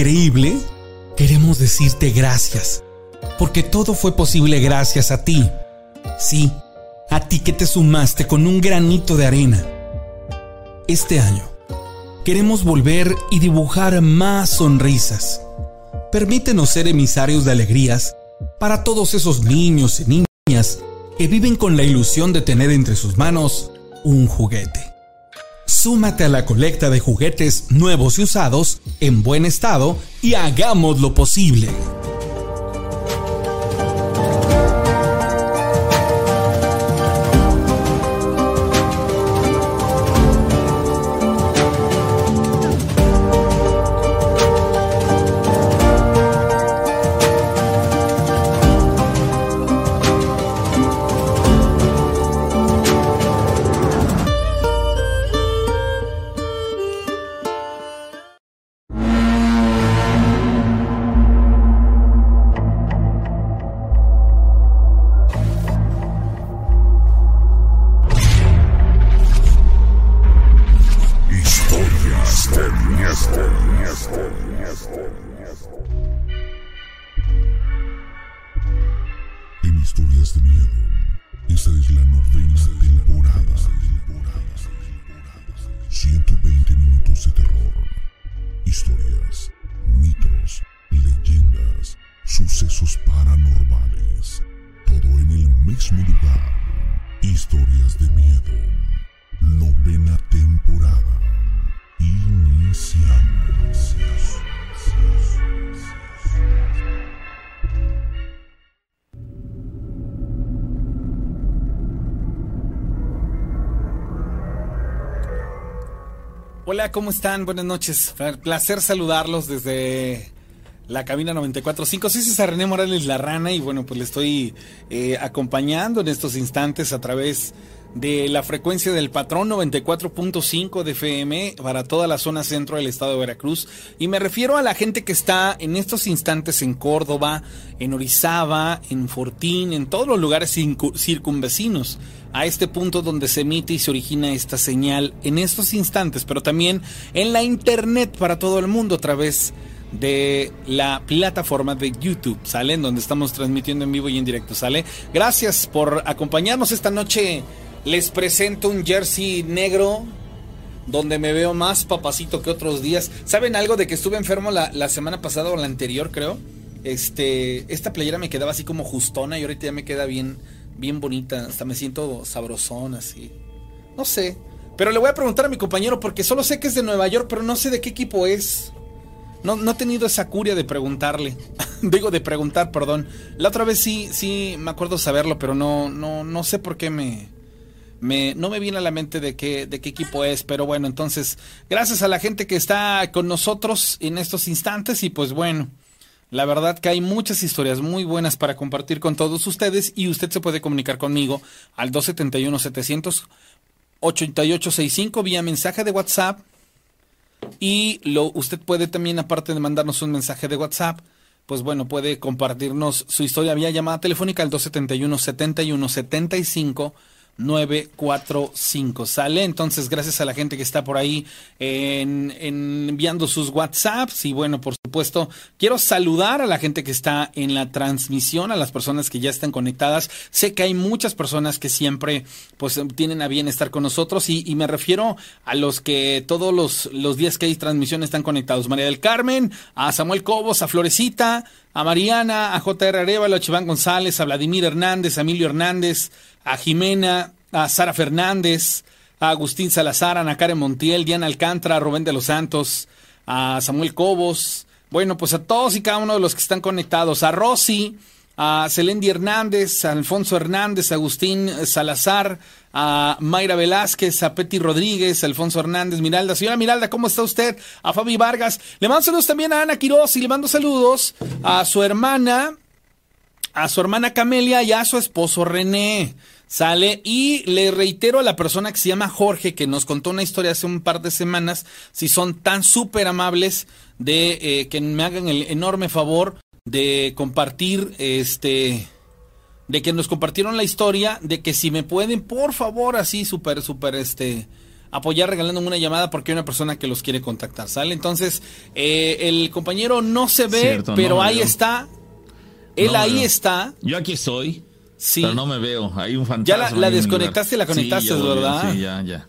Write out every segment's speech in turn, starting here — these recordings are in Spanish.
increíble, queremos decirte gracias, porque todo fue posible gracias a ti. Sí, a ti que te sumaste con un granito de arena. Este año, queremos volver y dibujar más sonrisas. Permítenos ser emisarios de alegrías para todos esos niños y niñas que viven con la ilusión de tener entre sus manos un juguete. Súmate a la colecta de juguetes nuevos y usados en buen estado y hagamos lo posible. Están? Buenas noches. Placer saludarlos desde la cabina 94.5. Soy César René Morales La Rana y bueno, pues le estoy eh, acompañando en estos instantes a través de la frecuencia del patrón 94.5 de FM para toda la zona centro del estado de Veracruz. Y me refiero a la gente que está en estos instantes en Córdoba, en Orizaba, en Fortín, en todos los lugares circunvecinos a este punto donde se emite y se origina esta señal en estos instantes, pero también en la internet para todo el mundo a través de la plataforma de YouTube, ¿sale? En donde estamos transmitiendo en vivo y en directo, ¿sale? Gracias por acompañarnos esta noche. Les presento un jersey negro donde me veo más papacito que otros días. ¿Saben algo de que estuve enfermo la, semana pasada o la anterior, creo? Este, esta playera me quedaba así como justona y ahorita ya me queda bien bien bonita, hasta me siento sabrosón así. No sé, pero le voy a preguntar a mi compañero porque solo sé que es de Nueva York, pero no sé de qué equipo es. No, no he tenido esa curia de preguntarle. Digo de preguntar, perdón. La otra vez sí, sí me acuerdo saberlo, pero no, no, no sé por qué me, me, no me viene a la mente de qué, de qué equipo es, pero bueno, entonces, gracias a la gente que está con nosotros en estos instantes y pues bueno, la verdad que hay muchas historias muy buenas para compartir con todos ustedes y usted se puede comunicar conmigo al 271 700 8865 vía mensaje de WhatsApp y lo usted puede también aparte de mandarnos un mensaje de WhatsApp pues bueno, puede compartirnos su historia vía llamada telefónica al 271 71 75 945. Sale entonces, gracias a la gente que está por ahí en, enviando sus WhatsApps. Y bueno, por supuesto, quiero saludar a la gente que está en la transmisión, a las personas que ya están conectadas. Sé que hay muchas personas que siempre pues tienen a bien estar con nosotros y, me refiero a los que todos los, los días que hay transmisión están conectados. María del Carmen, a Samuel Cobos, a Florecita, a Mariana, a JR Arevalo, a Chiván González, a Vladimir Hernández, a Emilio Hernández, a Jimena, a Sara Fernández, a Agustín Salazar, a Ana Karen Montiel, Diana Alcántara, a Rubén de los Santos, a Samuel Cobos, bueno, pues a todos y cada uno de los que están conectados, a Rosy, a Celendi Hernández, a Alfonso Hernández, a Agustín Salazar, a Mayra Velázquez, a Peti Rodríguez, a Alfonso Hernández, Miralda. Señora Miralda, ¿cómo está usted? A Fabi Vargas. Le mando saludos también a Ana Quiroz y le mando saludos a su hermana, a su hermana Camelia y a su esposo René. Sale y le reitero a la persona que se llama Jorge, que nos contó una historia hace un par de semanas, si son tan súper amables de eh, que me hagan el enorme favor de compartir este de que nos compartieron la historia de que si me pueden por favor así súper súper este apoyar regalando una llamada porque hay una persona que los quiere contactar, ¿sale? Entonces, eh, el compañero no se ve, pero ahí está. Él ahí está. Yo aquí estoy. Sí. Pero no me veo. Hay un fantasma. Ya la, desconectaste y la conectaste, ¿verdad? Sí, ya, ya.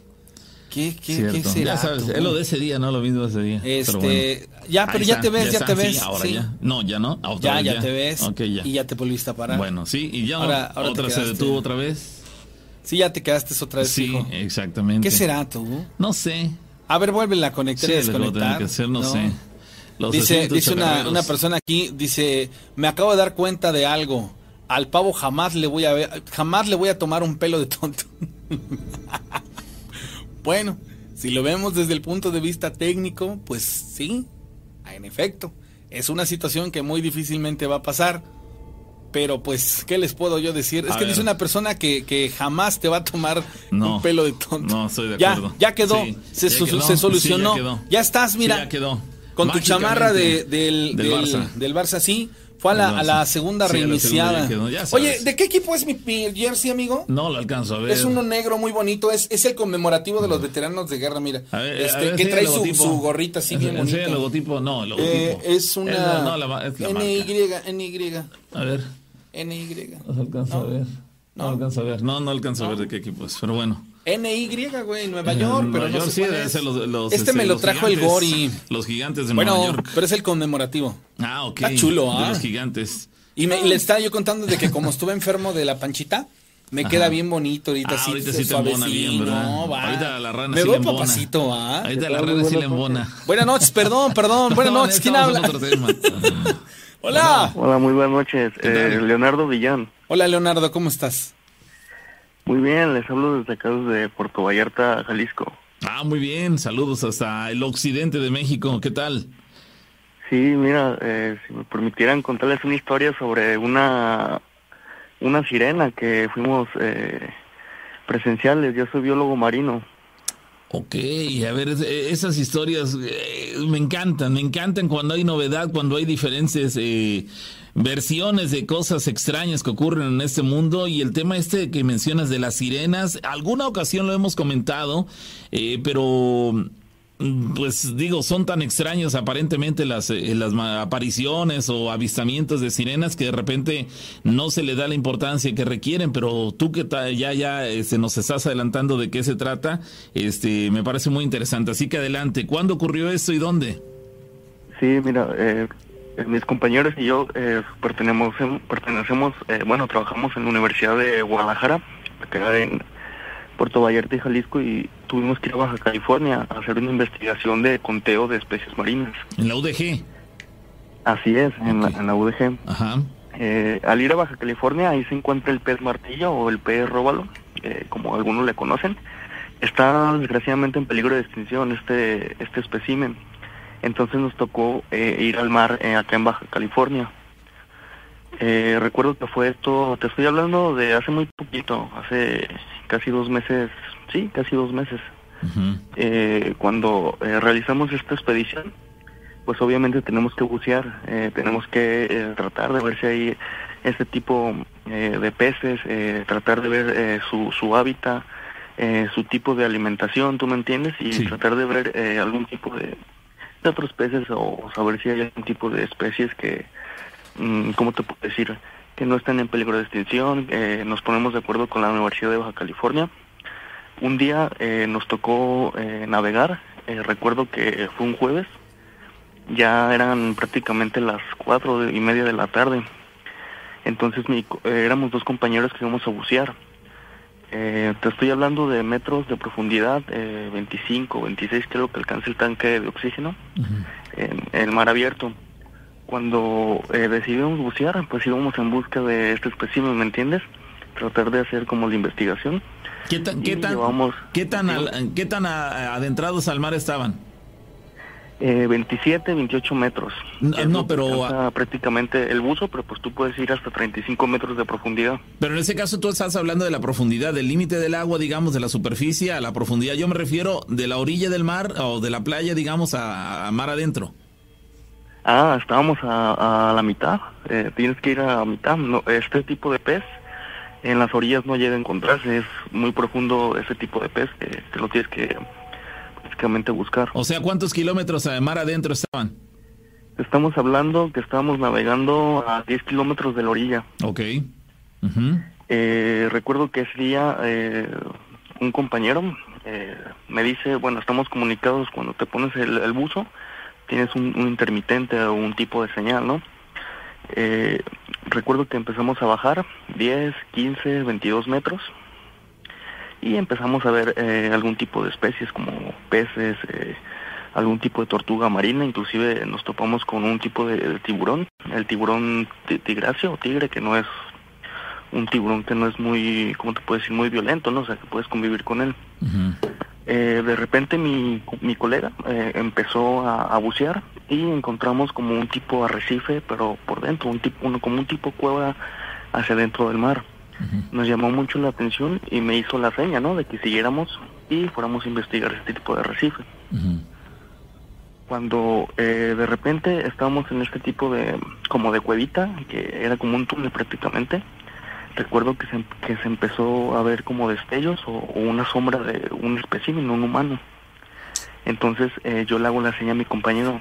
¿Qué, qué, qué será? Ya sabes, es lo de ese día, no lo mismo de ese día. Este, Ya, pero ya te ves, ya, te ves. ahora ya. No, ya no. ya, ya, te ves. ya. Y ya te volviste a parar. Bueno, sí, y ya ahora, otra se detuvo otra vez. Sí, ya te quedaste otra vez. Sí, exactamente. ¿Qué será tú? No sé. A ver, vuelve a conectar y desconectar. Que hacer, no, sé. dice dice una, una persona aquí, dice, me acabo de dar cuenta de algo. Al pavo jamás le voy a ver, jamás le voy a tomar un pelo de tonto. bueno, si lo vemos desde el punto de vista técnico, pues sí, en efecto, es una situación que muy difícilmente va a pasar. Pero pues, ¿qué les puedo yo decir? Es que dice una persona que, que, jamás te va a tomar un pelo de tonto. No, estoy de acuerdo. Ya, quedó, se, solucionó. ya, estás, mira. ya quedó. Con tu chamarra del, del, del, Barça. del Barça, sí. Fue a la, a la segunda reiniciada. Oye, ¿de qué equipo es mi, jersey, amigo? No lo alcanzo a ver. Es uno negro muy bonito. Es, es el conmemorativo de los veteranos de guerra, mira. este, que trae su, su, gorrita así bien bonita. el logotipo? No, el logotipo. Eh, es una. no, la, es NY, NY. A ver. NY. No alcanzo a ver. No, alcanzo a ver. No, no alcanzo a ver de qué equipo es, pero bueno. NY, güey, Nueva York, pero no sí, los, los, Este me lo este, trajo el Gori. Los gigantes de Nueva York. pero es el conmemorativo. Ah, ok. Está chulo, ¿ah? De los gigantes. Y, me, le estaba yo contando de que como estuve enfermo de la panchita, me queda bien bonito ahorita. Ah, ahorita sí te embona bien, ¿verdad? No, va. Ahorita la rana me sí le embona. papacito, ¿ah? Ahorita la rana sí le embona. Buenas noches, perdón, perdón. Buenas noches, ¿quién habla? Hola. Hola, muy buenas noches. Eh, Leonardo Villán. Hola, Leonardo, ¿cómo estás? Muy bien, les hablo desde acá desde Puerto Vallarta, Jalisco. Ah, muy bien, saludos hasta el occidente de México, ¿qué tal? Sí, mira, eh, si me permitieran contarles una historia sobre una, una sirena que fuimos eh, presenciales, yo soy biólogo marino. Ok, a ver, esas historias eh, me encantan, me encantan cuando hay novedad, cuando hay diferentes eh, versiones de cosas extrañas que ocurren en este mundo y el tema este que mencionas de las sirenas, alguna ocasión lo hemos comentado, eh, pero mm, pues digo, son tan extraños aparentemente las, eh, las apariciones o avistamientos de sirenas que de repente no se le da la importancia que requieren, pero tú que ya ya se este, nos estás adelantando de qué se trata, este me parece muy interesante. Así que adelante, ¿cuándo ocurrió esto y dónde? Sí, mira, eh, mis compañeros y yo eh, pertenecemos, pertenecemos eh, bueno, trabajamos en la Universidad de Guadalajara, que en Puerto Vallarta y Jalisco, y tuvimos que ir a Baja California a hacer una investigación de conteo de especies marinas. ¿En la UDG? Así es, en, la, UDG. Ajá. al ir a Baja California, ahí se encuentra el pez martillo o el pez róbalo, como algunos le conocen. Está desgraciadamente en peligro de extinción este, este espécimen entonces nos tocó eh, ir al mar eh, acá en Baja California. Eh, recuerdo que fue esto, te estoy hablando de hace muy poquito, hace casi dos meses, sí, casi dos meses. cuando realizamos esta expedición, pues obviamente tenemos que bucear, tenemos que tratar de ver si hay este tipo de peces, tratar de ver su, su hábitat, su tipo de alimentación, ¿tú me entiendes? Y tratar de ver algún tipo de, de otros peces o saber si hay algún tipo de especies que, mm, ¿cómo te puedo decir? Que no están en peligro de extinción. Eh, nos ponemos de acuerdo con la Universidad de Baja California. Un día eh, nos tocó eh, navegar. recuerdo que fue un jueves. Ya eran prácticamente las cuatro y media de la tarde. Entonces mi, éramos dos compañeros que íbamos a bucear eh, te estoy hablando de metros de profundidad, eh, 25, 26 creo que alcanza el tanque de oxígeno en, el mar abierto. Cuando eh, decidimos bucear, pues íbamos en busca de este espécimen, ¿me entiendes? Tratar de hacer como la investigación. ¿Qué tan, qué tan, ¿qué tan, ¿qué tan adentrados al mar estaban? Eh, 27, 28 metros. No, pero... Prácticamente el buzo, pero pues tú puedes ir hasta 35 metros de profundidad. Pero en ese caso tú estás hablando de la profundidad, del límite del agua, digamos, de la superficie a la profundidad. Yo me refiero de la orilla del mar o de la playa, digamos, a, mar adentro. Ah, estábamos a, la mitad. Eh, tienes que ir a la mitad. No, este tipo de pez en las orillas no llega a encontrarse, es muy profundo ese tipo de pez que, lo tienes que prácticamente buscar. O sea, ¿cuántos kilómetros de mar adentro estaban? Estamos hablando que estábamos navegando a 10 kilómetros de la orilla. Ok. Eh, recuerdo que ese día eh, un compañero eh, me dice, bueno, estamos comunicados cuando te pones el, buzo, tienes un, intermitente o un tipo de señal, ¿no? recuerdo que empezamos a bajar 10, 15, 22 metros y empezamos a ver algún tipo de especies como peces, algún tipo de tortuga marina, inclusive nos topamos con un tipo de, tiburón, el tiburón tigracio o tigre, que no es un tiburón que no es muy, ¿cómo te puedo decir? Muy violento, ¿no? O sea, que puedes convivir con él. Eh, de repente mi, mi colega eh, empezó a, bucear y encontramos como un tipo arrecife, pero por dentro, un tipo, uno, como un tipo cueva hacia dentro del mar. Nos llamó mucho la atención y me hizo la seña, ¿no? De que siguiéramos y fuéramos a investigar este tipo de arrecife. Cuando eh, de repente estábamos en este tipo de, como de cuevita, que era como un túnel prácticamente, recuerdo que se, que se empezó a ver como destellos o, una sombra de un espécimen, un humano. Entonces eh, yo le hago la señal a mi compañero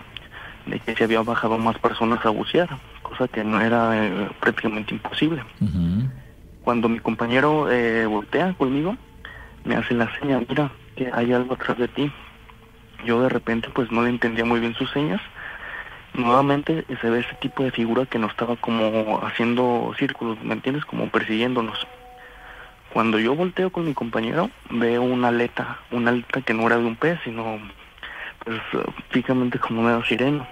de que se había bajado más personas a bucear, cosa que no era eh, prácticamente imposible. Cuando mi compañero eh, voltea conmigo, me hace la señal, mira, que hay algo atrás de ti. Yo de repente pues no le entendía muy bien sus señas nuevamente se ve ese tipo de figura que nos estaba como haciendo círculos, ¿me entiendes? Como persiguiéndonos. Cuando yo volteo con mi compañero, veo una aleta, una aleta que no era de un pez, sino pues físicamente como una sirena.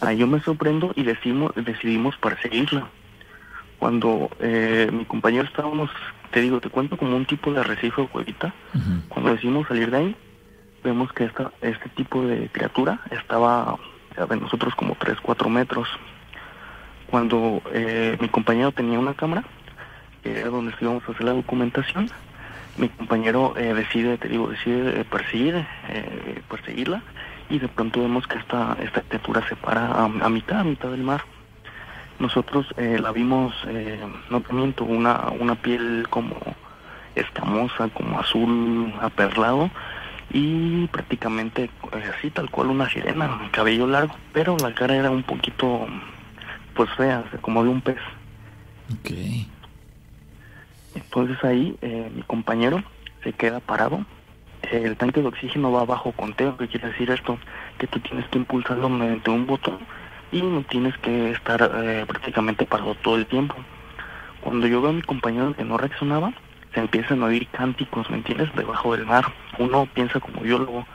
Ahí yo me sorprendo y decimos, decidimos perseguirla. Cuando eh, mi compañero estábamos, te digo, te cuento como un tipo de arrecife o cuevita. Cuando decidimos salir de ahí, vemos que esta, este tipo de criatura estaba de nosotros como 3, 4 metros. Cuando eh, mi compañero tenía una cámara, que era donde íbamos a hacer la documentación, mi compañero eh, decide, te digo, decide perseguir, eh, perseguirla y de pronto vemos que esta, esta criatura se para a, mitad, a mitad del mar. Nosotros la vimos, no te miento, una, una piel como escamosa, como azul aperlado, y prácticamente eh, así tal cual una sirena, cabello largo, pero la cara era un poquito pues fea, como de un pez. Ok. Entonces ahí eh, mi compañero se queda parado, el tanque de oxígeno va bajo conteo, ¿qué quiere decir esto? Que tú tienes que impulsarlo mediante un botón y no tienes que estar eh, prácticamente parado todo el tiempo. Cuando yo veo a mi compañero que no reaccionaba, se empiezan a oír cánticos, ¿me entiendes? Debajo del mar. Uno piensa como biólogo,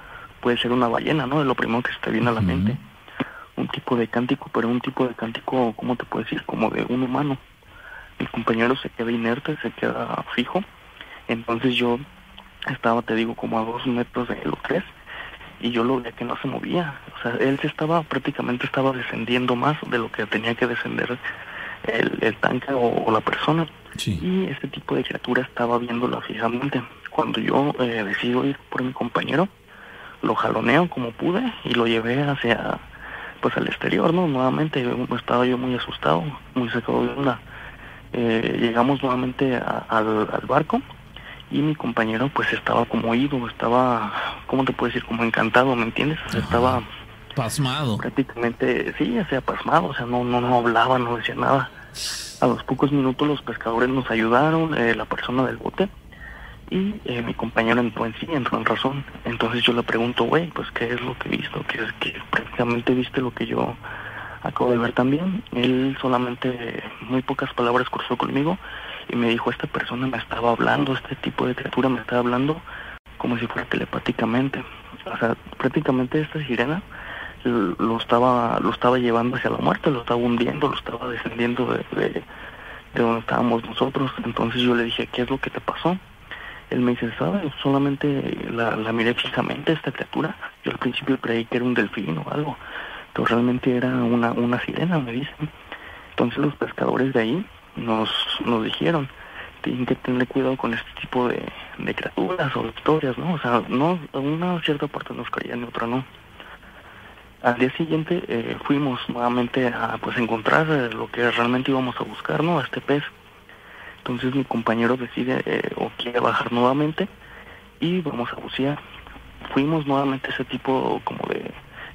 puede ser una ballena, ¿no? Es lo primero que se te viene a la mente. Un tipo de cántico, pero un tipo de cántico, ¿cómo te puedo decir? Como de un humano. Mi compañero se queda inerte, se queda fijo. Entonces yo estaba, te digo, como a dos metros de los tres, y yo lo veía que no se movía. Sea, él se estaba, prácticamente estaba descendiendo más de lo que tenía que descender el, tanque o la persona. Y este tipo de criatura estaba viéndolo fijamente. Cuando yo eh, decido ir por mi compañero, lo jaloneo como pude y lo llevé hacia, pues al exterior, ¿no? Nuevamente estaba yo muy asustado, muy sacado de onda. Eh, llegamos nuevamente al, barco y mi compañero pues estaba como oído, estaba, ¿cómo te puedo decir? Como encantado, ¿me entiendes? Estaba... Pasmado. Prácticamente, sí, o sea, pasmado, o sea, no, no, no hablaba, no decía nada. A los pocos minutos los pescadores nos ayudaron, eh, la persona del bote, y eh, mi compañero entró en sí, entró en razón. Entonces yo le pregunto, güey, pues qué es lo que he visto, que es que prácticamente viste lo que yo acabo de ver también. Él solamente muy pocas palabras cruzó conmigo y me dijo, esta persona me estaba hablando, este tipo de criatura me estaba hablando como si fuera telepáticamente. O sea, prácticamente esta sirena lo estaba lo estaba llevando hacia la muerte, lo estaba hundiendo, lo estaba descendiendo de, de, donde estábamos nosotros. Entonces yo le dije, ¿qué es lo que te pasó? Él me dice, ¿sabes? Solamente la, la miré fijamente esta criatura. Yo al principio creí que era un delfín o algo, pero realmente era una, una sirena, me dicen. Entonces los pescadores de ahí nos, nos dijeron, tienen que tener cuidado con este tipo de, de criaturas o historias, ¿no? O sea, no, una cierta parte nos creían y otra no. Al día siguiente eh, fuimos nuevamente a pues encontrar eh, lo que realmente íbamos a buscar, ¿no? A este pez. Entonces mi compañero decide eh, o quiere bajar nuevamente y vamos a bucear. Fuimos nuevamente a ese tipo como de,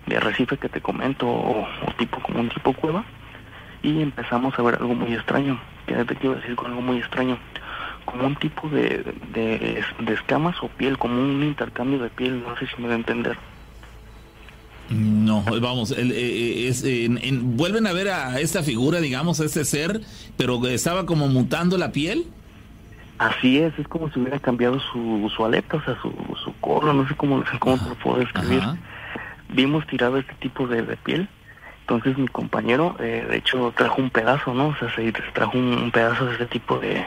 de arrecife que te comento o, tipo como un tipo cueva y empezamos a ver algo muy extraño. ¿Qué te quiero decir con algo muy extraño? Como un tipo de, de, escamas o piel, como un intercambio de piel, no sé si me da a entender. No, vamos, eh, eh, es, vuelven a ver a esta figura, digamos, a este ser, pero estaba como mutando la piel. Así es, es como si hubiera cambiado su, su aleta, o sea, su, su corro, no sé cómo, cómo lo puedo describir. Vimos tirado este tipo de, piel, entonces mi compañero, eh, de hecho, trajo un pedazo, ¿no? O sea, se trajo un, pedazo de este tipo de,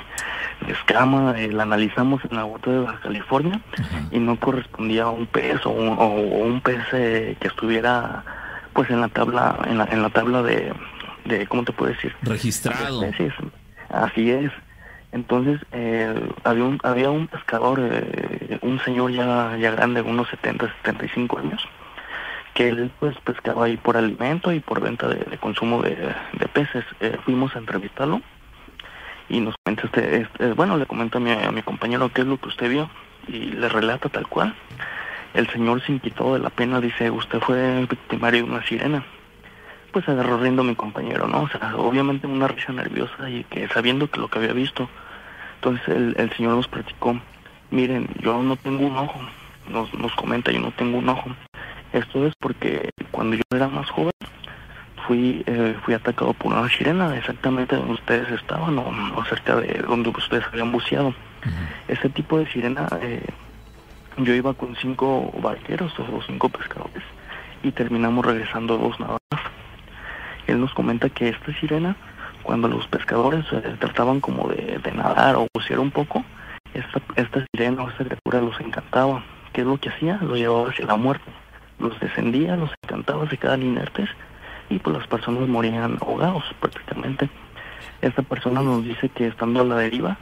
escama, eh, la analizamos en la bota de Baja California y no correspondía a un pez o un, pez eh, que estuviera, pues, en la tabla, en la, en la tabla de, de ¿cómo te puedo decir? Registrado. Así es. Entonces eh, había un había un pescador, eh, un señor ya ya grande, unos 70, 75 años, que él pues pescaba ahí por alimento y por venta de, consumo de, peces. Eh, fuimos a entrevistarlo y nos comenta este, este, bueno, le comenta a mi, a mi compañero qué es lo que usted vio y le relata tal cual. El señor sin quitó de la pena dice, usted fue victimario de una sirena pues agarró riendo mi compañero, ¿no? O sea, obviamente una risa nerviosa y que sabiendo que lo que había visto. Entonces el, el señor nos platicó, miren, yo no tengo un ojo, nos, nos comenta, yo no tengo un ojo. Esto es porque cuando yo era más joven fui eh, fui atacado por una sirena exactamente donde ustedes estaban o, cerca de donde ustedes habían buceado. Ese tipo de sirena, eh, yo iba con cinco barqueros o cinco pescadores y terminamos regresando dos nada más él nos comenta que esta sirena, cuando los pescadores eh, trataban como de, nadar o bucear un poco, esta, esta sirena o esta criatura los encantaba. ¿Qué es lo que hacía? Los llevaba hacia la muerte. Los descendía, los encantaba, se quedaban inertes y pues las personas morían ahogados prácticamente. Esta persona nos dice que estando a la deriva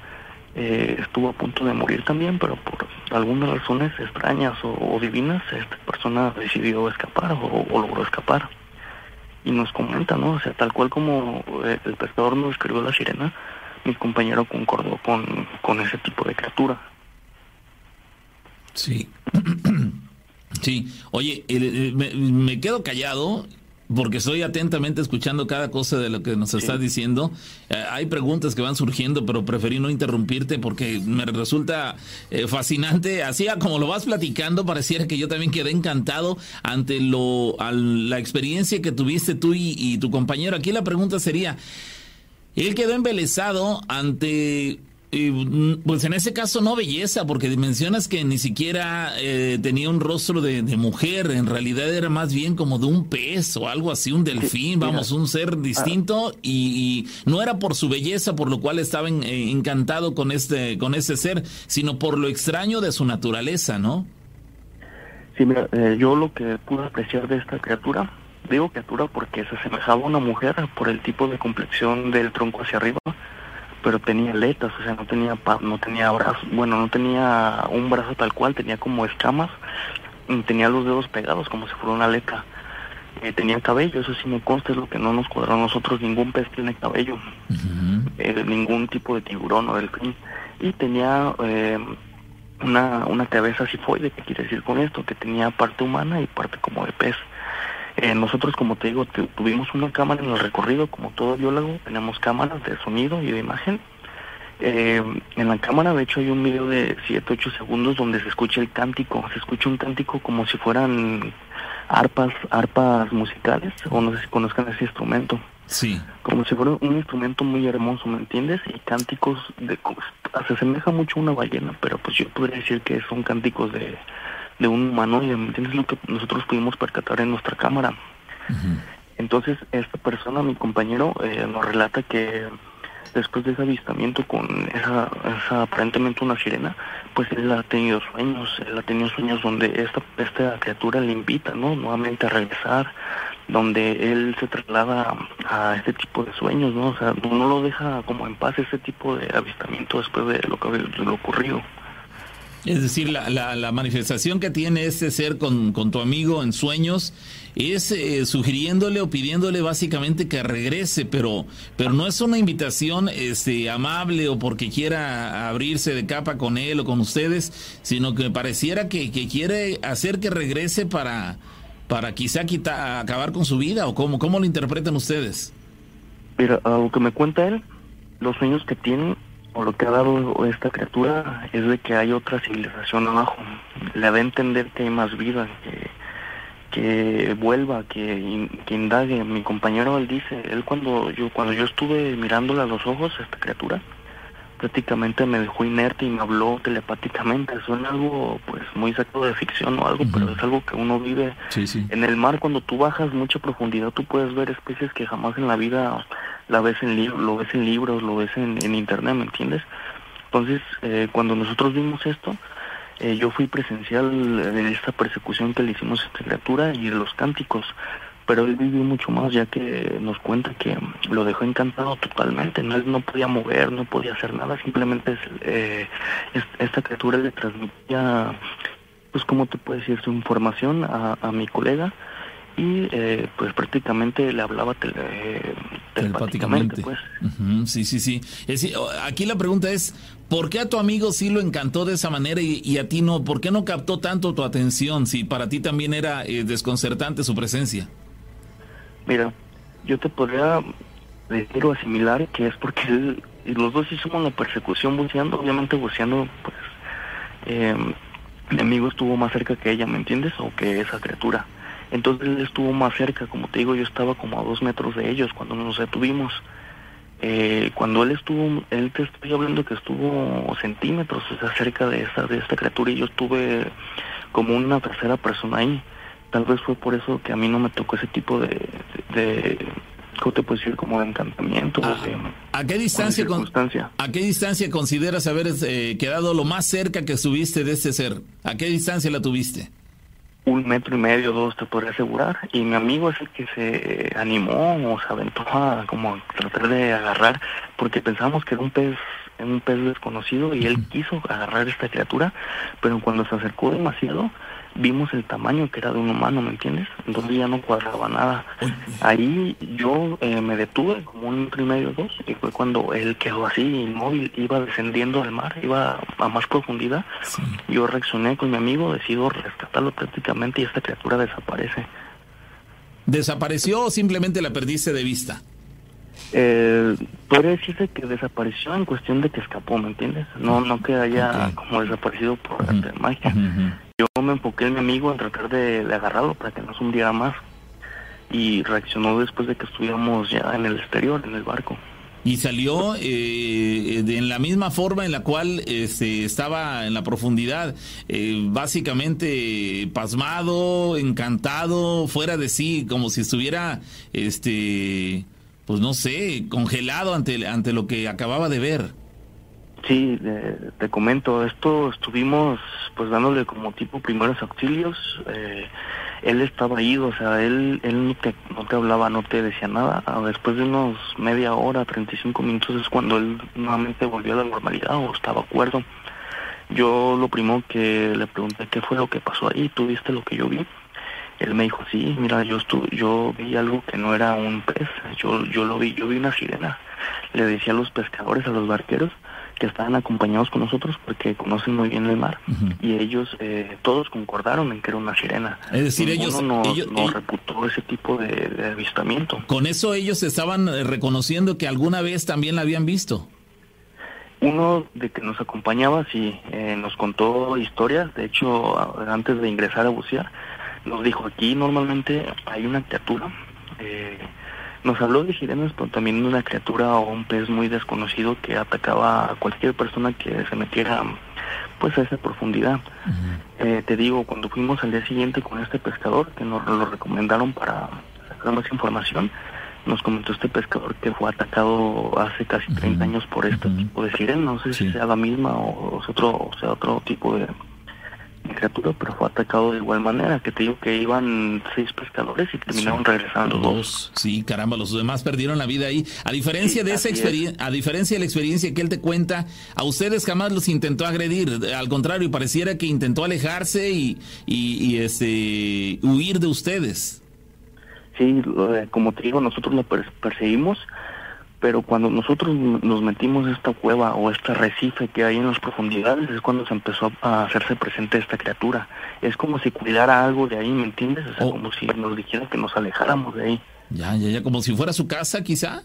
eh, estuvo a punto de morir también, pero por algunas razones extrañas o, divinas, esta persona decidió escapar o logró escapar y nos comenta, ¿no? O sea, tal cual como eh, el pescador nos escribió la sirena, mi compañero concordó con, con ese tipo de criatura. Sí. Sí, oye, me, me, quedo callado porque estoy atentamente escuchando cada cosa de lo que nos estás diciendo. Eh, hay preguntas que van surgiendo, pero preferí no interrumpirte porque me resulta eh, fascinante. Así como lo vas platicando, pareciera que yo también quedé encantado ante lo, la experiencia que tuviste tú y, y tu compañero. Aquí la pregunta sería, él quedó embelesado ante Mm, pues en ese caso no belleza, porque mencionas que ni siquiera eh, tenía un rostro de, mujer, en realidad era más bien como de un pez o algo así, un delfín, vamos, un ser distinto y, no era por su belleza por lo cual estaba eh, encantado con este, con ese ser, sino por lo extraño de su naturaleza, ¿no? Sí, mira, eh, yo lo que pude apreciar de esta criatura, digo criatura porque se asemejaba a una mujer por el tipo de complexión del tronco hacia arriba, pero tenía aletas, o sea, no tenía no tenía brazos, bueno, no tenía un brazo tal cual, tenía como escamas, tenía los dedos pegados como si fuera una aleta. Eh, tenía cabello, eso sí me consta, es lo que no nos cuadró a nosotros, ningún pez tiene cabello, eh, ningún tipo de tiburón o delfín. Y tenía eh, una, una cabeza sifoide, ¿qué quiere decir con esto? Que tenía parte humana y parte como de pez. Eh, nosotros, como te digo, tuvimos una cámara en el recorrido, como todo biólogo, tenemos cámaras de sonido y de imagen. Eh, en la cámara, de hecho, hay un video de 7, 8 segundos donde se escucha el cántico. Se escucha un cántico como si fueran arpas, arpas musicales, o no sé si conozcan ese instrumento. Sí. Como si fuera un instrumento muy hermoso, ¿me entiendes? Y cánticos de... Se asemeja mucho a una ballena, pero pues yo podría decir que son cánticos de de un humanoide, ¿me entiendes? Lo que nosotros pudimos percatar en nuestra cámara. Entonces, esta persona, mi compañero, eh, nos relata que después de ese avistamiento con esa, esa, aparentemente una sirena, pues él ha tenido sueños, él ha tenido sueños donde esta, esta criatura le invita, ¿no? Nuevamente a regresar, donde él se traslada a este tipo de sueños, ¿no? O sea, no lo deja como en paz ese tipo de avistamiento después de lo que de lo ocurrido. Es decir, la, la, manifestación que tiene este ser con, con tu amigo en sueños es eh, sugiriéndole o pidiéndole básicamente que regrese, pero, pero no es una invitación este, amable o porque quiera abrirse de capa con él o con ustedes, sino que pareciera que, que quiere hacer que regrese para, para quizá quitar, acabar con su vida o cómo, cómo lo interpretan ustedes. Mira, lo que me cuenta él, los sueños que tiene o lo que ha dado esta criatura es de que hay otra civilización abajo. Le da a entender que hay más vida, que, que vuelva, que, que, indague. Mi compañero él dice, él cuando yo cuando yo estuve mirándole a los ojos a esta criatura, prácticamente me dejó inerte y me habló telepáticamente. Suena algo pues muy sacado de ficción o algo, pero es algo que uno vive en el mar. Cuando tú bajas mucha profundidad, tú puedes ver especies que jamás en la vida la ves en lo ves en libros, lo ves en, internet, ¿me entiendes? Entonces, eh, cuando nosotros vimos esto, eh, yo fui presencial de esta persecución que le hicimos a esta criatura y de los cánticos, pero él vivió mucho más ya que nos cuenta que lo dejó encantado totalmente, no, él no podía mover, no podía hacer nada, simplemente eh, esta criatura le transmitía, pues, ¿cómo te puedo decir? Su información a, a mi colega y eh, pues prácticamente le hablaba tele, telepáticamente. Pues. sí, sí, sí. aquí la pregunta es, ¿por qué a tu amigo sí lo encantó de esa manera y, a ti no? ¿Por qué no captó tanto tu atención si para ti también era eh, desconcertante su presencia? Mira, yo te podría decir o asimilar que es porque él, los dos hicimos la persecución buceando, obviamente buceando, pues eh, mi amigo estuvo más cerca que ella, ¿me entiendes? O que esa criatura. Entonces él estuvo más cerca, como te digo, yo estaba como a dos metros de ellos cuando nos detuvimos. Eh, cuando él estuvo, él te estoy hablando que estuvo centímetros o sea, cerca de esta, de esta criatura y yo estuve como una tercera persona ahí. Tal vez fue por eso que a mí no me tocó ese tipo de, de, ¿cómo te puedo decir? Como de encantamiento. Ah, ¿A, qué distancia, ¿A qué distancia consideras haber eh, quedado lo más cerca que estuviste de este ser? ¿A qué distancia la tuviste? Un metro y medio, dos, te podría asegurar. Y mi amigo es el que se animó o se aventó a como tratar de agarrar, porque pensábamos que era un pez, un pez desconocido y él quiso agarrar esta criatura, pero cuando se acercó demasiado, vimos el tamaño que era de un humano, ¿me entiendes? Entonces ya no cuadraba nada. Ahí yo eh, me detuve como un metro y medio, dos, y fue cuando él quedó así, inmóvil, iba descendiendo al mar, iba a más profundidad. Yo reaccioné con mi amigo, decido rescatarlo prácticamente y esta criatura desaparece. ¿Desapareció o simplemente la perdiste de vista? Eh, podría decirse que desapareció en cuestión de que escapó, ¿me entiendes? No no que haya como desaparecido por de magia. Yo me enfoqué en mi amigo en tratar de, agarrarlo para que no se hundiera más y reaccionó después de que estuviéramos ya en el exterior, en el barco. Y salió eh, en la misma forma en la cual este, estaba en la profundidad, eh, básicamente pasmado, encantado, fuera de sí, como si estuviera, este, pues no sé, congelado ante, ante lo que acababa de ver. Sí, te comento, esto estuvimos pues dándole como tipo primeros auxilios. Eh, él estaba ido, o sea, él, él no, te, no te hablaba, no te decía nada. Ah, después de unos media hora, 35 minutos es cuando él nuevamente volvió a la normalidad o estaba acuerdo. Yo lo primero que le pregunté qué fue lo que pasó ahí, ¿tú viste lo que yo vi? Él me dijo, sí, mira, yo estuve, yo vi algo que no era un pez, yo, yo lo vi, yo vi una sirena. Le decía a los pescadores, a los barqueros, que estaban acompañados con nosotros porque conocen muy bien el mar y ellos eh, todos concordaron en que era una sirena. Es decir, ellos no, ellos, reputó ese tipo de, avistamiento. Con eso ellos estaban eh, reconociendo que alguna vez también la habían visto. Uno de que nos acompañaba, sí, eh, nos contó historias, de hecho, antes de ingresar a bucear, nos dijo, aquí normalmente hay una criatura eh, nos habló de sirenas, pero también de una criatura o un pez muy desconocido que atacaba a cualquier persona que se metiera pues a esa profundidad. Eh, te digo, cuando fuimos al día siguiente con este pescador, que nos lo recomendaron para sacar más información, nos comentó este pescador que fue atacado hace casi 30 años por este tipo de sirena. No sé si sea la misma o, otro, o sea otro tipo de, criatura, pero fue atacado de igual manera, que te digo que iban seis pescadores y terminaron regresando dos. Sí, caramba, los demás perdieron la vida ahí. A diferencia de esa experiencia, a diferencia de la experiencia que él te cuenta, a ustedes jamás los intentó agredir, al contrario, pareciera que intentó alejarse y, y, este huir de ustedes. Sí, como te digo, nosotros lo perseguimos pero cuando nosotros nos metimos en esta cueva o este recife que hay en las profundidades es cuando se empezó a hacerse presente esta criatura. Es como si cuidara algo de ahí, ¿me entiendes? O sea, oh. como si nos dijera que nos alejáramos de ahí. Ya, ya, ya, como si fuera su casa quizá.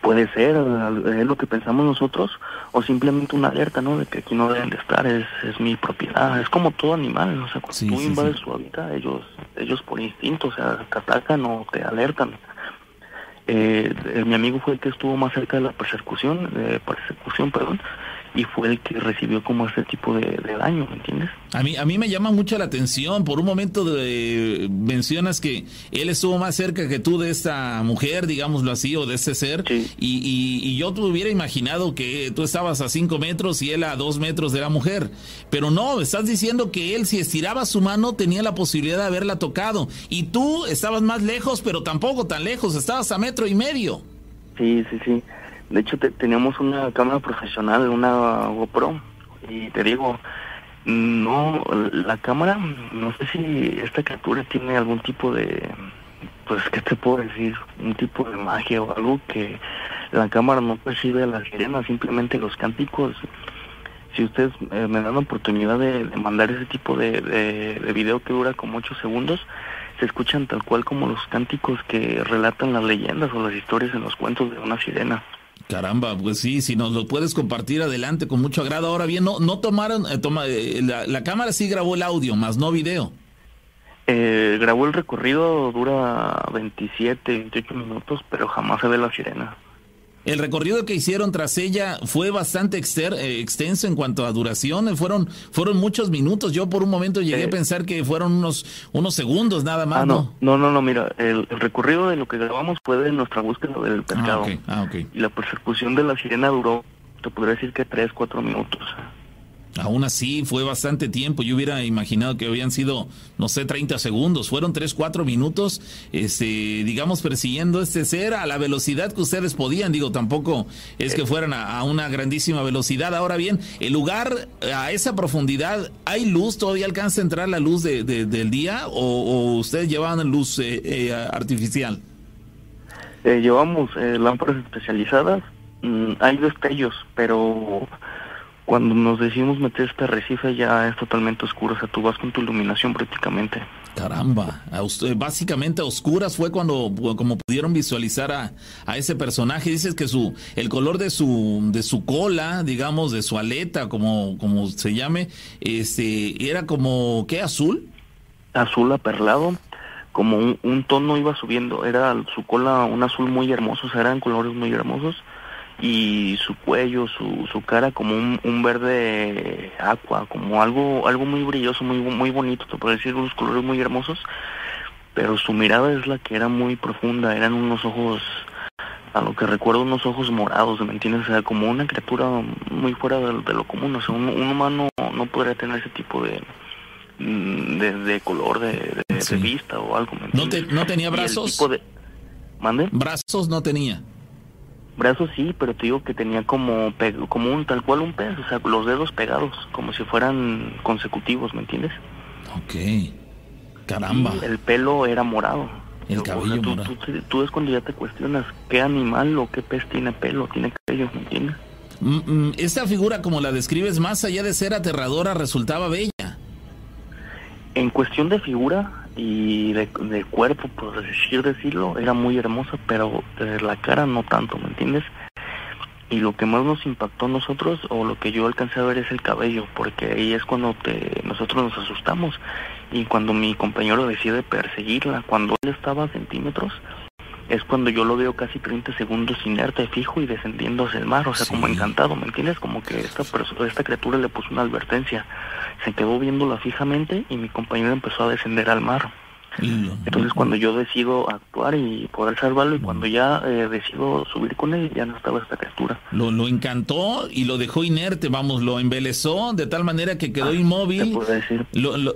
Puede ser, es lo que pensamos nosotros, o simplemente una alerta, ¿no? De que aquí no deben de estar, es, es mi propiedad, es como todo animal, o sea, cuando tú invades su hábitat, ellos, ellos por instinto, o sea, te atacan o te alertan eh, mi amigo fue el que estuvo más cerca de la persecución, de persecución, perdón, y fue el que recibió como ese tipo de, daño, ¿me entiendes? A mí, a mí me llama mucho la atención, por un momento de, mencionas que él estuvo más cerca que tú de esta mujer, digámoslo así, o de ese ser, y, y, y, yo te hubiera imaginado que tú estabas a cinco metros y él a dos metros de la mujer, pero no, estás diciendo que él si estiraba su mano tenía la posibilidad de haberla tocado, y tú estabas más lejos, pero tampoco tan lejos, estabas a metro y medio. Sí, sí, sí. De hecho, teníamos una cámara profesional, una GoPro, y te digo, no, la cámara, no sé si esta criatura tiene algún tipo de, pues, ¿qué te puedo decir? Un tipo de magia o algo que la cámara no percibe a la sirena, simplemente los cánticos. Si ustedes eh, me dan la oportunidad de, mandar ese tipo de, de, video que dura como 8 segundos, se escuchan tal cual como los cánticos que relatan las leyendas o las historias en los cuentos de una sirena. Caramba, pues sí, si nos lo puedes compartir adelante con mucho agrado. Ahora bien, no, no tomaron, eh, toma, eh, la, cámara sí grabó el audio, más no video. Eh, grabó el recorrido, dura 27, 28 minutos, pero jamás se ve la sirena. El recorrido que hicieron tras ella fue bastante eh, extenso en cuanto a duración, fueron fueron muchos minutos. Yo por un momento llegué a pensar que fueron unos unos segundos nada más. Ah, no, no, no, no, mira, el, recorrido de lo que grabamos fue de nuestra búsqueda del ah, pescado. Ah, okay. Y la persecución de la sirena duró, te podría decir que tres, cuatro minutos. Aún así, fue bastante tiempo. Yo hubiera imaginado que habían sido, no sé, 30 segundos. Fueron 3, 4 minutos, este, digamos, persiguiendo este ser a la velocidad que ustedes podían. Digo, tampoco es que fueran a, una grandísima velocidad. Ahora bien, el lugar a esa profundidad, ¿hay luz? ¿Todavía alcanza a entrar la luz de, del día? ¿O, ustedes llevaban luz eh, eh, artificial? Eh, llevamos lámparas especializadas. Mm, hay destellos, pero cuando nos decidimos meter este arrecife ya es totalmente oscuro, o sea, tú vas con tu iluminación prácticamente. Caramba, básicamente a oscuras fue cuando como pudieron visualizar a, a, ese personaje. Dices que su el color de su de su cola, digamos, de su aleta, como como se llame, este era como qué azul? Azul aperlado, como un, un tono iba subiendo, era su cola un azul muy hermoso, o sea, eran colores muy hermosos y su cuello, su, su cara como un, un verde agua, como algo algo muy brilloso, muy muy bonito, te puedo decir, unos colores muy hermosos, pero su mirada es la que era muy profunda, eran unos ojos, a lo que recuerdo, unos ojos morados, ¿me entiendes? O sea, como una criatura muy fuera de, lo común, o sea, un, humano no podría tener ese tipo de, de, color, de, vista o algo. ¿No, ¿No tenía brazos? De... ¿Mande? ¿Brazos no tenía? Brazos sí, pero te digo que tenía como, como un tal cual un pez, o sea, los dedos pegados, como si fueran consecutivos, ¿me entiendes? Ok. Caramba. el pelo era morado. El cabello tú, morado. Tú, es cuando ya te cuestionas qué animal o qué pez tiene pelo, tiene cabello, ¿me entiendes? Mm, mm, esta figura, como la describes, más allá de ser aterradora, resultaba bella. En cuestión de figura, y de, cuerpo, por decir decirlo, era muy hermosa, pero de la cara no tanto, ¿me entiendes? Y lo que más nos impactó a nosotros, o lo que yo alcancé a ver, es el cabello, porque ahí es cuando te, nosotros nos asustamos. Y cuando mi compañero decide perseguirla, cuando él estaba a centímetros, es cuando yo lo veo casi 30 segundos inerte, fijo y descendiendo hacia el mar, o sea, como encantado, ¿me entiendes? Como que esta, esta criatura le puso una advertencia. Se quedó viéndola fijamente y mi compañero empezó a descender al mar. Entonces cuando yo decido actuar y poder salvarlo y cuando ya eh, decido subir con él, ya no estaba esta criatura. Lo, lo encantó y lo dejó inerte, vamos, lo embelezó de tal manera que quedó ah, inmóvil. Lo, lo,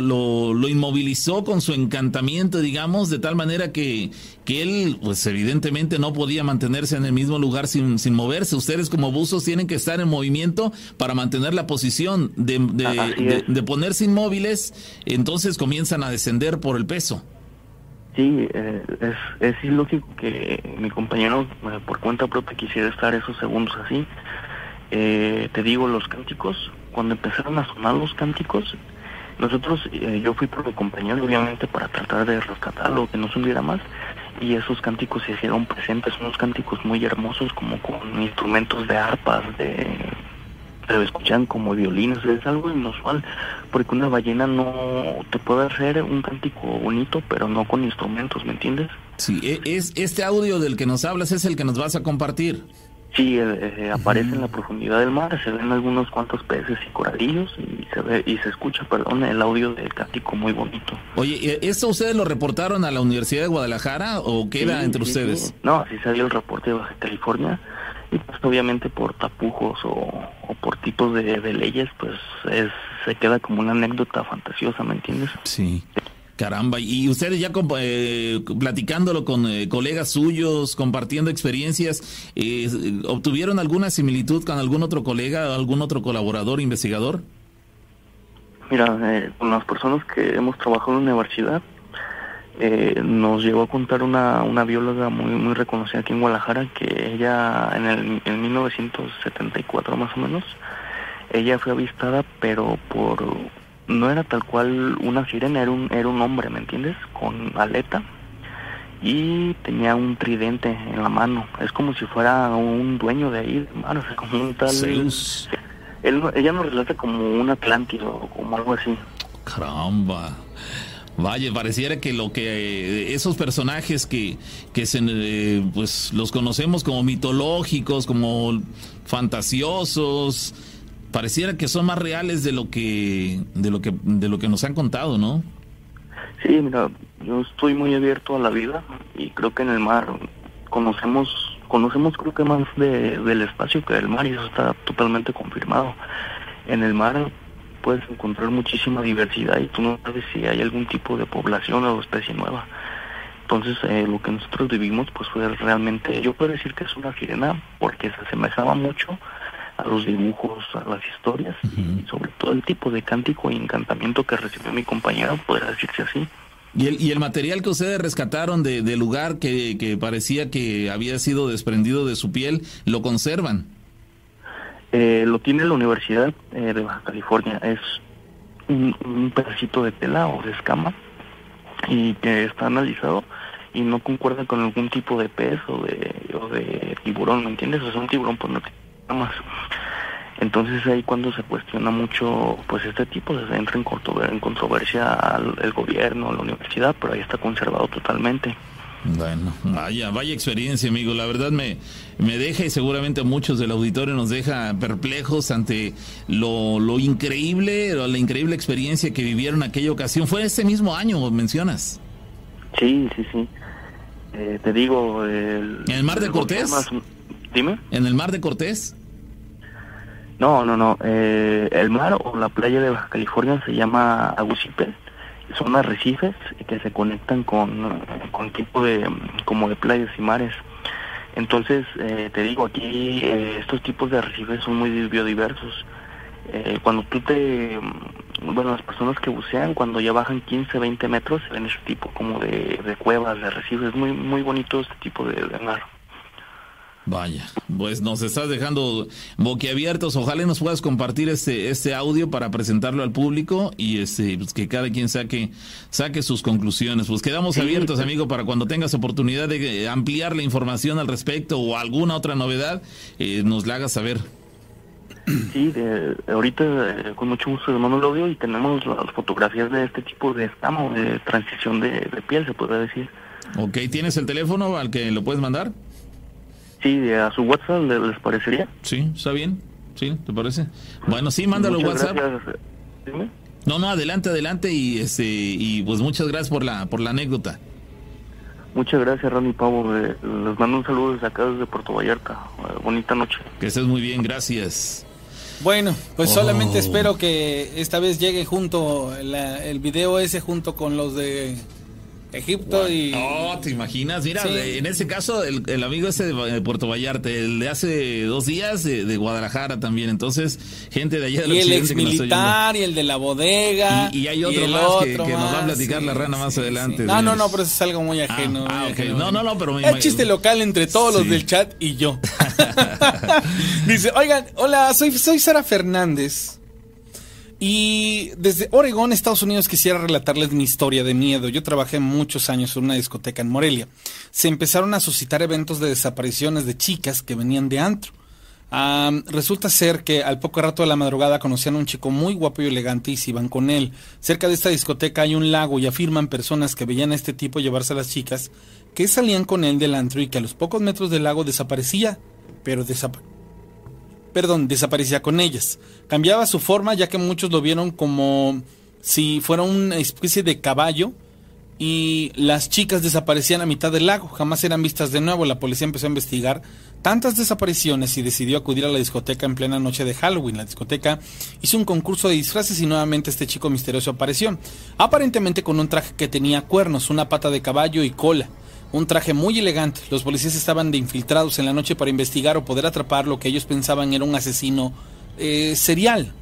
lo, lo, inmovilizó con su encantamiento, digamos, de tal manera que, que él, pues evidentemente no podía mantenerse en el mismo lugar sin, sin moverse. Ustedes como buzos tienen que estar en movimiento para mantener la posición de, de, de ponerse inmóviles, entonces comienzan a descender por el peso. Sí, eh, es, es ilógico que mi compañero eh, por cuenta propia quisiera estar esos segundos así. Eh, te digo, los cánticos, cuando empezaron a sonar los cánticos, nosotros, yo fui por mi compañero obviamente para tratar de rescatarlo, que no se hundiera más, y esos cánticos se hicieron presentes, unos cánticos muy hermosos como con instrumentos de arpas, de pero escuchan como violines, es algo inusual, porque una ballena no te puede hacer un cántico bonito, pero no con instrumentos, ¿me entiendes? Sí, e, es este audio del que nos hablas es el que nos vas a compartir. Sí, eh, eh, aparece en la profundidad del mar, se ven algunos cuantos peces y coralillos y se ve y se escucha, perdón, el audio del cántico muy bonito. Oye, ¿esto ustedes lo reportaron a la Universidad de Guadalajara o queda entre ustedes? No, así se dio el reporte de Baja California y pues obviamente por tapujos o, por tipos de, leyes, pues es, se queda como una anécdota fantasiosa, ¿me entiendes? Sí. Caramba, y ustedes ya eh, platicándolo con eh, colegas suyos, compartiendo experiencias, eh, ¿obtuvieron alguna similitud con algún otro colega, algún otro colaborador, investigador? Mira, con las personas que hemos trabajado en la universidad, eh, nos llegó a contar una, una bióloga muy muy reconocida aquí en Guadalajara que ella en el en 1974 más o menos ella fue avistada pero por no era tal cual una sirena era un era un hombre me entiendes con aleta. Y tenía un tridente en la mano. Es como si fuera un dueño de ahí o sea, como un tal él, ella nos relata como un Atlántico o como algo así. Caramba. Vaya, pareciera que lo que eh, esos personajes que, que se, eh, pues los conocemos como mitológicos, como fantasiosos, pareciera que son más reales de lo que de lo que de lo que nos han contado, ¿no? Sí, mira, yo estoy muy abierto a la vida y creo que en el mar conocemos conocemos creo que más de, del espacio que del mar y eso está totalmente confirmado. En el mar puedes encontrar muchísima diversidad y tú no sabes si hay algún tipo de población o especie nueva. Entonces, eh, lo que nosotros vivimos, pues fue realmente, yo puedo decir que es una sirena porque se asemejaba mucho a los dibujos, a las historias y sobre todo el tipo de cántico y encantamiento que recibió mi compañero, podría decirse así. ¿Y el, y el material que ustedes rescataron de, del lugar que, que parecía que había sido desprendido de su piel, lo conservan? Eh, lo tiene la Universidad eh, de Baja California. Es un, pedacito de tela o de escama y que está analizado y no concuerda con algún tipo de pez o de, o de tiburón, ¿me entiendes? Sea, un tiburón pues no más. Entonces ahí cuando se cuestiona mucho pues este tipo, se entra en, en controversia al el gobierno, a la universidad, pero ahí está conservado totalmente. Bueno, vaya, vaya experiencia, amigo. La verdad me, me deja y seguramente muchos del auditorio nos deja perplejos ante lo, lo increíble, la increíble experiencia que vivieron aquella ocasión. Fue ese mismo año, mencionas. Sí, sí, sí. Eh, te digo... ¿En el Mar de Cortés? Dime. ¿En el Mar de Cortés? No, no, no. Eh, el mar o la playa de Baja California se llama Agucipe son arrecifes que se conectan con, con tipo de como de playas y mares. Entonces, eh, te digo, aquí eh, estos tipos de arrecifes son muy biodiversos. Eh, cuando tú te, bueno, las personas que bucean, cuando ya bajan 15, 20 metros, se ven ese tipo como de, de cuevas, de arrecifes. Muy, muy bonito este tipo de, de mar. Vaya, pues nos estás dejando boquiabiertos. Ojalá nos puedas compartir este, este audio para presentarlo al público y este, pues que cada quien saque, saque sus conclusiones. Pues quedamos abiertos, amigo, para cuando tengas oportunidad de ampliar la información al respecto o alguna otra novedad, eh, nos la hagas saber. Sí, de, ahorita eh, con mucho gusto les mando el audio y tenemos las fotografías de este tipo de estamo, de transición de, de piel, se podría decir. Ok, ¿tienes el teléfono al que lo puedes mandar? Sí, a su WhatsApp les parecería. Sí, está bien. Sí, ¿te parece? Bueno, sí, mándalo WhatsApp. No, no, adelante, adelante y este y pues muchas gracias por la por la anécdota. Muchas gracias, Ronnie Pavo. Eh, les mando un saludo desde acá, desde Puerto Vallarta. Eh, bonita noche. Que estés muy bien, gracias. Bueno, pues Oh. solamente espero que esta vez llegue junto la- el video ese junto con los de Egipto y No, ¿te imaginas? Mira, Sí. de- en ese caso, el, el amigo ese de, de Puerto Vallarta, el de hace dos días de, de Guadalajara también. Entonces, gente de allá del y el ex militar y el de la bodega Y- y hay otro más que- nos va a platicar la rana más adelante, No, no, de- no, pero eso es algo muy ajeno. ah, muy ok. ajeno. No, no, no, pero Es chiste local entre todos los del chat y yo. Dice, oigan, hola, soy, soy Sara Fernández. Y desde Oregón, Estados Unidos, quisiera relatarles mi historia de miedo. Yo trabajé muchos años en una discoteca en Morelia. Se empezaron a suscitar eventos de desapariciones de chicas que venían de antro. Resulta ser que al poco rato de la madrugada conocían a un chico muy guapo y elegante y se iban con él. Cerca de esta discoteca hay un lago y afirman personas que veían a este tipo llevarse a las chicas que salían con él del antro y que a los pocos metros del lago desaparecía, pero desaparecía perdón, desaparecía con ellas. Cambiaba su forma ya que muchos lo vieron como si fuera una especie de caballo y las chicas desaparecían a mitad del lago, jamás eran vistas de nuevo. La policía empezó a investigar tantas desapariciones y decidió acudir a la discoteca en plena noche de Halloween. La discoteca hizo un concurso de disfraces y nuevamente este chico misterioso apareció, aparentemente con un traje que tenía cuernos, una pata de caballo y cola. Un traje muy elegante. Los policías estaban de infiltrados en la noche para investigar o poder atrapar lo que ellos pensaban era un asesino eh, serial.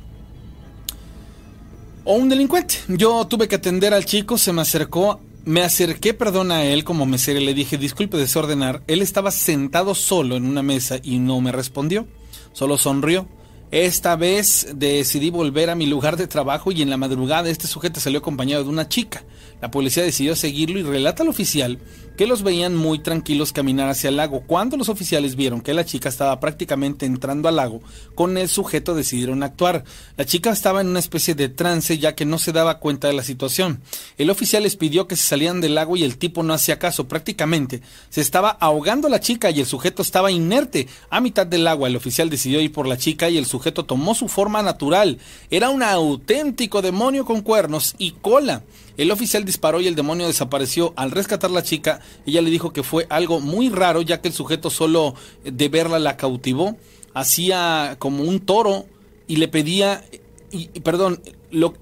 O un delincuente. Yo tuve que atender al chico, se me acercó, me acerqué, perdón, a él como mesero le dije, disculpe desordenar. Él estaba sentado solo en una mesa y no me respondió, solo sonrió. Esta vez decidí volver a mi lugar de trabajo y en la madrugada este sujeto salió acompañado de una chica. La policía decidió seguirlo y relata al oficial que los veían muy tranquilos caminar hacia el lago. Cuando los oficiales vieron que la chica estaba prácticamente entrando al lago, con el sujeto decidieron actuar. La chica estaba en una especie de trance ya que no se daba cuenta de la situación. El oficial les pidió que se salieran del lago y el tipo no hacía caso. Prácticamente se estaba ahogando la chica y el sujeto estaba inerte. A mitad del agua el oficial decidió ir por la chica y el sujeto tomó su forma natural. Era un auténtico demonio con cuernos y cola. El oficial disparó y el demonio desapareció. Al rescatar la chica, ella le dijo que fue algo muy raro ya que el sujeto solo de verla la cautivó. Hacía como un toro y le pedía, y, perdón, lo,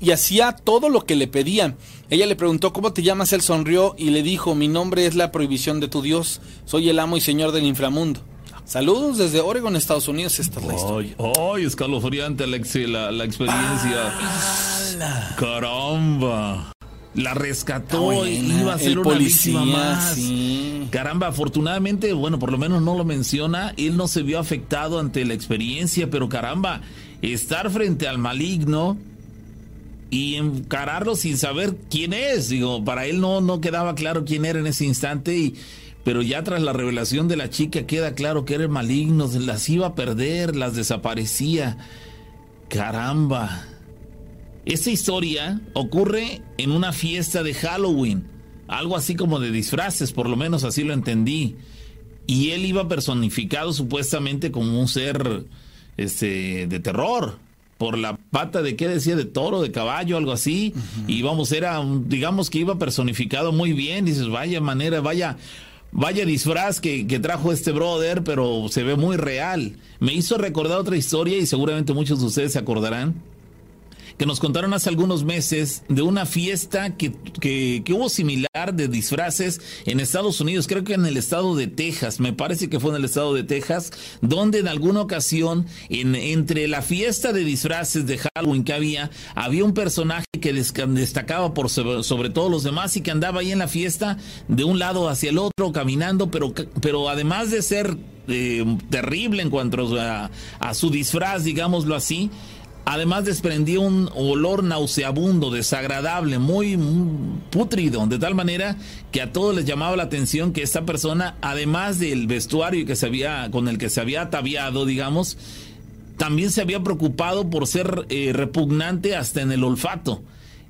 y hacía todo lo que le pedían. Ella le preguntó cómo te llamas, él sonrió y le dijo, mi nombre es la prohibición de tu Dios, soy el amo y señor del inframundo. Saludos desde Oregon, Estados Unidos, esta es la historia. Ay, ay, escalofriante la, ex- la, la experiencia. Caramba. La rescató y buena. iba a ser El una policía, víctima más. sí. Caramba, afortunadamente, bueno, por lo menos no lo menciona, él no se vio afectado ante la experiencia, pero caramba, estar frente al maligno y encararlo sin saber quién es, digo, para él no, no quedaba claro quién era en ese instante, y, pero ya tras la revelación de la chica queda claro que era el maligno, se las iba a perder, las desaparecía. Caramba. Esta historia ocurre en una fiesta de Halloween, algo así como de disfraces, por lo menos así lo entendí. Y él iba personificado supuestamente como un ser este de terror por la pata de qué decía de toro, de caballo, algo así. Y vamos, era digamos que iba personificado muy bien, dices, vaya manera, vaya Vaya disfraz que, que trajo este brother, pero se ve muy real. Me hizo recordar otra historia y seguramente muchos de ustedes se acordarán que nos contaron hace algunos meses de una fiesta que, que, que hubo similar de disfraces en Estados Unidos, creo que en el estado de Texas, me parece que fue en el estado de Texas, donde en alguna ocasión, en, entre la fiesta de disfraces de Halloween que había, había un personaje que destacaba por sobre, sobre todos los demás y que andaba ahí en la fiesta de un lado hacia el otro, caminando, pero, pero además de ser eh, terrible en cuanto a, a su disfraz, digámoslo así, Además desprendía un olor nauseabundo, desagradable, muy, putrido, de tal manera que a todos les llamaba la atención que esta persona, además del vestuario que se había, con el que se había ataviado, digamos, también se había preocupado por ser eh, repugnante hasta en el olfato.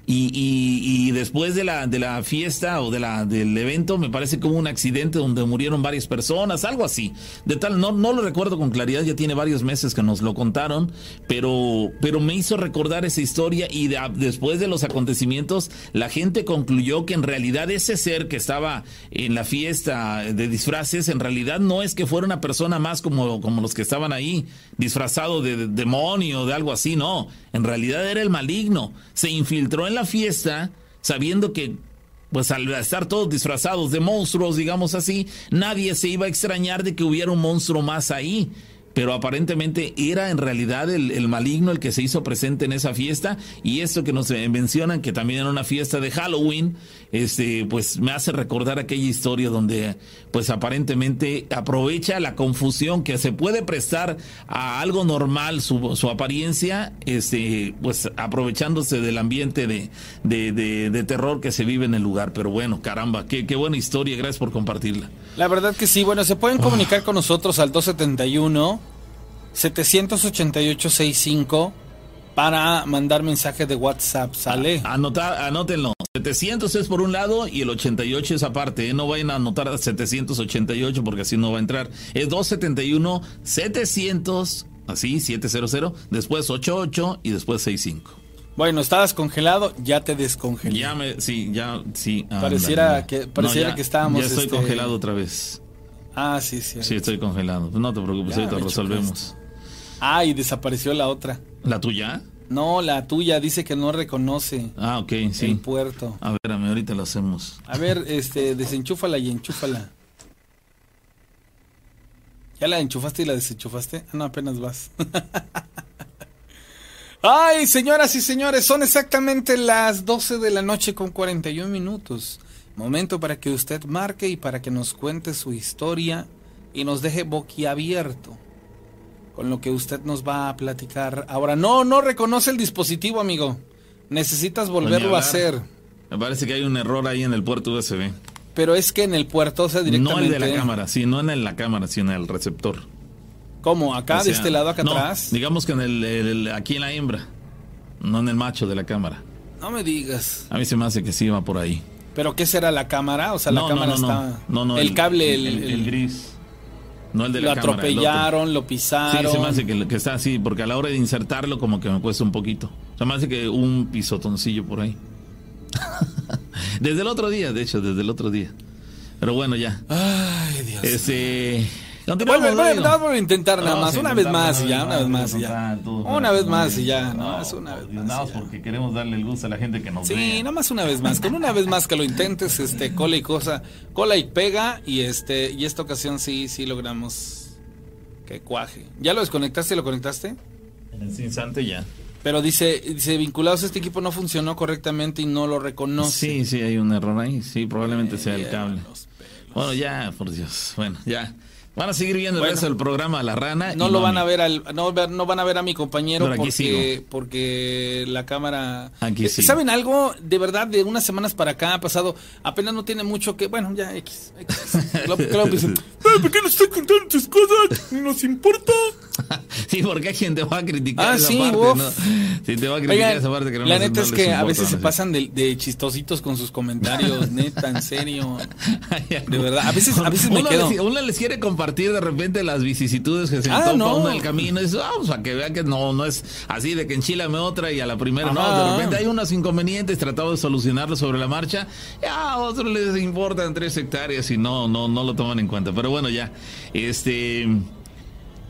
Y, y, y, después de la, de la fiesta o de la, del evento me parece como un accidente donde murieron varias personas, algo así. De tal, no, no lo recuerdo con claridad, ya tiene varios meses que nos lo contaron, pero, pero me hizo recordar esa historia y después de los acontecimientos la gente concluyó que en realidad ese ser que estaba en la fiesta de disfraces en realidad no es que fuera una persona más como, como los que estaban ahí, disfrazado de, de demonio, de algo así, no, en realidad era el maligno, se infiltró en la fiesta sabiendo que pues al estar todos disfrazados de monstruos, digamos así, nadie se iba a extrañar de que hubiera un monstruo más ahí pero aparentemente era en realidad el, maligno el que se hizo presente en esa fiesta. Y esto que nos mencionan que también era una fiesta de Halloween, este, pues me hace recordar aquella historia donde pues aparentemente aprovecha la confusión que se puede prestar a algo normal su, su apariencia, este, pues aprovechándose del ambiente de, de, de, terror que se vive en el lugar, pero bueno, caramba, qué, qué buena historia, gracias por compartirla. La verdad que sí, bueno, se pueden comunicar con nosotros al 271 788-65 para mandar mensaje de WhatsApp, ¿sale? Anotar, anótenlo. 700 es por un lado y el 88 es aparte. ¿eh? No vayan a anotar 788 porque así no va a entrar. Es 271 700, así, 700, después 88 y después 65. Bueno, estabas congelado, ya te descongelé. Ya me, sí, ya, sí. Pareciera, que, pareciera que estábamos. Ya estoy este, congelado otra vez. Ah, sí, sí. Sí, estoy congelado. No te preocupes, ahorita resolvemos. Ah, y desapareció la otra. ¿La tuya? No, la tuya dice que no reconoce. Ah, ok, sí. El puerto. A ver, a mí ahorita lo hacemos. A ver, este, desenchúfala y enchúfala. ¿Ya la enchufaste y la desenchufaste? Ah, no, apenas vas. Ay, señoras y señores, son exactamente las 12 de la noche con 41 minutos. Momento para que usted marque y para que nos cuente su historia y nos deje boquiabierto con lo que usted nos va a platicar. Ahora, no, no reconoce el dispositivo, amigo. Necesitas volverlo a hacer. Me parece que hay un error ahí en el puerto USB. Pero es que en el puerto, o sea, directamente... No el de la cámara, sí, no en la cámara, sino en el receptor. ¿Cómo? ¿Acá, de este lado, acá atrás? digamos que en el, aquí en la hembra, no en el macho de la cámara. No me digas. A mí se me hace que sí va por ahí. ¿Pero qué será la cámara? O sea, la cámara está... No, no, el, cable, el gris. No el de lo atropellaron, lo pisaron. Sí, se me hace que, que, está así, porque a la hora de insertarlo como que me cuesta un poquito. Se me hace que un pisotoncillo por ahí. desde el otro día, de hecho, desde el otro día. Pero bueno, ya. Ay, Dios. Este, vamos a intentar nada más, una vez más y ya, una vez más y ya. Una vez más y ya, no, es una vez más. Porque queremos darle el gusto a la gente que nos ve. Sí, nada más una vez más, con una vez más que lo intentes, este, cola y cosa, cola y pega y este, y esta ocasión sí, sí logramos que cuaje. ¿Ya lo desconectaste y lo conectaste? En ese instante ya. Pero dice, dice, vinculados a este equipo no funcionó correctamente y no lo reconoce. Sí, sí, hay un error ahí. Sí, probablemente sea el cable. Bueno, ya, por Dios. Bueno, ya. Van a seguir viendo el resto del programa La Rana. No lo van a ver al, no, no, van a ver a mi compañero porque, porque la cámara. Aquí eh, ¿Saben algo? De verdad, de unas semanas para acá ha pasado. Apenas no tiene mucho que. Bueno, ya X. ¿Por qué no estoy contando tus cosas? ¿Nos importa? sí, porque hay quien te va a criticar ah, esa sí, parte, ¿no? Sí, te va a criticar esa parte que no La neta es que a veces se pasan de, de, chistositos con sus comentarios, neta, en serio. de verdad, a veces, a veces me quedo. uno les quiere compartir partir de repente las vicisitudes que se ah, topa uno en el camino. Y vamos a que vea que no, no es así de que enchilame otra y a la primera no. De repente hay unos inconvenientes, tratado de solucionarlos sobre la marcha. Ya a otros les importan tres hectáreas y no, no, no lo toman en cuenta. Pero bueno, ya. Este.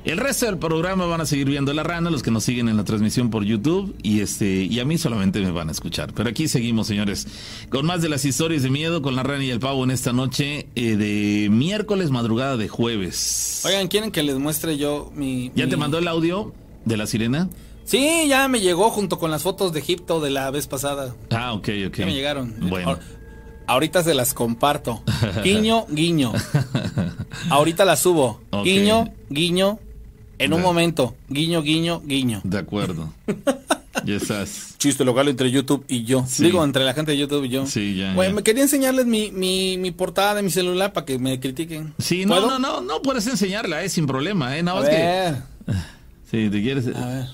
El resto del programa van a seguir viendo La Rana, los que nos siguen en la transmisión por YouTube, y este y a mí solamente me van a escuchar. Pero aquí seguimos, señores, con más de las historias de miedo con La Rana y el Pavo en esta noche eh, de miércoles, madrugada de jueves. Oigan, ¿quieren que les muestre yo mi... ¿Ya te mandó el audio de la sirena? Sí, ya me llegó junto con las fotos de Egipto de la vez pasada. Ah, ok, ok. Ya me llegaron. Bueno. Ahorita se las comparto. Guiño, guiño. Ahorita las subo. Guiño, guiño, en un momento, guiño, guiño, guiño. De acuerdo. ya estás. Chiste local entre YouTube y yo. Digo, entre la gente de YouTube y yo. Sí, ya. Bueno, me quería enseñarles mi, mi, mi, portada de mi celular para que me critiquen. Sí, no, no, no, no puedes enseñarla, eh, sin problema, eh. Nada más que. Sí, te quieres. A ver.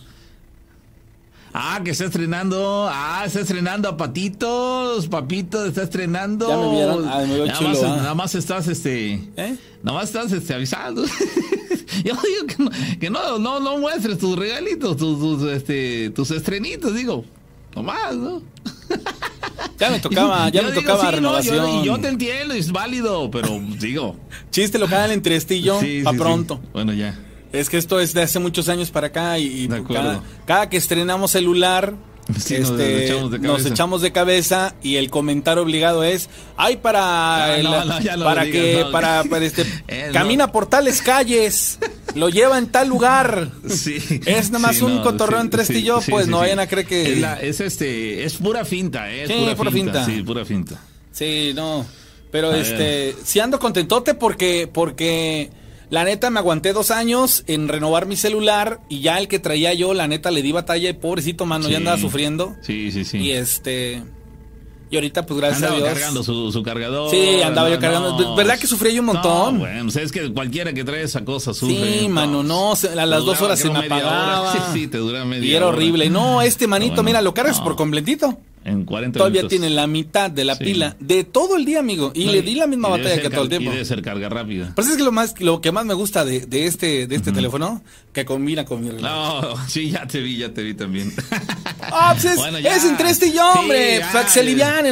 Ah, que está estrenando. Ah, está estrenando a Patitos. Papito está estrenando. Ya me vieron. Ah, me veo nada, chulo, más, ah. nada más estás este. ¿Eh? Nada más estás este, avisando. Yo digo que, no, que no, no, no muestres tus regalitos, tus, tus, este, tus estrenitos, digo. Nomás, ¿no? Ya me tocaba, ya Yo me digo, tocaba sí, no, renovación. yo, y yo te entiendo, es válido, pero digo. Chiste local entre y yo, sí, pa' sí. pronto. Bueno, ya. Es que esto es de hace muchos años para acá y, y De acuerdo. cada, cada que estrenamos celular, Sí, nos este, echamos de nos cabeza. echamos de cabeza y el comentario obligado es, ay para, Ah, el- no, no, ya no para que, para, para este, Eh, camina por tales calles, lo lleva en tal lugar. Sí. Es nada más Sí, un cotorreo entre este y yo, pues no vayan a creer que... Es, la- es este, es pura finta, ¿eh? Es Sí, pura, pura finta. finta. Sí, pura finta. Sí, no. Pero A este, sí ando contentote porque, porque la neta me aguanté dos años en renovar mi celular y ya el que traía yo, la neta le di batalla y pobrecito mano, Sí. ya andaba sufriendo. Sí, sí, sí. Y este, y ahorita pues gracias Andaba a Dios. cargando su, su cargador. Sí, andaba yo cargando. ¿Verdad que sufrí yo un montón? No, bueno, pues es que cualquiera que trae esa cosa sufre. Sí, mano, no, se- a las dos horas se me hora. apagaba. Sí, sí, te dura media Y era hora. horrible. No, este manito, Bueno, mira, lo cargas por completito. En 40 Todavía minutos. tiene la mitad de la Sí. pila de todo el día, amigo. Y No, le di la misma batalla que todo el tiempo. Y debe ser carga rápida. Pero es que lo más lo que más me gusta de, de este de este teléfono que combina con mi reloj. No, sí, ya te vi, ya te vi también. Ah, pues es, Bueno, es entre este y yo, Sí, hombre. ya, que se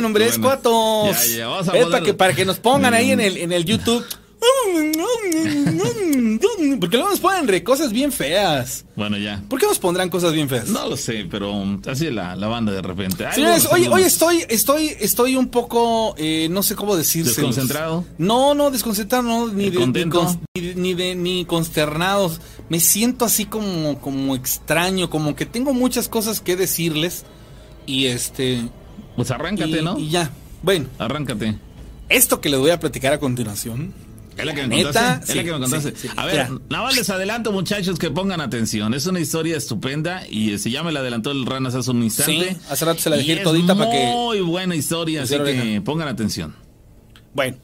hombre, es bueno. cuatos. Ya, vamos a es para que, para que nos pongan ahí en el, en el YouTube. Porque luego nos ponen re cosas bien feas. Bueno, ya. ¿Por qué nos pondrán cosas bien feas? No lo sé, pero um, así es la, la banda de repente. Ay, Señores, hoy, estoy, estoy, estoy un poco, eh, no sé cómo decirse. ¿Desconcentrado? No, no, desconcentrado, no, ni, ¿Eh, de, ni, contento? ni de- ni de- ni consternados. Me siento así como, como extraño, como que tengo muchas cosas que decirles. Y este. Pues arráncate, y, ¿no? y ya. Bueno, Arráncate. esto que les voy a platicar a continuación. Es la que me contaste. Es la que me contaste. sí, sí. a ver, nada más les adelanto, muchachos, que pongan atención. Es una historia estupenda y se ya me la adelantó el Ranas hace un instante. Sí, hace rato se la dejé todita para que. Muy buena historia, así que pongan atención. Bueno,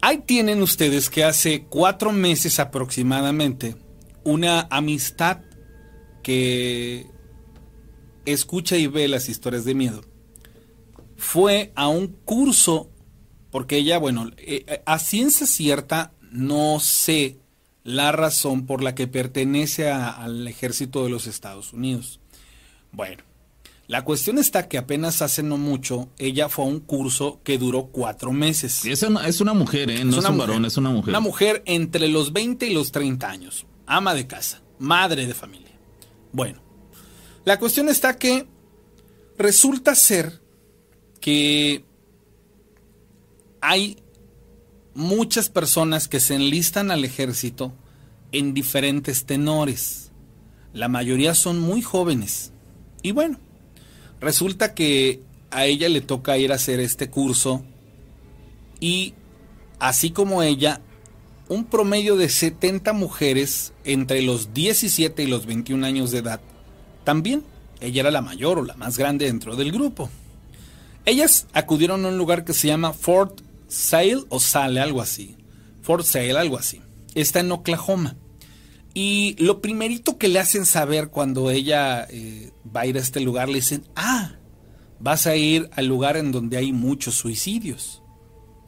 ahí tienen ustedes que hace cuatro meses aproximadamente una amistad que escucha y ve las historias de miedo fue a un curso porque ella, bueno, eh, a ciencia cierta no sé la razón por la que pertenece a- al ejército de los Estados Unidos. Bueno, la cuestión está que apenas hace no mucho ella fue a un curso que duró cuatro meses. Es una, es una mujer, ¿eh? No es, una un mujer. varón, es una mujer. Una mujer entre los 20 y los 30 años. Ama de casa, madre de familia. Bueno, la cuestión está que resulta ser que hay muchas personas que se enlistan al ejército en diferentes tenores. La mayoría son muy jóvenes. Y bueno, resulta que a ella le toca ir a hacer este curso y así como ella, un promedio de 70 mujeres entre los 17 y los 21 años de edad. También ella era la mayor o la más grande dentro del grupo. Ellas acudieron a un lugar que se llama Fort Sale o Sale, algo así. Fort Sale, algo así. Está en Oklahoma. Y lo primerito que le hacen saber cuando ella eh, va a ir a este lugar, le dicen, ah, vas a ir al lugar en donde hay muchos suicidios.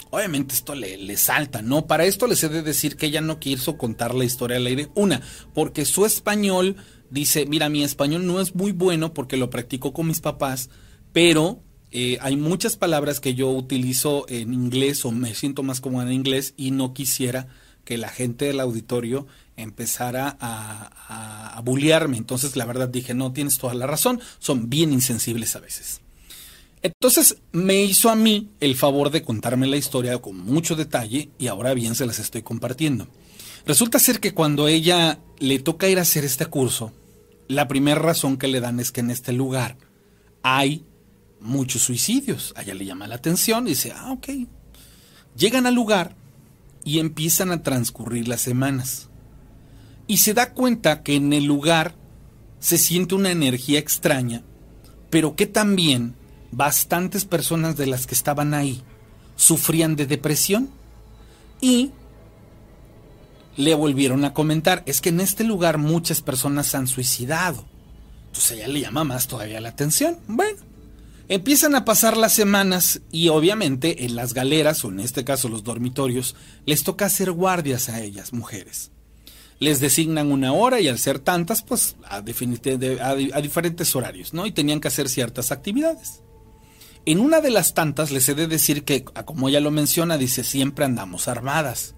Obviamente esto le, le salta, ¿no? Para esto les he de decir que ella no quiso contar la historia al aire. Una, porque su español dice, mira, mi español no es muy bueno porque lo practico con mis papás, pero eh, hay muchas palabras que yo utilizo en inglés o me siento más cómoda en inglés y no quisiera que la gente del auditorio empezara a, a. Entonces, la verdad dije, no, tienes toda la razón, son bien insensibles a veces. Entonces me hizo a mí el favor de contarme la historia con mucho detalle y ahora bien se las estoy compartiendo. Resulta ser que cuando ella le toca ir a hacer este curso, la primera razón que le dan es que en este lugar hay muchos suicidios. A ella le llama la atención y dice, ah, ok. Llegan al lugar y empiezan a transcurrir las semanas. Y se da cuenta que en el lugar se siente una energía extraña, pero que también bastantes personas de las que estaban ahí sufrían de depresión y le volvieron a comentar, es que en este lugar muchas personas han suicidado. Entonces ella le llama más todavía la atención. Bueno, empiezan a pasar las semanas y obviamente en las galeras, o en este caso los dormitorios, les toca hacer guardias a ellas, mujeres. Les designan una hora y al ser tantas, pues a, a diferentes horarios, ¿no? Y tenían que hacer ciertas actividades. En una de las tantas les he de decir que, como ella lo menciona, dice, siempre andamos armadas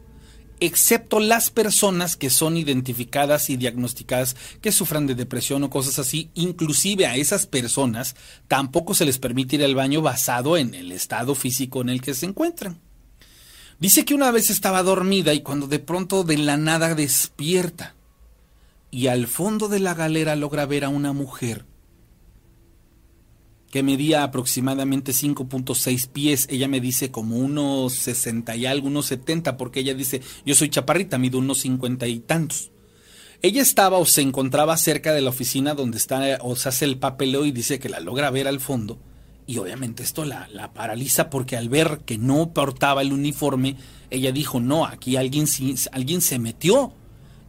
excepto las personas que son identificadas y diagnosticadas que sufran de depresión o cosas así, inclusive a esas personas tampoco se les permite ir al baño basado en el estado físico en el que se encuentran. Dice que una vez estaba dormida y cuando de pronto de la nada despierta y al fondo de la galera logra ver a una mujer que medía aproximadamente 5.6 pies. Ella me dice como unos 60 y algo, unos 70, porque ella dice, yo soy chaparrita, mido unos 50 y tantos. Ella estaba o se encontraba cerca de la oficina donde está o se hace el papeleo y dice que la logra ver al fondo. Y obviamente esto la, la paraliza porque al ver que no portaba el uniforme, ella dijo, no, aquí alguien, alguien se metió.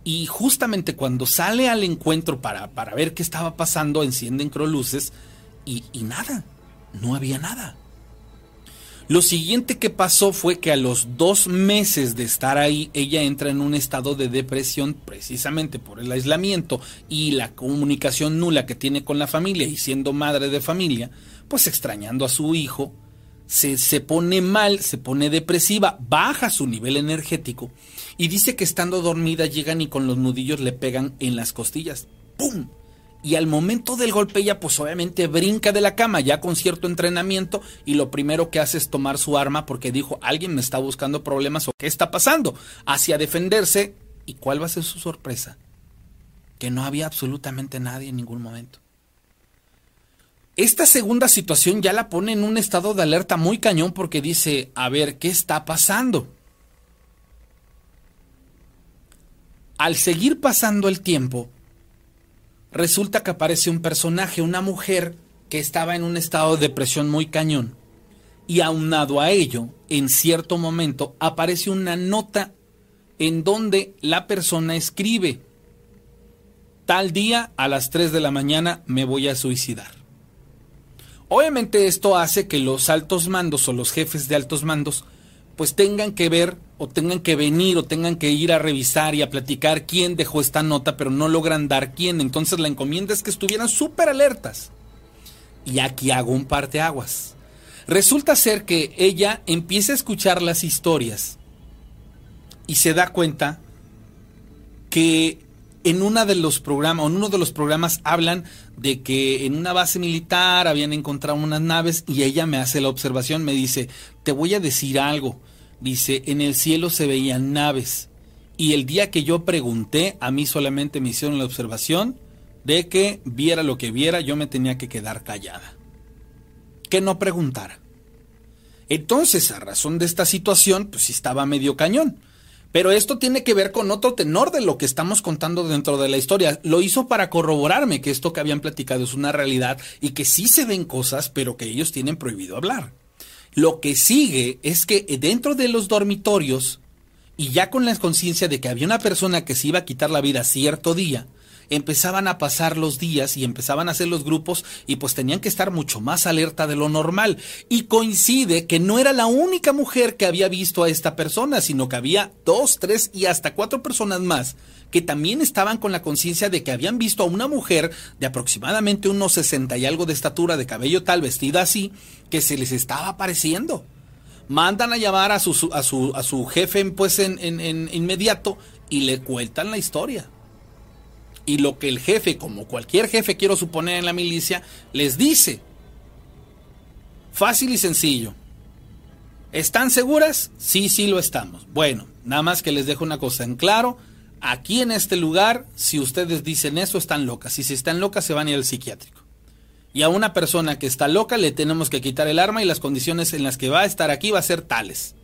Y justamente cuando sale al encuentro para, para ver qué estaba pasando, encienden croluces y, nada, no había nada. Lo siguiente que pasó fue que a los dos meses de estar ahí, ella entra en un estado de depresión precisamente por el aislamiento y la comunicación nula que tiene con la familia y siendo madre de familia, pues extrañando a su hijo, se, se pone mal, se pone depresiva, baja su nivel energético y dice que estando dormida llegan y con los nudillos le pegan en las costillas. ¡Pum! Y al momento del golpe ella pues obviamente brinca de la cama ya con cierto entrenamiento y lo primero que hace es tomar su arma porque dijo alguien me está buscando problemas o qué está pasando hacia defenderse y cuál va a ser su sorpresa que no había absolutamente nadie en ningún momento. Esta segunda situación ya la pone en un estado de alerta muy cañón porque dice, a ver, ¿qué está pasando? Al seguir pasando el tiempo, resulta que aparece un personaje, una mujer que estaba en un estado de depresión muy cañón. Y aunado a ello, en cierto momento aparece una nota en donde la persona escribe, tal día a las 3 de la mañana me voy a suicidar. Obviamente esto hace que los altos mandos o los jefes de altos mandos pues tengan que ver o tengan que venir o tengan que ir a revisar y a platicar quién dejó esta nota, pero no logran dar quién. Entonces la encomienda es que estuvieran súper alertas. Y aquí hago un parteaguas. Resulta ser que ella empieza a escuchar las historias y se da cuenta que en una de los programas, en uno de los programas hablan de que en una base militar habían encontrado unas naves y ella me hace la observación, me dice, te voy a decir algo. Dice, en el cielo se veían naves. Y el día que yo pregunté, a mí solamente me hicieron la observación de que viera lo que viera, yo me tenía que quedar callada. Que no preguntara. Entonces, a razón de esta situación, pues estaba medio cañón. Pero esto tiene que ver con otro tenor de lo que estamos contando dentro de la historia. Lo hizo para corroborarme que esto que habían platicado es una realidad y que sí se ven cosas, pero que ellos tienen prohibido hablar. Lo que sigue es que dentro de los dormitorios, y ya con la conciencia de que había una persona que se iba a quitar la vida cierto día, empezaban a pasar los días y empezaban a hacer los grupos y pues tenían que estar mucho más alerta de lo normal. Y coincide que no era la única mujer que había visto a esta persona, sino que había dos, tres y hasta cuatro personas más que también estaban con la conciencia de que habían visto a una mujer de aproximadamente unos 60 y algo de estatura, de cabello tal, vestida así, que se les estaba apareciendo. Mandan a llamar a su, a su, a su jefe pues en, en inmediato y le cuentan la historia. Y lo que el jefe, como cualquier jefe quiero suponer en la milicia, les dice. Fácil y sencillo. ¿Están seguras? Sí, sí lo estamos. Bueno, nada más que les dejo una cosa en claro. Aquí en este lugar, si ustedes dicen eso, están locas. Y si están locas, se van a ir al psiquiátrico. Y a una persona que está loca le tenemos que quitar el arma y las condiciones en las que va a estar aquí va a ser tales.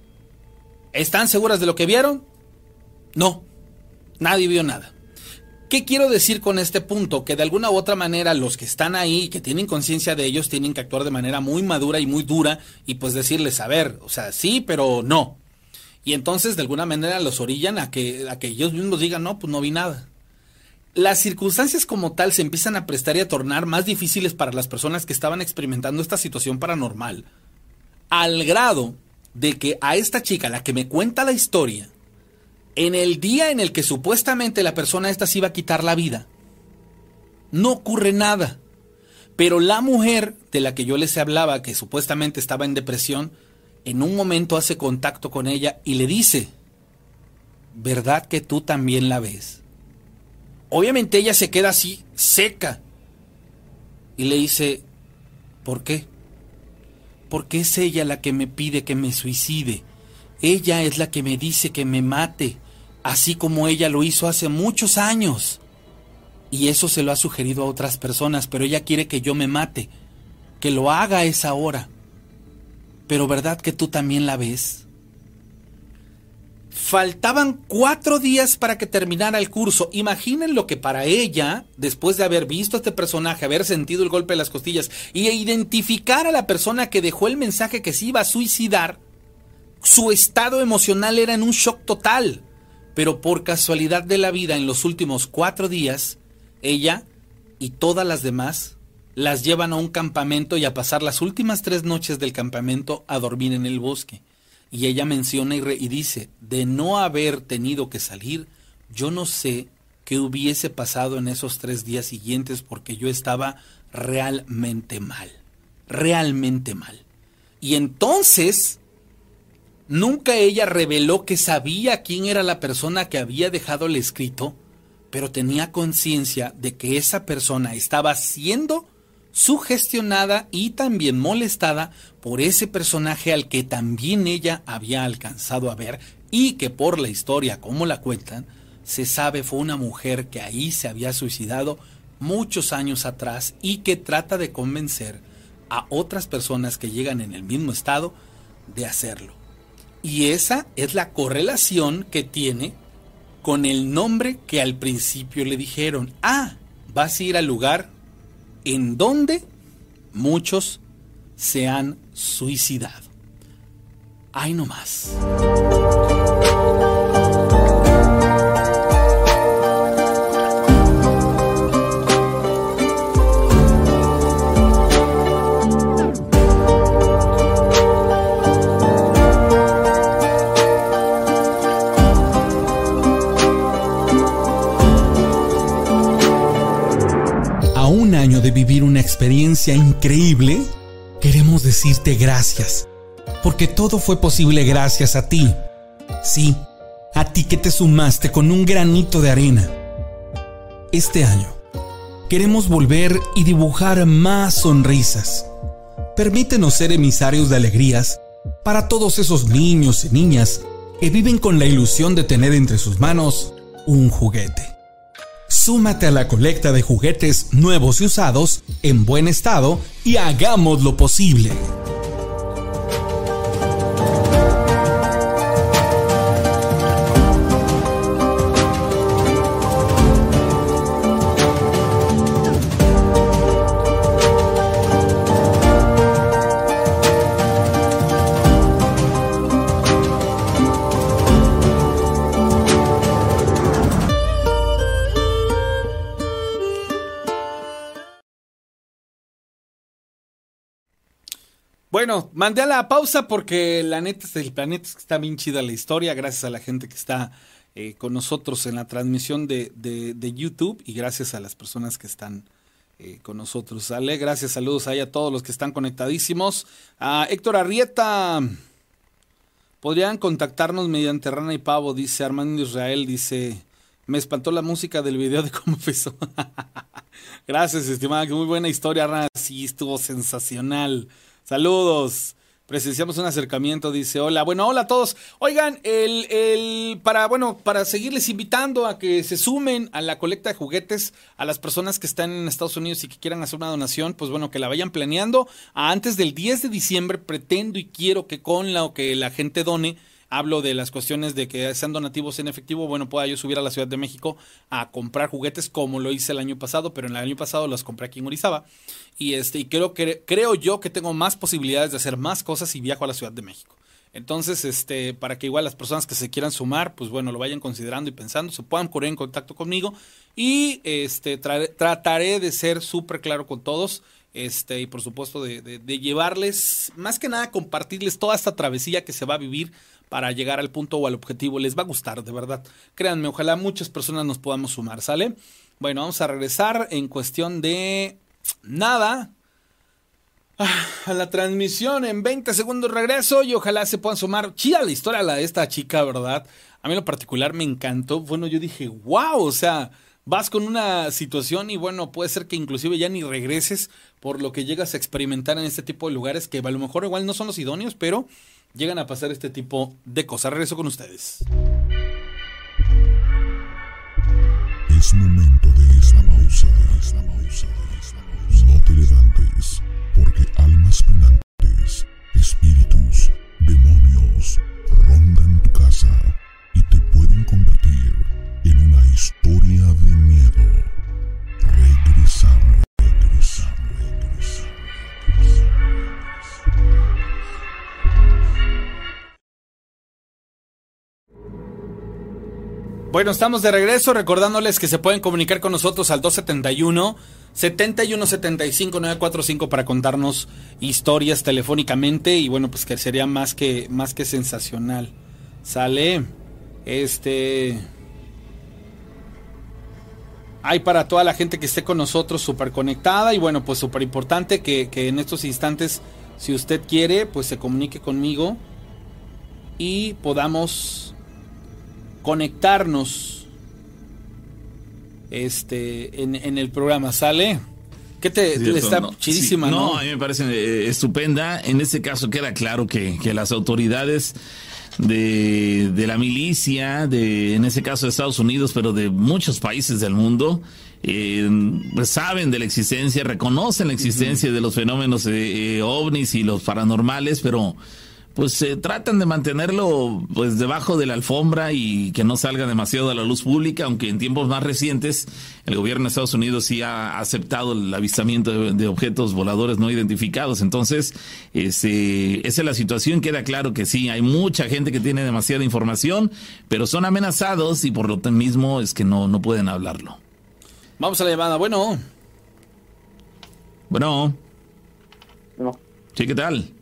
¿Están seguras de lo que vieron? No. Nadie vio nada. ¿Qué quiero decir con este punto? Que de alguna u otra manera los que están ahí, que tienen conciencia de ellos, tienen que actuar de manera muy madura y muy dura y pues decirles, a ver, o sea, sí, pero no. Y entonces de alguna manera los orillan a que, a que ellos mismos digan, no, pues no vi nada. las circunstancias como tal se empiezan a prestar y a tornar más difíciles para las personas que estaban experimentando esta situación paranormal, al grado de que a esta chica, la que me cuenta la historia, en el día en el que supuestamente la persona esta se iba a quitar la vida, no ocurre nada. Pero la mujer de la que yo les hablaba, que supuestamente estaba en depresión, en un momento hace contacto con ella y le dice, ¿verdad que tú también la ves? Obviamente ella se queda así, seca, y le dice, ¿por qué? Porque es ella la que me pide que me suicide. Ella es la que me dice que me mate, así como ella lo hizo hace muchos años. Y eso se lo ha sugerido a otras personas, pero ella quiere que yo me mate, que lo haga a esa hora. Pero ¿verdad que tú también la ves? Faltaban cuatro días para que terminara el curso. Imaginen lo que para ella, después de haber visto a este personaje, haber sentido el golpe de las costillas y identificar a la persona que dejó el mensaje que se iba a suicidar, su estado emocional era en un shock total. Pero por casualidad de la vida, en los últimos cuatro días, ella y todas las demás las llevan a un campamento y a pasar las últimas tres noches del campamento a dormir en el bosque. Y ella menciona y, y dice, de no haber tenido que salir, yo no sé qué hubiese pasado en esos tres días siguientes porque yo estaba realmente mal, realmente mal. Y entonces, nunca ella reveló que sabía quién era la persona que había dejado el escrito, pero tenía conciencia de que esa persona estaba siendo sugestionada y también molestada por ese personaje al que también ella había alcanzado a ver y que por la historia, como la cuentan, se sabe fue una mujer que ahí se había suicidado muchos años atrás y que trata de convencer a otras personas que llegan en el mismo estado de hacerlo. Y esa es la correlación que tiene con el nombre que al principio le dijeron. Ah, vas a ir al lugar en donde muchos se han suicidado. Ay, no más. Experiencia increíble, queremos decirte gracias, porque todo fue posible gracias a ti. Sí, a ti que te sumaste con un granito de arena. Este año, queremos volver y dibujar más sonrisas. Permítenos ser emisarios de alegrías para todos esos niños y niñas que viven con la ilusión de tener entre sus manos un juguete. Súmate a la colecta de juguetes nuevos y usados en buen estado y hagamos lo posible. Bueno, mandé a la pausa porque la neta, el planeta está bien chida la historia, gracias a la gente que está eh, con nosotros en la transmisión de, YouTube y gracias a las personas que están eh, con nosotros. Ale, gracias, saludos ahí a todos los que están conectadísimos. A Héctor Arrieta, podrían contactarnos mediante Rana y Pavo, dice Armando Israel, dice, me espantó la música del video de cómo empezó. gracias, estimada, que muy buena historia, Rana, sí, estuvo sensacional. Saludos. Presenciamos un acercamiento, dice, hola, bueno, hola a todos. Oigan, el, el, para, bueno, para seguirles invitando a que se sumen a la colecta de juguetes a las personas que están en Estados Unidos y que quieran hacer una donación, pues bueno, que la vayan planeando. Antes del 10 de diciembre pretendo y quiero que con la o que la gente done hablo de las cuestiones de que sean donativos en efectivo, bueno, pueda yo subir a la Ciudad de México a comprar juguetes como lo hice el año pasado, pero en el año pasado los compré aquí en Orizaba. Y este, y creo que creo yo que tengo más posibilidades de hacer más cosas si viajo a la Ciudad de México. Entonces, este, para que igual las personas que se quieran sumar, pues bueno, lo vayan considerando y pensando, se puedan poner en contacto conmigo y este trataré de ser súper claro con todos. Este, y por supuesto de, de, llevarles, más que nada compartirles toda esta travesía que se va a vivir para llegar al punto o al objetivo. Les va a gustar, de verdad. Créanme, ojalá muchas personas nos podamos sumar, ¿sale? Bueno, vamos a regresar en cuestión de nada. Ah, a la transmisión en 20 segundos regreso y ojalá se puedan sumar. Chida la historia la de esta chica, ¿verdad? A mí en lo particular me encantó. Bueno, yo dije, wow, o sea, vas con una situación y bueno, puede ser que inclusive ya ni regreses por lo que llegas a experimentar en este tipo de lugares que a lo mejor igual no son los idóneos, pero llegan a pasar este tipo de cosas. Regreso con ustedes. Es momento de esta pausa, de esta pausa, de pausa. No te levantes, porque almas penantes, espíritus, demonios, rondan tu casa y te pueden convertir en una historia de miedo. Regresamos, Bueno, estamos de regreso recordándoles que se pueden comunicar con nosotros al 271 7175 945 para contarnos historias telefónicamente y bueno, pues que sería más que más que sensacional. Sale este hay para toda la gente que esté con nosotros súper conectada y bueno, pues súper importante que, que en estos instantes, si usted quiere, pues se comunique conmigo y podamos conectarnos este en, el programa. ¿Sale? ¿Qué te, está chidísima? no, a mí me parece eh, estupenda. En este caso queda claro que, las autoridades de, de, la milicia, de, en ese caso de Estados Unidos, pero de muchos países del mundo, eh, pues saben de la existencia, reconocen la existencia de los fenómenos eh, ovnis y los paranormales, pero pues se tratan de mantenerlo pues debajo de la alfombra y que no salga demasiado a la luz pública, aunque en tiempos más recientes el gobierno de Estados Unidos sí ha aceptado el avistamiento de, objetos voladores no identificados. Entonces, ese, esa es la situación, queda claro que sí, hay mucha gente que tiene demasiada información, pero son amenazados y por lo mismo es que no, no pueden hablarlo. Vamos a la llamada, bueno. Bueno. No. Sí, ¿qué tal?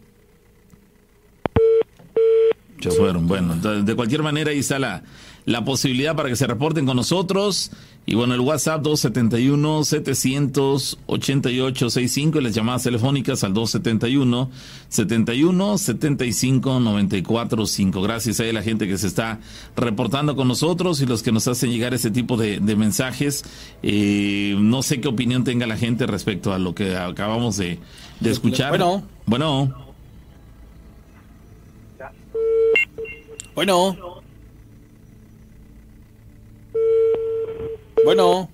Ya fueron. Bueno, de cualquier manera ahí está la, la posibilidad para que se reporten con nosotros. Y bueno, el WhatsApp 271-788-65 y las llamadas telefónicas al 271-71-75-94-5. Gracias a la gente que se está reportando con nosotros y los que nos hacen llegar ese tipo de, mensajes. Eh, no sé qué opinión tenga la gente respecto a lo que acabamos de, de escuchar. Bueno. Bueno. Bueno. Bueno.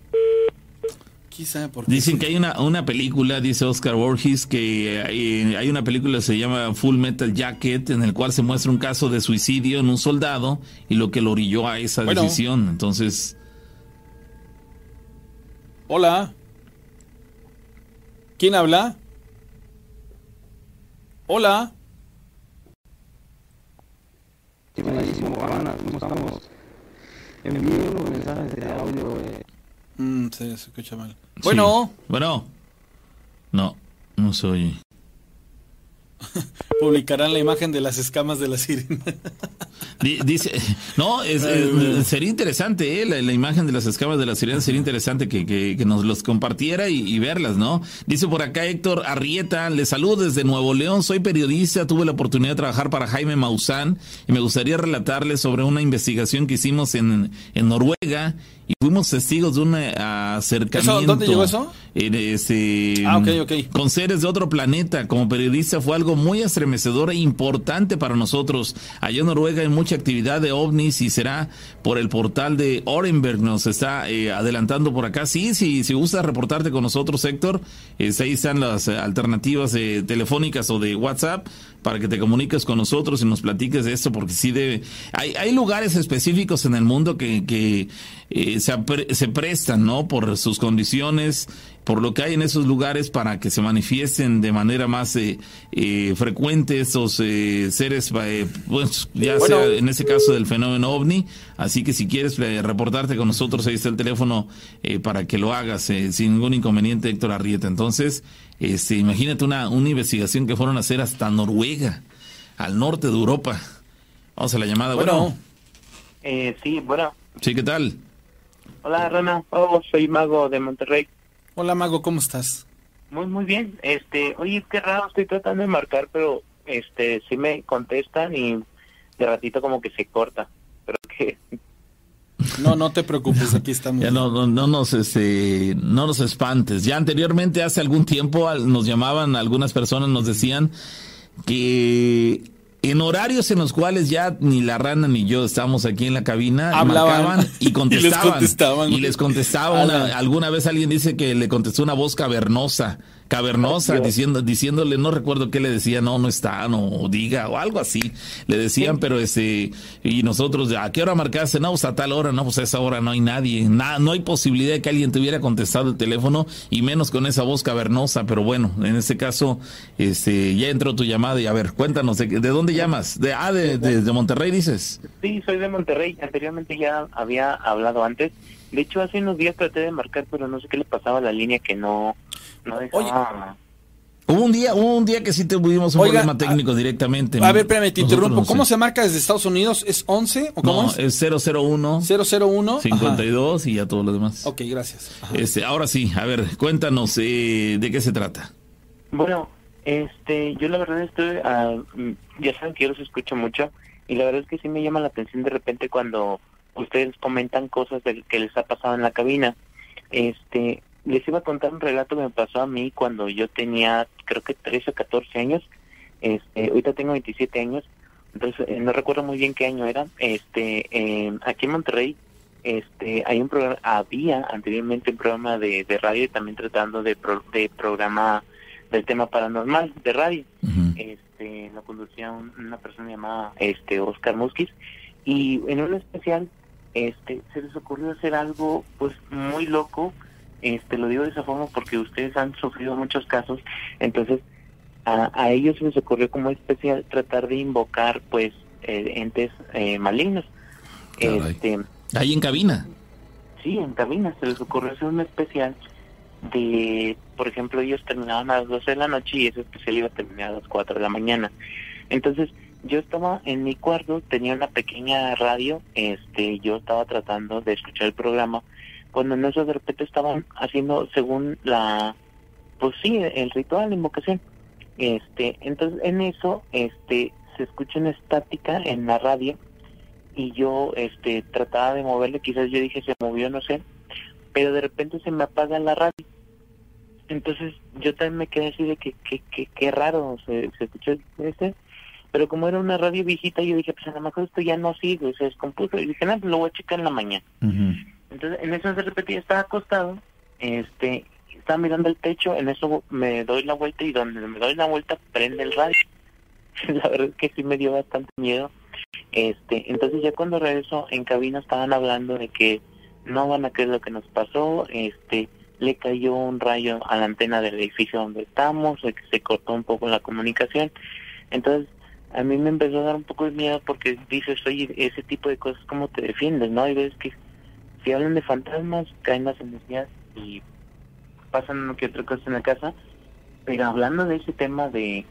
Quizá porque Dicen que hay una, una película, dice Oscar Borges, que hay, una película que se llama Full Metal Jacket, en el cual se muestra un caso de suicidio en un soldado y lo que lo orilló a esa decisión. Entonces. Hola. ¿Quién habla? Hola. Sí, buenísimo, Juana, ¿cómo estamos? Envío los mensajes de audio. Eh. Mm, sí, se escucha mal. Bueno. Bueno. No, no se oye. Publicarán la imagen de las escamas de la sirena. Dice, no, es, sería interesante, eh, la, imagen de las escamas de la sirena sería interesante que, que, nos los compartiera y, verlas, ¿no? Dice por acá Héctor Arrieta, le saludo desde Nuevo León, soy periodista, tuve la oportunidad de trabajar para Jaime Maussan y me gustaría relatarle sobre una investigación que hicimos en, en Noruega y fuimos testigos de un eh, acercamiento. ¿Dónde llegó eso? Este, ah, okay, okay. Con seres de otro planeta. Como periodista fue algo muy estremecedor e importante para nosotros. Allá en Noruega hay mucha actividad de ovnis y será por el portal de Orenberg. Nos está eh, adelantando por acá. Sí, sí, si gusta reportarte con nosotros, Héctor, ahí están las eh, alternativas telefónicas o de WhatsApp para que te comuniques con nosotros y nos platiques de esto, porque sí debe. Hay, hay lugares específicos en el mundo que, que se, se prestan, ¿no? Por sus condiciones por lo que hay en esos lugares para que se manifiesten de manera más eh, eh, frecuente esos eh, seres, pues ya sea en ese caso del fenómeno ovni. Así que si quieres reportarte con nosotros, ahí está el teléfono para que lo hagas sin ningún inconveniente, Héctor Arrieta. Entonces, este, imagínate una, una investigación que fueron a hacer hasta Noruega, al norte de Europa. Vamos a la llamada. Bueno. sí, bueno. Sí, ¿qué tal? Hola, Rana. Oh, soy Mago de Monterrey. Hola, Mago, ¿cómo estás? Muy, muy bien. Este, oye, qué raro, estoy tratando de marcar, pero este, sí me contestan y de ratito como que se corta. Pero que no, no te preocupes, aquí estamos. Ya no, no, no, nos, este, no nos espantes. Ya anteriormente, hace algún tiempo, nos llamaban algunas personas, nos decían que en horarios en los cuales ya ni la rana ni yo estábamos aquí en la cabina, hablaban y contestaban. y les contestaban. alguna vez alguien dice que le contestó una voz cavernosa cavernosa, diciendo, diciéndole, no recuerdo qué le decía, no, no está, no, diga, o algo así, le decían, pero este, y nosotros, ¿a qué hora marcaste? No, pues a tal hora, no, pues a esa hora no hay nadie, nada, no hay posibilidad de que alguien te hubiera contestado el teléfono, y menos con esa voz cavernosa, pero bueno, en este caso, este, ya entró tu llamada, y a ver, cuéntanos, ¿de, de dónde llamas? De, ah, de, de Monterrey, dices. Sí, soy de Monterrey, anteriormente ya había hablado antes, de hecho, hace unos días traté de marcar, pero no sé qué le pasaba a la línea que no, Oye, Hubo un día, hubo un día que sí tuvimos un problema técnico directamente. A ver, espérame, te interrumpo. ¿Cómo se marca desde Estados Unidos? ¿Es 11 o cómo no, es? 001. 001. 52 y ya todo lo demás. Ok, gracias. Este, ahora sí, a ver, cuéntanos eh, de qué se trata. Bueno, este, yo la verdad estoy, uh, ya saben que yo los escucho mucho y la verdad es que sí me llama la atención de repente cuando ustedes comentan cosas de que les ha pasado en la cabina. Este, les iba a contar un relato que me pasó a mí cuando yo tenía, creo que 13 o 14 años. Este, ahorita tengo 27 años, entonces eh, no recuerdo muy bien qué año era. Este, eh, aquí en Monterrey, este, hay un programa, había anteriormente un programa de, de radio también tratando de, de programa del tema paranormal de radio. Este, lo conducía una persona llamada este Oscar Muskis y en un especial este se les ocurrió hacer algo pues muy loco este, lo digo de esa forma porque ustedes han sufrido muchos casos, entonces a, ellos les ocurrió como especial tratar de invocar pues eh, entes eh, malignos. Este, Ahí en cabina. Sí, en cabina se les ocurrió hacer un especial de, por ejemplo, ellos terminaban a las 12 de la noche y ese especial iba a terminar a las 4 de la mañana. Entonces, yo estaba en mi cuarto, tenía una pequeña radio, este, yo estaba tratando de escuchar el programa cuando en eso de repente estaban haciendo según la pues sí el ritual la invocación. Este entonces en eso este se escucha una estática en la radio y yo este trataba de moverle quizás yo dije se movió no sé pero de repente se me apaga la radio. Entonces yo también me quedé así de que qué raro se, se escuchó este pero como era una radio viejita yo dije pues a lo mejor esto ya no sigue se descompuso y dije nada pues lo voy a checar en la mañana entonces, en eso de repente estaba acostado, este, estaba mirando el techo, en eso me doy la vuelta y donde me doy la vuelta prende el radio. la verdad es que sí me dio bastante miedo. Este, entonces ya cuando regreso en cabina estaban hablando de que no van a creer lo que nos pasó, este, le cayó un rayo a la antena del edificio donde estamos, que se cortó un poco la comunicación. Entonces, a mí me empezó a dar un poco de miedo porque dices, oye, ese tipo de cosas, ¿cómo te defiendes? ¿No? Y ves que si hablan de fantasmas, caen las energías y pasan uno que otra cosa en la casa. Pero hablando de ese tema de,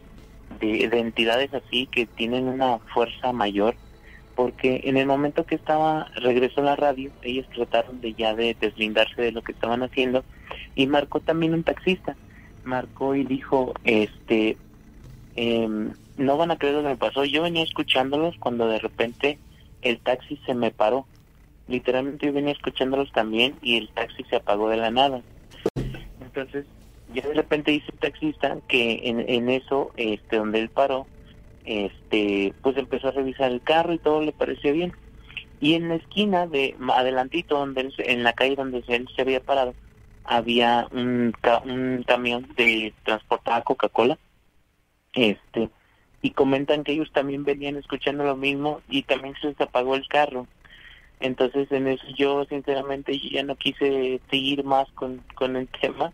de, entidades así que tienen una fuerza mayor, porque en el momento que estaba, regresó a la radio, ellos trataron de ya de deslindarse de lo que estaban haciendo y marcó también un taxista. Marcó y dijo, este, em, no van a creer lo que me pasó. Yo venía escuchándolos cuando de repente el taxi se me paró literalmente yo venía escuchándolos también y el taxi se apagó de la nada. Entonces, ya de repente dice el taxista que en, en eso, este, donde él paró, este, pues empezó a revisar el carro y todo le pareció bien. Y en la esquina de adelantito, donde en la calle donde él se había parado, había un, un camión de transportada Coca-Cola. Este, y comentan que ellos también venían escuchando lo mismo y también se les apagó el carro Entonces en eso yo sinceramente ya no quise seguir más con, con el tema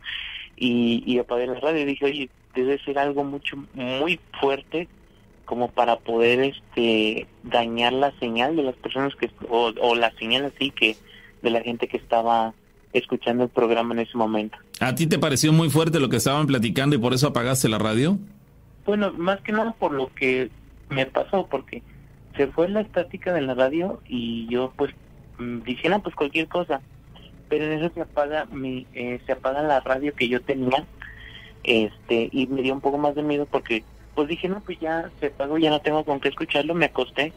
y, y apagué la radio dije, oye, debe ser algo mucho, muy fuerte como para poder este dañar la señal de las personas que o, o la señal así que de la gente que estaba escuchando el programa en ese momento. ¿A ti te pareció muy fuerte lo que estaban platicando y por eso apagaste la radio? Bueno, más que nada por lo que me pasó, porque se fue la estática de la radio y yo pues mm, diciendo pues cualquier cosa, pero en eso se apaga mi, eh, se apaga la radio que yo tenía, este y me dio un poco más de miedo porque pues dije no pues ya se apagó ya no tengo con qué escucharlo, me acosté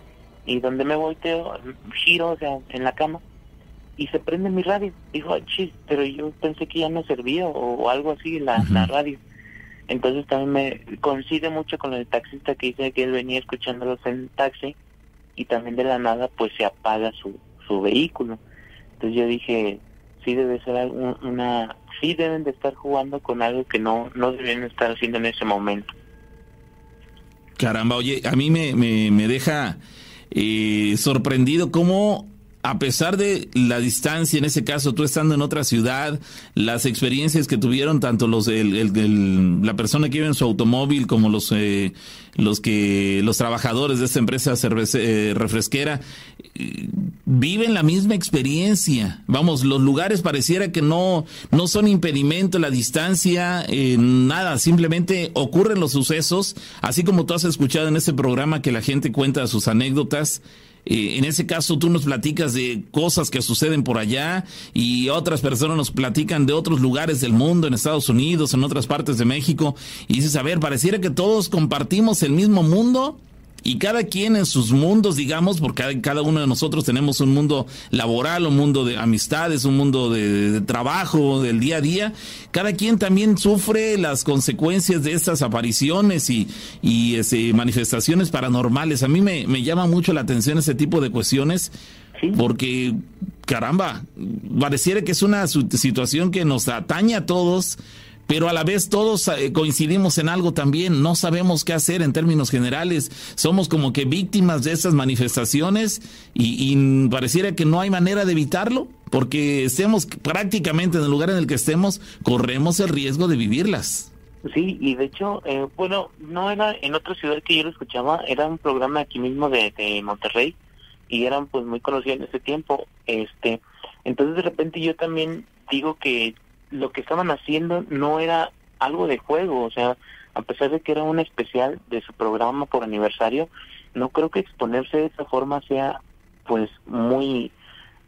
y donde me volteo giro o sea en la cama y se prende mi radio. Dijo, chis, pero yo pensé que ya no servía o, algo así la, la radio. Entonces también me coincide mucho con el taxista que dice que él venía escuchándolos en el taxi y también de la nada pues se apaga su, su vehículo. Entonces yo dije, sí debe ser una, sí deben de estar jugando con algo que no, no deben estar haciendo en ese momento. Caramba, oye, a mí me, me, me deja eh, sorprendido cómo a pesar de la distancia, en ese caso tú estando en otra ciudad, las experiencias que tuvieron tanto los la persona que vive en su automóvil como los eh, los que los trabajadores de esta empresa eh, refresquera eh, viven la misma experiencia. Vamos, los lugares pareciera que no no son impedimento, la distancia, nada, simplemente ocurren los sucesos, así como tú has escuchado en este programa que la gente cuenta sus anécdotas eh, en ese caso tú nos platicas de cosas que suceden por allá y otras personas nos platican de otros lugares del mundo, en Estados Unidos, en otras partes de México. Y dices, a ver, pareciera que todos compartimos el mismo mundo y cada quien en sus mundos, digamos, porque cada uno de nosotros tenemos un mundo laboral, un mundo de amistades, un mundo de, trabajo, del día a día, cada quien también sufre las consecuencias de estas apariciones y, y ese, manifestaciones paranormales. A mí me, me llama mucho la atención ese tipo de cuestiones. Porque, caramba, pareciera que es una situación que nos atañe a todos, pero a la vez todos eh, coincidimos en algo también, no sabemos qué hacer en términos generales, somos como que víctimas de esas manifestaciones y, pareciera que no hay manera de evitarlo, porque estemos prácticamente en el lugar en el que estemos, corremos el riesgo de vivirlas. Sí, y de hecho, eh, bueno, no era en otra ciudad que yo lo escuchaba, era un programa aquí mismo de, de Monterrey y eran pues muy conocidos en ese tiempo, este, entonces de repente yo también digo que lo que estaban haciendo no era algo de juego, o sea, a pesar de que era un especial de su programa por aniversario, no creo que exponerse de esa forma sea pues muy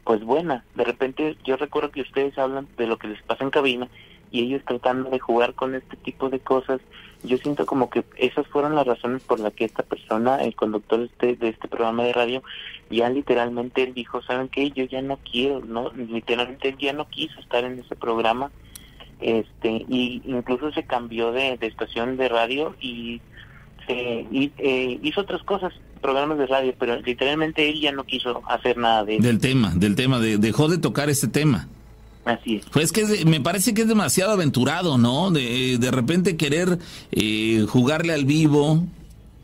pues buena. De repente yo recuerdo que ustedes hablan de lo que les pasa en cabina y ellos tratando de jugar con este tipo de cosas, yo siento como que esas fueron las razones por las que esta persona, el conductor de este, de este programa de radio, ya literalmente él dijo, ¿saben qué? Yo ya no quiero, no literalmente él ya no quiso estar en ese programa, este y incluso se cambió de, estación de radio y, eh, hizo otras cosas, programas de radio, pero literalmente él ya no quiso hacer nada de Del tema, del tema, de, dejó de tocar ese tema. Así es. Pues que me parece que es demasiado aventurado, ¿no? De, de repente querer eh, jugarle al vivo.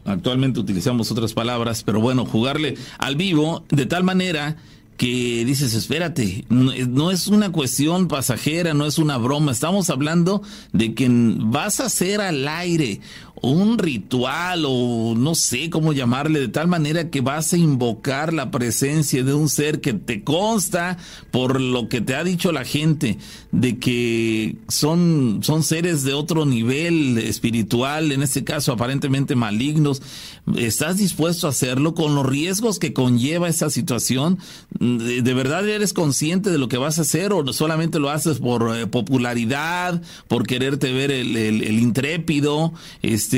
Actualmente utilizamos otras palabras, pero bueno, jugarle al vivo de tal manera que dices, espérate, no, es una cuestión pasajera, no es una broma, estamos hablando de que vas a hacer al aire un ritual o no sé cómo llamarle, de tal manera que vas a invocar la presencia de un ser que te consta por lo que te ha dicho la gente, de que son, son seres de otro nivel espiritual, en este caso aparentemente malignos. ¿Estás dispuesto a hacerlo con los riesgos que conlleva esa situación? ¿De, verdad eres consciente de lo que vas a hacer o solamente lo haces por eh, popularidad, por quererte ver el, el, el intrépido? Este,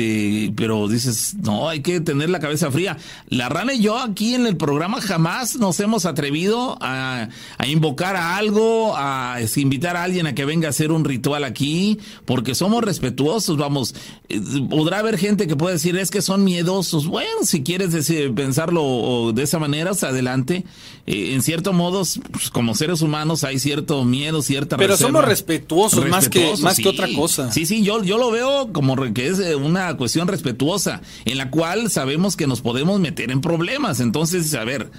pero dices, no, hay que tener la cabeza fría. La rana y yo aquí en el programa jamás nos hemos atrevido a, invocar a algo, a invitar a alguien a que venga a hacer un ritual aquí, porque somos respetuosos, vamos. Eh, podrá haber gente que puede decir, es que son miedosos. Bueno, si quieres decir, pensarlo de esa manera, hasta adelante. Eh, en cierto modo, pues, como seres humanos hay cierto miedo, cierta Pero somos respetuosos, más que más que otra cosa. Sí, sí, yo, yo lo veo como que es una una cuestión respetuosa en la cual sabemos que nos podemos meter en problemas. Entonces, a ver,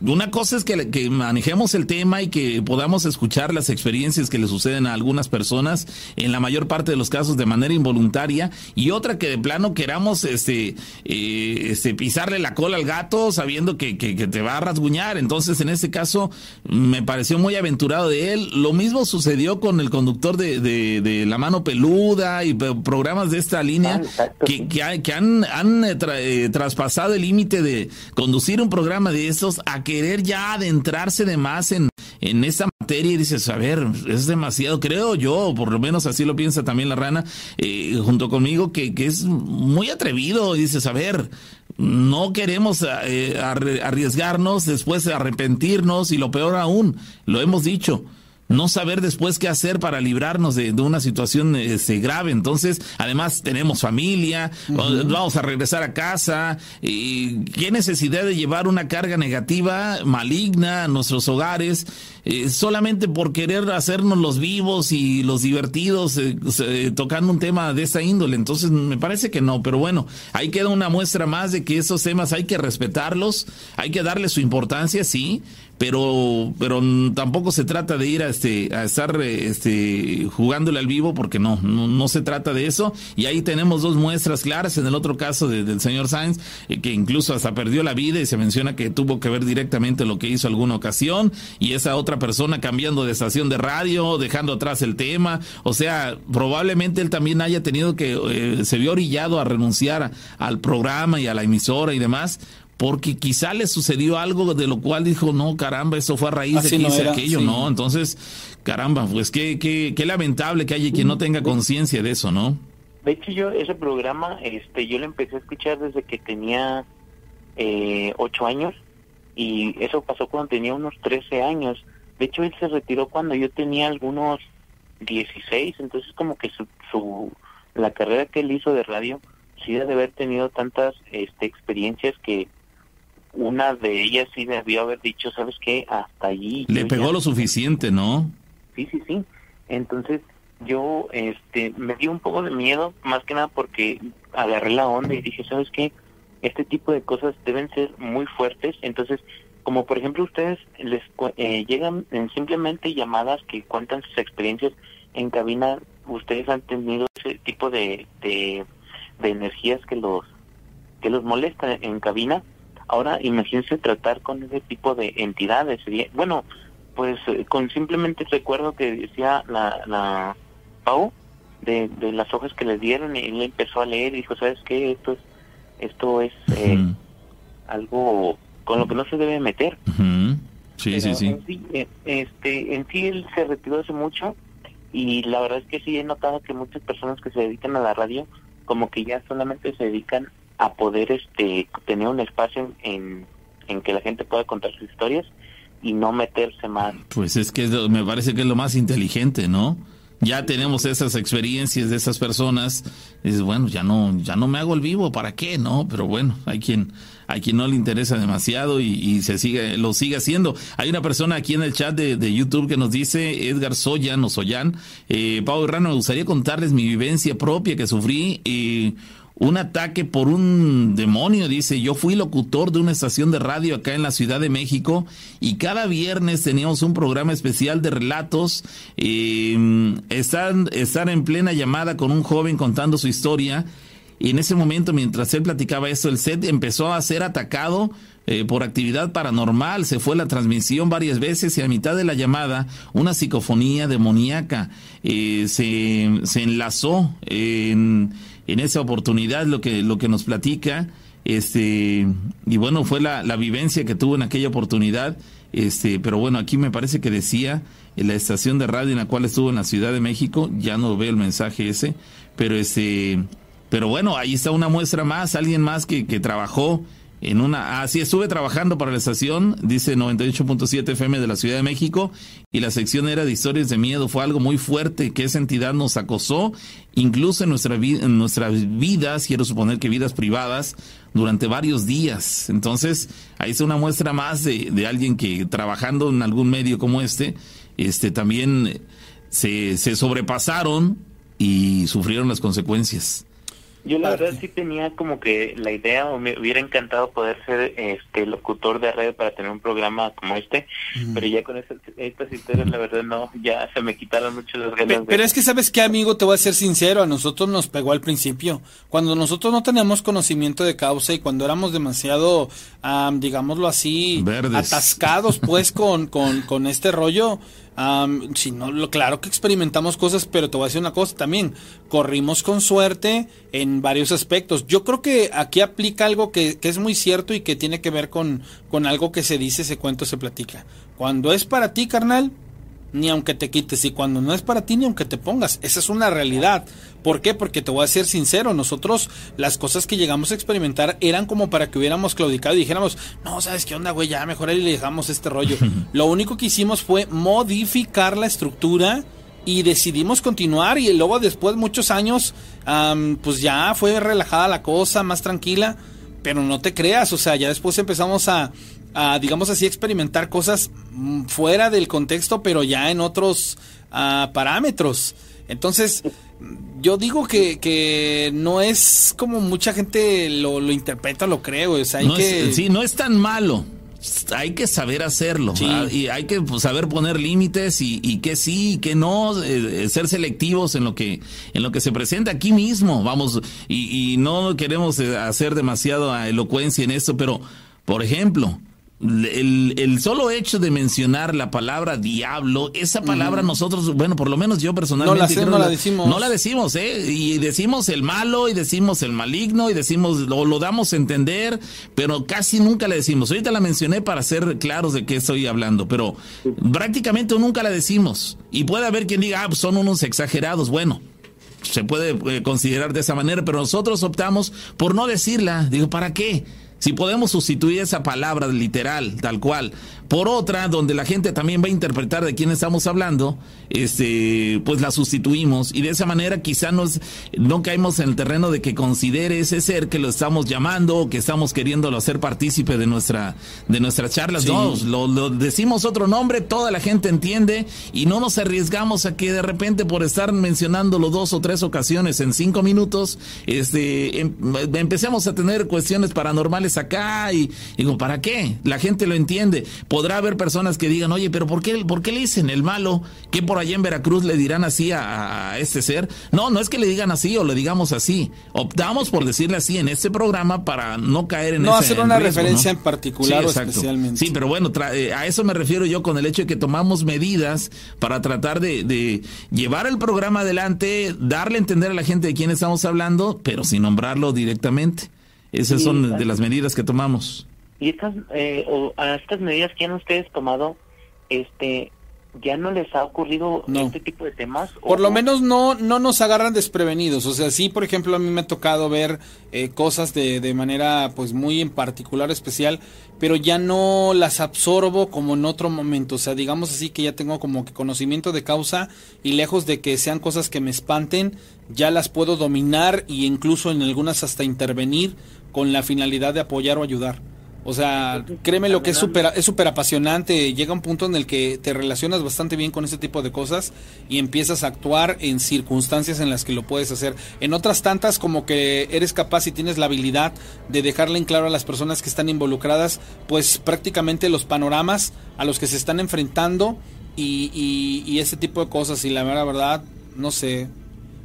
una cosa es que, que, manejemos el tema y que podamos escuchar las experiencias que le suceden a algunas personas, en la mayor parte de los casos de manera involuntaria, y otra que de plano queramos este, eh, este pisarle la cola al gato sabiendo que, que, te va a rasguñar. Entonces, en este caso, me pareció muy aventurado de él. Lo mismo sucedió con el conductor de, de, La Mano Peluda y programas de esta línea ah, que, que, han, han eh, eh, traspasado el límite de conducir un programa de estos a querer ya adentrarse de más en, en esta materia y dices, a ver, es demasiado, creo yo, por lo menos así lo piensa también la rana, eh, junto conmigo, que, que, es muy atrevido dices, a ver, no queremos eh, arriesgarnos, después arrepentirnos y lo peor aún, lo hemos dicho no saber después qué hacer para librarnos de, una situación este, grave. Entonces, además tenemos familia, vamos a regresar a casa. Y ¿Qué necesidad de llevar una carga negativa, maligna a nuestros hogares? Eh, solamente por querer hacernos los vivos y los divertidos eh, tocando un tema de esta índole. Entonces, me parece que no, pero bueno, ahí queda una muestra más de que esos temas hay que respetarlos, hay que darle su importancia, sí, pero pero tampoco se trata de ir a este a estar este jugándole al vivo porque no, no, se trata de eso. Y ahí tenemos dos muestras claras en el otro caso del señor Sainz eh, que incluso hasta perdió la vida y se menciona que tuvo que ver directamente lo que hizo alguna ocasión y esa otra persona cambiando de estación de radio dejando atrás el tema. O sea probablemente él también haya tenido que eh, se vio orillado a renunciar al programa y a la emisora y demás porque quizá le sucedió algo de lo cual dijo, no, caramba, eso fue a raíz de que hice aquello, ¿no? Entonces, caramba, pues qué, qué, qué lamentable que haya quien no tenga conciencia de eso, ¿no? De hecho, yo ese programa, este, yo lo empecé a escuchar desde que tenía eh, ocho años y eso pasó cuando tenía unos 13 años. De hecho, él se retiró cuando yo tenía algunos 16, entonces como que su, su la carrera que él hizo de radio sí debe haber tenido tantas este, experiencias que una de ellas sí debió haber dicho, ¿sabes qué? Hasta allí. Le pegó lo suficiente, ¿no? Sí, sí, sí. Entonces yo este me dio un poco de miedo, más que nada porque agarré la onda y dije, ¿sabes qué? Este tipo de cosas deben ser muy fuertes. Entonces, como por ejemplo ustedes les eh, llegan en simplemente llamadas que cuentan sus experiencias en cabina, ustedes han tenido ese tipo de, de, de energías que los que los molesta en cabina Ahora imagínense tratar con ese tipo de entidades. Bueno, pues eh, con simplemente recuerdo que decía la, la Pau de, de las hojas que le dieron y él empezó a leer y dijo, ¿sabes qué? Esto es, esto es eh, algo con lo que no se debe meter. Sí, sí, sí. En sí, eh, este, en sí él se retiró hace mucho y la verdad es que sí he notado que muchas personas que se dedican a la radio como que ya solamente se dedican a poder este tener un espacio en, en que la gente pueda contar sus historias y no meterse más. Pues es que me parece que es lo más inteligente, ¿no? Ya tenemos esas experiencias de esas personas, es bueno, ya no, ya no me hago el vivo, ¿para qué? No, pero bueno, hay quien, hay quien no le interesa demasiado y, se sigue, lo sigue haciendo. Hay una persona aquí en el chat de, de YouTube que nos dice, Edgar Soyan o Soyan, eh, Pau Rano, me gustaría contarles mi vivencia propia que sufrí. Eh, un ataque por un demonio, dice, yo fui locutor de una estación de radio acá en la Ciudad de México y cada viernes teníamos un programa especial de relatos, eh, estar, en plena llamada con un joven contando su historia y en ese momento mientras él platicaba esto, el set empezó a ser atacado eh, por actividad paranormal, se fue la transmisión varias veces y a mitad de la llamada una psicofonía demoníaca eh, se, se enlazó en en esa oportunidad lo que, lo que nos platica, este, y bueno, fue la, la vivencia que tuvo en aquella oportunidad, este, pero bueno, aquí me parece que decía en la estación de radio en la cual estuvo en la Ciudad de México, ya no veo el mensaje ese, pero este, pero bueno, ahí está una muestra más, alguien más que, que trabajó en una, así estuve trabajando para la estación, dice 98.7 FM de la Ciudad de México, y la sección era de historias de miedo, fue algo muy fuerte que esa entidad nos acosó, incluso en, nuestra en nuestras vidas, quiero suponer que vidas privadas, durante varios días. Entonces, ahí está una muestra más de, de alguien que trabajando en algún medio como este, este también se, se sobrepasaron y sufrieron las consecuencias. Yo la verdad sí tenía como que la idea o me hubiera encantado poder ser este locutor de red para tener un programa como este, pero ya con estas, estas historias la verdad no, ya se me quitaron mucho las ganas. Pero, es que sabes qué amigo, te voy a ser sincero, a nosotros nos pegó al principio, cuando nosotros no teníamos conocimiento de causa y cuando éramos demasiado, digámoslo así, atascados pues con, con, con este rollo, si no, claro que experimentamos cosas, pero te voy a decir una cosa también. Corrimos con suerte en varios aspectos. Yo creo que aquí aplica algo que, que, es muy cierto y que tiene que ver con, con algo que se dice, se cuento, se platica. Cuando es para ti, carnal, ni aunque te quites. Y cuando no es para ti, ni aunque te pongas. Esa es una realidad. ¿Por qué? Porque te voy a ser sincero. Nosotros, las cosas que llegamos a experimentar eran como para que hubiéramos claudicado y dijéramos, no, ¿sabes qué onda, güey? Ya mejor ahí le dejamos este rollo. Lo único que hicimos fue modificar la estructura y decidimos continuar. Y luego, después, muchos años, pues ya fue relajada la cosa, más tranquila. Pero no te creas, o sea, ya después empezamos a, a, digamos así, experimentar cosas mm, fuera del contexto, pero ya en otros ah, parámetros. Entonces, yo digo que, que, no es como mucha gente lo, lo interpreta, lo creo. O sea, hay que... sí, no es tan malo. Hay que saber hacerlo y hay que pues, saber poner límites y, y que sí y que no eh, ser selectivos en lo que en lo que se presenta aquí mismo vamos y, y no queremos eh, hacer demasiado elocuencia en esto pero por ejemplo el, el, solo hecho de mencionar la palabra diablo, esa palabra nosotros, bueno, por lo menos yo personalmente no la, decimos. No la decimos, ¿eh? Y decimos el malo, y decimos el maligno, y decimos, lo, lo damos a entender, pero casi nunca la decimos. Ahorita la mencioné para ser claros de qué estoy hablando, pero prácticamente nunca la decimos. Y puede haber quien diga, ah, pues son unos exagerados. Bueno, se puede eh, considerar de esa manera, pero nosotros optamos por no decirla. Digo, ¿para qué? Si podemos sustituir esa palabra literal, tal cual, por otra donde la gente también va a interpretar de quién estamos hablando, este, pues la sustituimos y de esa manera quizá nos, no caemos en el terreno de que considere ese ser que lo estamos llamando o que estamos queriéndolo hacer partícipe de nuestra, de nuestras charlas. No, lo, decimos otro nombre, toda la gente entiende y no nos arriesgamos a que de repente por estar mencionándolo dos o tres ocasiones en cinco minutos, este, em, empecemos a tener cuestiones paranormales acá y digo, ¿para qué? La gente lo entiende podrá haber personas que digan, oye, pero ¿por qué, por qué le dicen el malo? ¿Qué por allá en Veracruz le dirán así a, este ser? No, no es que le digan así o le digamos así. Optamos por decirle así en este programa para no caer en No hacer una referencia en particular o especialmente. Sí, pero bueno, eh, a eso me refiero yo con el hecho de que tomamos medidas para tratar de, llevar el programa adelante, darle a entender a la gente de quién estamos hablando, pero sin nombrarlo directamente. Esas son de las medidas que tomamos. Y estas, eh, o a estas medidas que han ustedes tomado, este, ¿ya no les ha ocurrido este tipo de temas? Por lo menos no, no nos agarran desprevenidos. O sea, sí, por ejemplo, a mí me ha tocado ver eh, cosas de, de manera pues muy en particular, especial, pero ya no las absorbo como en otro momento. O sea, digamos así que ya tengo como que conocimiento de causa y lejos de que sean cosas que me espanten, ya las puedo dominar y incluso en algunas hasta intervenir con la finalidad de apoyar o ayudar. O sea, créeme lo que es súper es super apasionante. Llega un punto en el que te relacionas bastante bien con ese tipo de cosas y empiezas a actuar en circunstancias en las que lo puedes hacer. En otras tantas, como que eres capaz y tienes la habilidad de dejarle en claro a las personas que están involucradas, pues prácticamente los panoramas a los que se están enfrentando y, y, ese tipo de cosas. Y la verdad, no sé,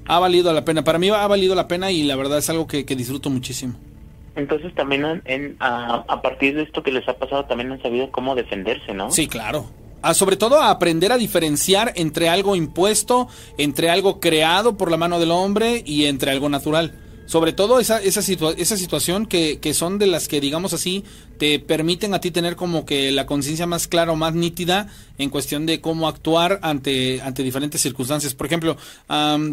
ha valido la pena. Para mí ha valido la pena y la verdad es algo que disfruto muchísimo. Entonces también en, a, partir de esto que les ha pasado también han sabido cómo defenderse, ¿no? Sí, claro. Ah, sobre todo a aprender a diferenciar entre algo impuesto, entre algo creado por la mano del hombre y entre algo natural sobre todo esa, esa, esa situación que, que, son de las que, digamos así, te permiten a ti tener como que la conciencia más clara o más nítida en cuestión de cómo actuar ante, ante diferentes circunstancias. Por ejemplo,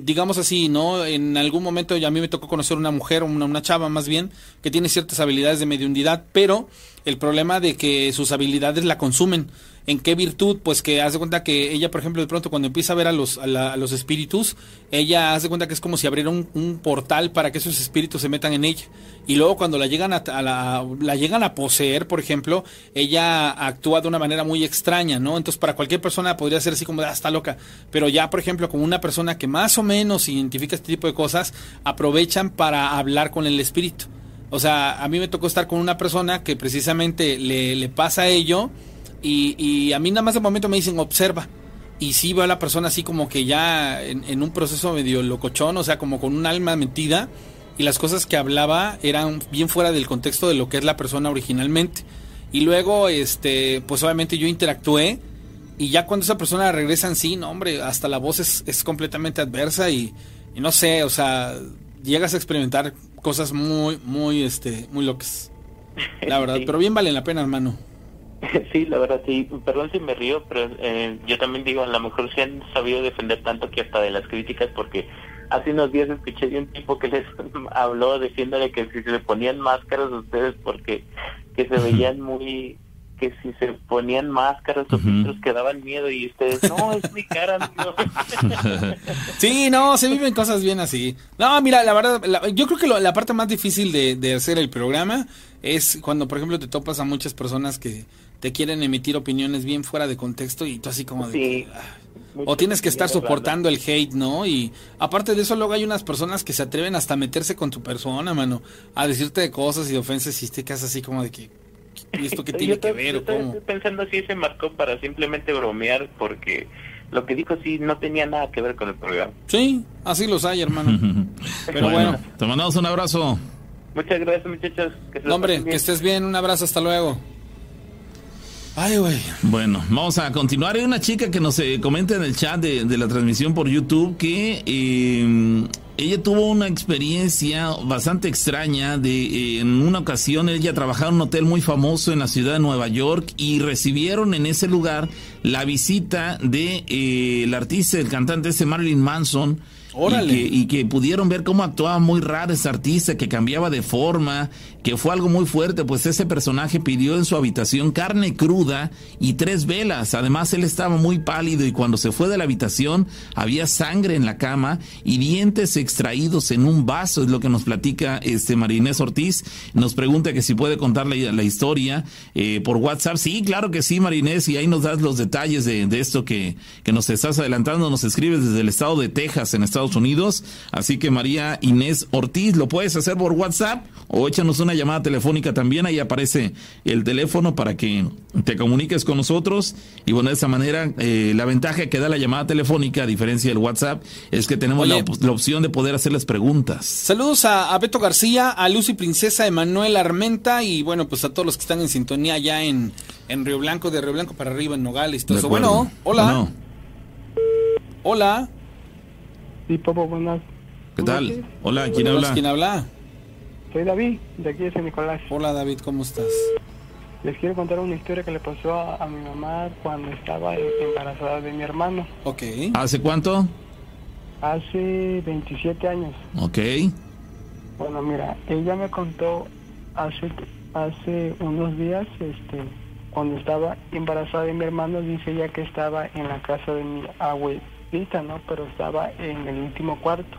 digamos así, ¿no? En algún momento a mí me tocó conocer una mujer, una, una chava más bien, que tiene ciertas habilidades de mediunidad, pero el problema de que sus habilidades la consumen. ¿En qué virtud? Pues que hace cuenta que ella, por ejemplo, de pronto cuando empieza a ver a los, a, los espíritus, ella hace cuenta que es como si abriera un, portal para que esos espíritus se metan en ella. Y luego cuando la llegan a, la, la, llegan a poseer, por ejemplo, ella actúa de una manera muy extraña, ¿no? Entonces para cualquier persona podría ser así como, ah, está loca. Pero ya, por ejemplo, como una persona que más o menos identifica este tipo de cosas, aprovechan para hablar con el espíritu. O sea, a mí me tocó estar con una persona que precisamente le, le pasa ello y, a mí nada más de momento me dicen observa. Y sí veo a la persona así como que ya en, un proceso medio locochón, o sea, como con un alma metida. Y las cosas que hablaba eran bien fuera del contexto de lo que es la persona originalmente. Y luego, este, pues obviamente yo interactué. Y ya cuando esa persona regresa en sí, no, hombre, hasta la voz es, es completamente adversa y, y, no sé, o sea, llegas a experimentar cosas muy, muy, este, muy locas. La verdad, pero bien valen la pena, hermano. Sí, la verdad, sí. Perdón si me río, pero eh, yo también digo, a lo mejor se han sabido defender tanto que hasta de las críticas, porque hace unos días escuché de un tipo que les habló diciéndole que si se ponían máscaras ustedes porque que se veían muy que si se ponían máscaras o filtros que daban miedo y ustedes, no, es mi cara, amigo. sí, no, se viven cosas bien así. No, mira, la verdad, yo creo que la parte más difícil de, de hacer el programa es cuando, por ejemplo, te topas a muchas personas que te quieren emitir opiniones bien fuera de contexto y tú así como de... Ah, o tienes que estar soportando el hate, ¿no? Y aparte de eso, luego hay unas personas que se atreven hasta a meterse con tu persona, mano, a decirte cosas y ofensas y te quedas así como de que... ¿Y esto qué tiene que ver? Estoy pensando si se marcó para simplemente bromear porque lo que dijo sí no tenía nada que ver con el programa. Sí, así los hay, hermano. Pero bueno, Te mandamos un abrazo. Muchas gracias, muchachos. Que hombre, que estés bien. Un abrazo, hasta luego. Ay. Bueno, vamos a continuar. Hay una chica que nos eh, comenta en el chat de, la transmisión por YouTube que eh, ella tuvo una experiencia bastante extraña. De eh, en una ocasión ella trabajaba en un hotel muy famoso en la ciudad de Nueva York y recibieron en ese lugar la visita de el artista, el cantante ese Marilyn Manson y que, pudieron ver cómo actuaba muy raro ese artista, que cambiaba de forma, que fue algo muy fuerte, pues ese personaje pidió en su habitación carne cruda y tres velas. Además, él estaba muy pálido y cuando se fue de la habitación había sangre en la cama y dientes extraídos en un vaso, es lo que nos platica este Marinés Ortiz. Nos pregunta que si puede contar la, historia eh, por WhatsApp. Sí, claro que sí, Marinés, y ahí nos das los detalles de, esto que, que nos estás adelantando. Nos escribes desde el estado de Texas, en Estados Unidos. Así que María Inés Ortiz, lo puedes hacer por WhatsApp o échanos una llamada telefónica también. Ahí aparece el teléfono para que te comuniques con nosotros. Y bueno, de esa manera, eh, la ventaja que da la llamada telefónica, a diferencia del WhatsApp, es que tenemos la, opción de poder hacerles preguntas. Saludos a, Beto García, a Lucy Princesa, Emanuel Armenta y bueno, pues a todos los que están en sintonía allá en, en Río Blanco, de Río Blanco para arriba, en Nogales, todo eso. Bueno, hola. Hola. Sí, Popo, buenas. ¿Qué tal? Hola, ¿quién habla? ¿Quién habla? Soy David, de aquí de San Nicolás. Hola, David, ¿cómo estás? Les quiero contar una historia que le pasó a, mi mamá cuando estaba embarazada de mi hermano. Ok. ¿Hace cuánto? Hace 27 años. Ok. Bueno, mira, ella me contó hace hace unos días, este, cuando estaba embarazada de mi hermano, dice ella que estaba en la casa de mi abuelo ¿no? Pero estaba en el último cuarto.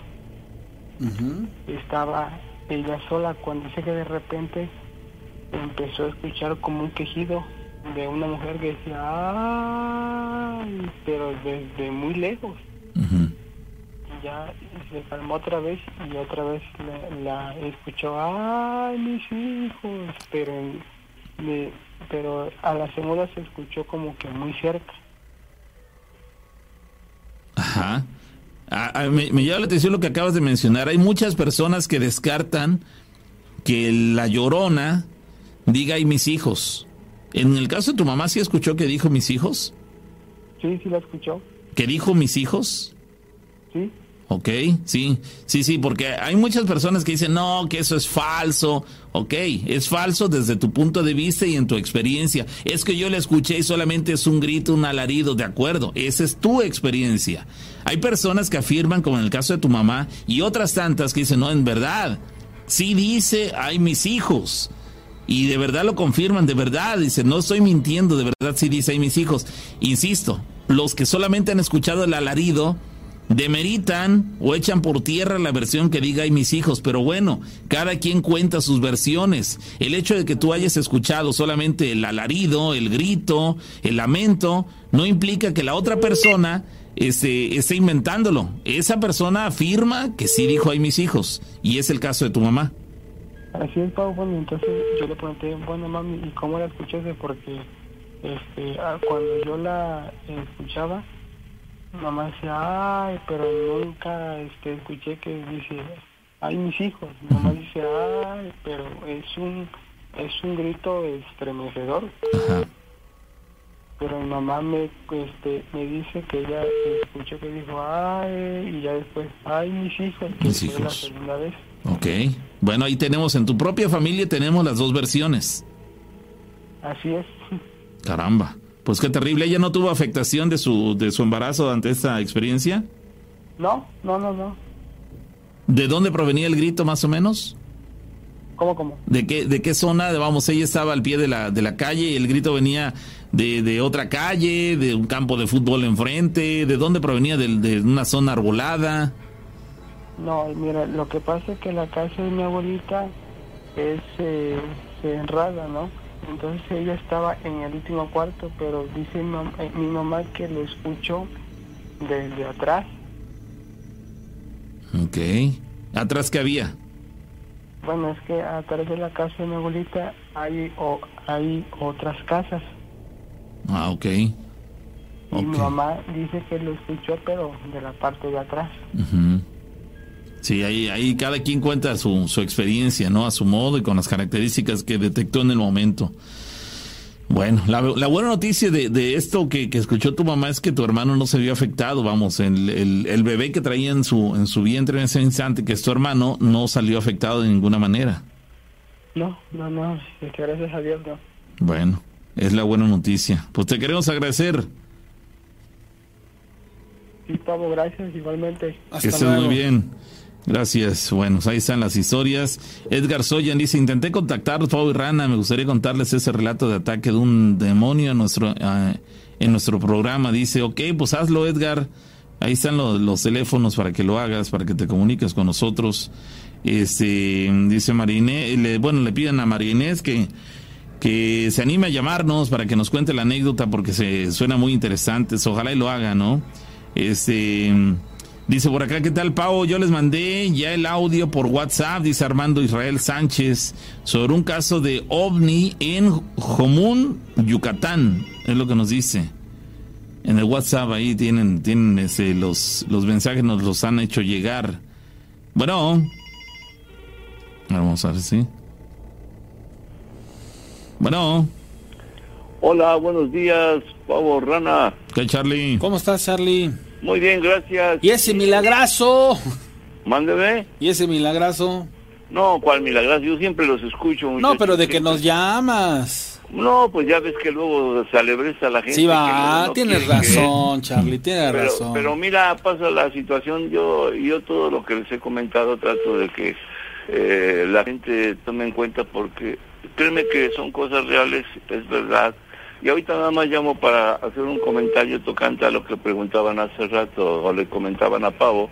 Estaba ella sola cuando dice que de repente empezó a escuchar como un quejido de una mujer que decía ¡ay! pero desde muy lejos. Ya se calmó otra vez y otra vez la, escuchó ¡ay, mis hijos! Pero, pero a la segunda se escuchó como que muy cerca. Ajá. me, me, llama la atención lo que acabas de mencionar. Hay muchas personas que descartan que la llorona diga y mis hijos. En el caso de tu mamá, ¿sí escuchó que dijo mis hijos? Sí, sí la escuchó. ¿Que dijo mis hijos? Sí. Ok, sí, sí, sí, porque hay muchas personas que dicen, no, que eso es falso. Ok, es falso desde tu punto de vista y en tu experiencia. Es que yo le escuché y solamente es un grito, un alarido, de acuerdo, esa es tu experiencia. Hay personas que afirman, como en el caso de tu mamá, y otras tantas que dicen, no, en verdad, sí dice, hay mis hijos. y de verdad lo confirman, de verdad, dice, no estoy mintiendo, de verdad sí dice ahí mis hijos. Insisto, los que solamente han escuchado el alarido, demeritan o echan por tierra la versión que diga ahí mis hijos, pero bueno, cada quien cuenta sus versiones. El hecho de que tú hayas escuchado solamente el alarido, el grito, el lamento, no implica que la otra persona esté, esté inventándolo. Esa persona afirma que sí dijo ahí mis hijos, y es el caso de tu mamá. Así es, Pau. Bueno, entonces yo le pregunté, bueno, mami, ¿y cómo la escuchaste? Porque este, ah, cuando yo la escuchaba, mamá decía, ay, pero nunca este, escuché que dice, ay, mis hijos. Mamá dice, ay, pero es un, es un grito estremecedor. Pero mi mamá me, este, me dice que ella escuchó que dijo, ay, y ya después, ay, mis hijos, Mis la hijos. segunda vez. Ok. Bueno, ahí tenemos, en tu propia familia tenemos las dos versiones. Así es. Caramba. Pues qué terrible. ¿Ella no tuvo afectación de su, de su embarazo ante esta experiencia? No, no, no, no. ¿De dónde provenía el grito más o menos? ¿Cómo, cómo? ¿De qué, de qué zona? Vamos, ella estaba al pie de la, de la calle y el grito venía de, de otra calle, de un campo de fútbol enfrente. ¿De dónde provenía? ¿De, de una zona arbolada? No, mira, lo que pasa es que la casa de mi abuelita es eh, cerrada, ¿no? Entonces ella estaba en el último cuarto, pero dice mi, mam- eh, mi mamá que lo escuchó desde atrás. Ok. ¿Atrás qué había? Bueno, es que atrás de la casa de mi abuelita hay, o, hay otras casas. Ah, ok. Y Ok. mi mamá dice que lo escuchó, pero de la parte de atrás. Ujú. Sí, ahí, ahí cada quien cuenta su, su experiencia, ¿no? A su modo y con las características que detectó en el momento. Bueno, la, la buena noticia de, de esto que, que escuchó tu mamá es que tu hermano no se vio afectado. Vamos, el, el, el bebé que traía en su, en su vientre en ese instante, que es tu hermano, no salió afectado de ninguna manera. No, no, no, es que gracias a Dios no. Bueno, es la buena noticia. Pues te queremos agradecer. Sí, Pablo, gracias igualmente. que estés muy bien. Gracias. Bueno, ahí están las historias. Edgar Soyan dice, intenté contactar a Pau y Rana, me gustaría contarles ese relato de ataque de un demonio en nuestro, ah, en nuestro programa. Dice, ok, pues hazlo Edgar. Ahí están los, los teléfonos para que lo hagas, para que te comuniques con nosotros. Este, dice Marine, le, bueno, le piden a Marinés que, que se anime a llamarnos para que nos cuente la anécdota porque se suena muy interesante. Ojalá y lo haga, ¿no? Este dice por acá, ¿qué tal, Pau? Yo les mandé ya el audio por WhatsApp, dice Armando Israel Sánchez, sobre un caso de ovni en Jomún, Yucatán. Es lo que nos dice. En el WhatsApp ahí tienen, tienen ese, los, los mensajes, nos los han hecho llegar. Bueno. Vamos a ver si. Bueno. Hola, buenos días, Pavo Rana. ¿Qué, Charlie? ¿Cómo estás, Charlie? Muy bien, gracias. ¿Y ese milagrazo? Mándeme. ¿Y ese milagrazo? No, ¿cuál milagroso? Yo siempre los escucho. No, pero de que nos llamas. No, pues ya ves que luego se alebresta la gente. Sí, va, no tienes que- razón, Charlie, tienes Pero, razón. pero mira, pasa la situación, yo yo todo lo que les he comentado trato de que eh, la gente tome en cuenta porque créeme que son cosas reales, es verdad. Y ahorita nada más llamo para hacer un comentario tocante a lo que preguntaban hace rato o le comentaban a Pavo,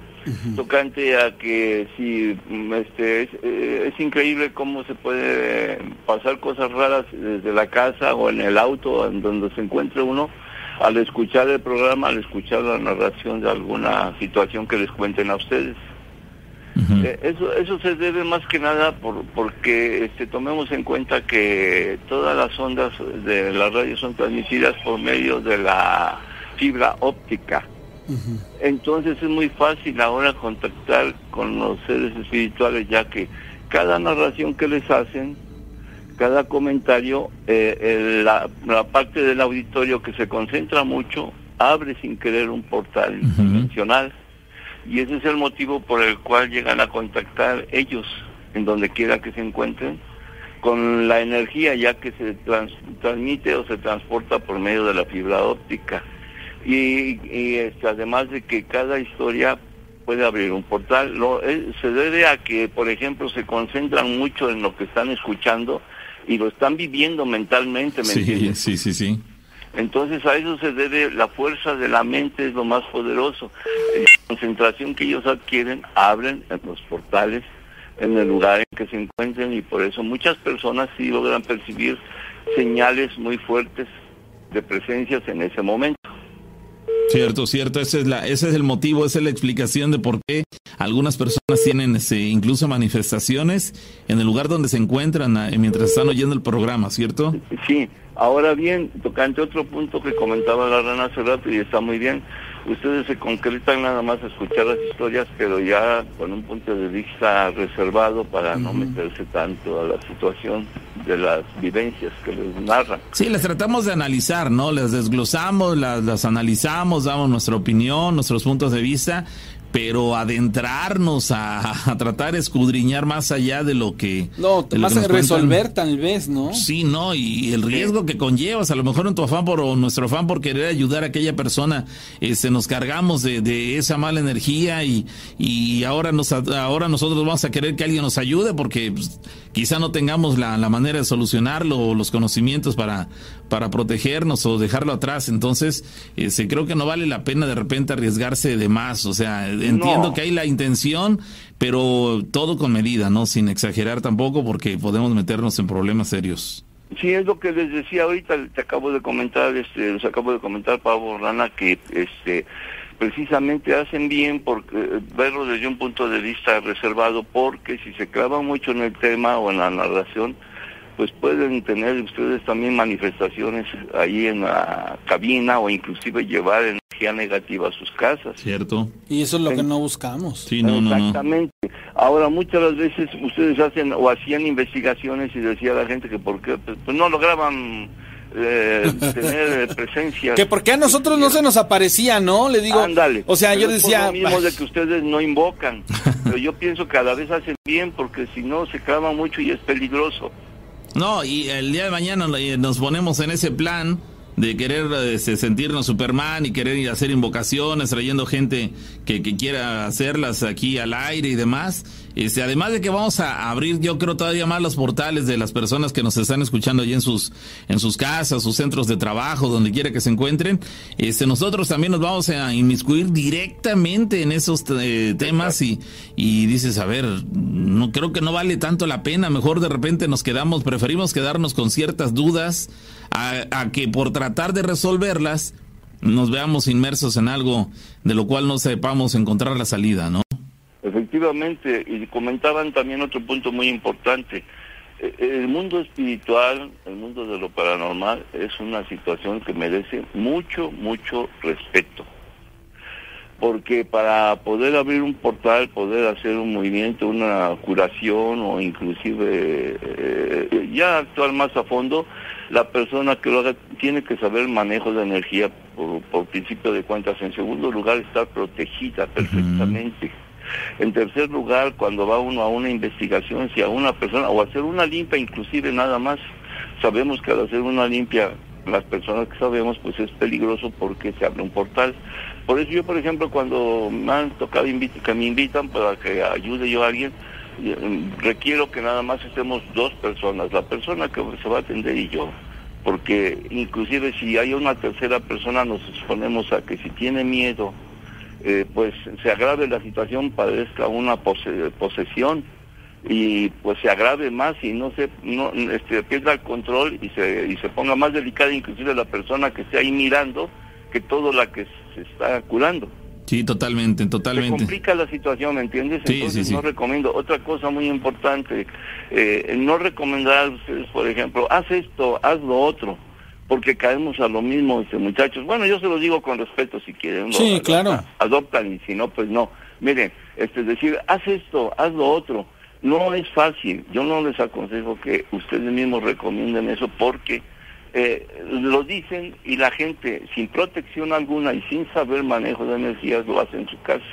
tocante a que si mm, este es, eh, es increíble cómo se puede pasar cosas raras desde la casa o en el auto en donde se encuentre uno al escuchar el programa, al escuchar la narración de alguna situación que les cuenten a ustedes. Eh, eso, eso se debe más que nada por, porque este, tomemos en cuenta que todas las ondas de la radio son transmitidas por medio de la fibra óptica. Entonces es muy fácil ahora contactar con los seres espirituales ya que cada narración que les hacen, cada comentario, eh, eh, la, la parte del auditorio que se concentra mucho, abre sin querer un portal dimensional y ese es el motivo por el cual llegan a contactar ellos en donde quiera que se encuentren con la energía ya que se trans- transmite o se transporta por medio de la fibra óptica y, y, este, además de que cada historia puede abrir un portal lo, eh, se debe a que por ejemplo se concentran mucho en lo que están escuchando y lo están viviendo mentalmente, ¿me Sí, entiendes? sí, sí, sí. Entonces a eso se debe, la fuerza de la mente es lo más poderoso. La concentración que ellos adquieren, abren en los portales, en el lugar en que se encuentren y por eso muchas personas sí logran percibir señales muy fuertes de presencias en ese momento. Cierto, cierto, ese es, la, ese es el motivo, esa es la explicación de por qué algunas personas tienen ese, incluso manifestaciones en el lugar donde se encuentran ah, mientras están oyendo el programa, ¿cierto? Sí, ahora bien, tocante otro punto que comentaba la rana hace rato y está muy bien, ustedes se concretan nada más a escuchar las historias, pero ya con un punto de vista reservado para no meterse tanto a la situación de las vivencias que les narran. Sí, las tratamos de analizar, ¿no? Las desglosamos, las, las analizamos, damos nuestra opinión, nuestros puntos de vista, pero adentrarnos a, a tratar de escudriñar más allá de lo que... No, más que resolver tal vez, ¿no? Sí, no, y el riesgo que conllevas, a lo mejor en tu afán por o nuestro afán por querer ayudar a aquella persona, este, nos cargamos de, de esa mala energía y, y ahora nos ahora nosotros vamos a querer que alguien nos ayude porque pues, quizá no tengamos la, la manera de solucionarlo o los conocimientos para, para protegernos o dejarlo atrás. Entonces, este, creo que no vale la pena de repente arriesgarse de más. O sea, entiendo No. que hay la intención, pero todo con medida, ¿no? Sin exagerar tampoco porque podemos meternos en problemas serios. Sí, es lo que les decía ahorita, te acabo de comentar, este, les acabo de comentar, Pablo Rana, que este, precisamente hacen bien porque eh, verlo desde un punto de vista reservado, porque si se clavan mucho en el tema o en la narración, pues pueden tener ustedes también manifestaciones ahí en la cabina o inclusive llevar energía negativa a sus casas. ¿Cierto? Y eso es lo que no buscamos. Sí, no, no, no. Exactamente. Ahora, muchas las veces ustedes hacen o hacían investigaciones y decía la gente que por qué, pues, pues no lograban eh, tener eh, presencia. Que porque a nosotros no se nos aparecía, ¿no? Le digo, Ándale. o sea, yo decía, lo mismo "Ay, de que ustedes no invocan. Pero yo pienso que cada vez hacen bien porque si no se clavan mucho y es peligroso. No, y el día de mañana eh, nos ponemos en ese plan de querer este, sentirnos Superman y querer ir a hacer invocaciones, trayendo gente que, que quiera hacerlas aquí al aire y demás. Este, además de que vamos a abrir, yo creo, todavía más los portales de las personas que nos están escuchando allí en sus, en sus casas, sus centros de trabajo, donde quiera que se encuentren. Este, nosotros también nos vamos a inmiscuir directamente en esos eh, temas y, y dices, a ver, no creo que no vale tanto la pena, mejor de repente nos quedamos, preferimos quedarnos con ciertas dudas a, a que por tratar de resolverlas nos veamos inmersos en algo de lo cual no sepamos encontrar la salida, ¿no? Efectivamente, y comentaban también otro punto muy importante. Eh, El mundo espiritual, el mundo de lo paranormal, es una situación que merece mucho, mucho respeto. Porque para poder abrir un portal, poder hacer un movimiento, una curación o inclusive eh, ya actuar más a fondo, la persona que lo haga tiene que saber el manejo de energía por, por principio de cuentas. En segundo lugar, estar protegida perfectamente. En tercer lugar, cuando va uno a una investigación, si a una persona, o hacer una limpia inclusive nada más, sabemos que al hacer una limpia, las personas que sabemos, pues es peligroso porque se abre un portal. Por eso yo, por ejemplo, cuando me han tocado que me invitan para que ayude yo a alguien, eh, requiero que nada más estemos dos personas, la persona que se va a atender y yo. Porque inclusive si hay una tercera persona nos exponemos a que si tiene miedo, eh, pues se agrave la situación, padezca una pose- posesión y pues se agrave más y no se no este pierda el control y se y se ponga más delicada inclusive la persona que esté ahí mirando que todo la que se está curando. Sí, totalmente, Se totalmente. complica la situación, ¿me entiendes? Sí, Entonces sí, sí. no recomiendo. Otra cosa muy importante, eh, no recomendar a ustedes, por ejemplo, haz esto, haz lo otro, porque caemos a lo mismo, este, muchachos. Bueno, yo se los digo con respeto si quieren. lo Sí, adoptan- claro. Adoptan y si no, pues no. Miren, este, decir, haz esto, haz lo otro. No es fácil. Yo no les aconsejo que ustedes mismos recomienden eso porque eh, lo dicen y la gente sin protección alguna y sin saber manejo de energías lo hace en su casa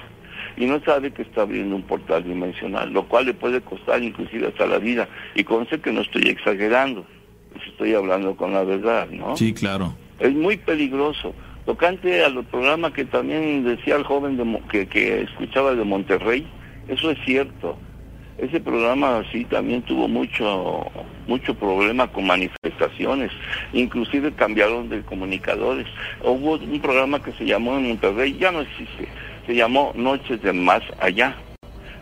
y no sabe que está abriendo un portal dimensional, lo cual le puede costar inclusive hasta la vida. Y conste que no estoy exagerando, pues estoy hablando con la verdad, ¿no? Sí, claro. Es muy peligroso. Tocante al programa que también decía el joven de que, que escuchaba de Monterrey, eso es cierto. Ese programa sí también tuvo mucho mucho problema con manifestaciones, inclusive cambiaron de comunicadores. Hubo un programa que se llamó en Monterrey, ya no existe, se llamó Noches de Más Allá.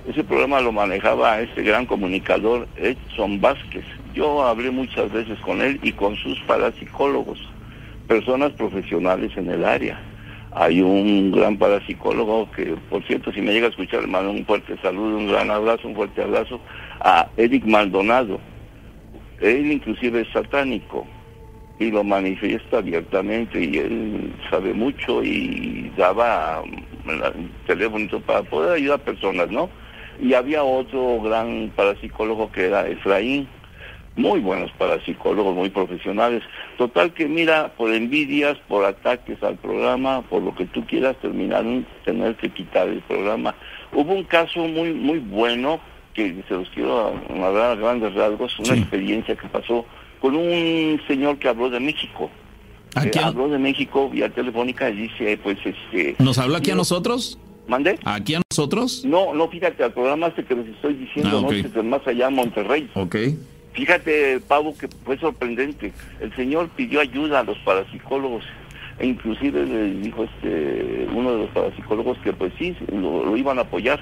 Ese programa lo manejaba este gran comunicador Edson Vázquez. Yo hablé muchas veces con él y con sus parapsicólogos, personas profesionales en el área. Hay un gran parapsicólogo que, por cierto, si me llega a escuchar, le mando un fuerte saludo, un gran abrazo, un fuerte abrazo a Eric Maldonado. Él inclusive es satánico y lo manifiesta abiertamente y él sabe mucho y daba um, teléfono para poder ayudar a personas, ¿no? Y había otro gran parapsicólogo que era Efraín, muy buenos parapsicólogos, muy profesionales. Total que mira, por envidias, por ataques al programa, por lo que tú quieras, terminaron tener que quitar el programa. Hubo un caso muy muy bueno que se los quiero hablar a grandes rasgos, una experiencia que pasó con un señor que habló de México. Eh, habló de México vía telefónica y dice, pues este... ¿Nos habla aquí a nosotros? ¿Mande? ¿Aquí a nosotros? No, no, fíjate, al programa este que les estoy diciendo, ah, ¿no? más allá Monterrey. Ok. Fíjate, Pavo, que fue sorprendente. El señor pidió ayuda a los parapsicólogos e inclusive le dijo este uno de los parapsicólogos que pues sí, lo, iban a apoyar.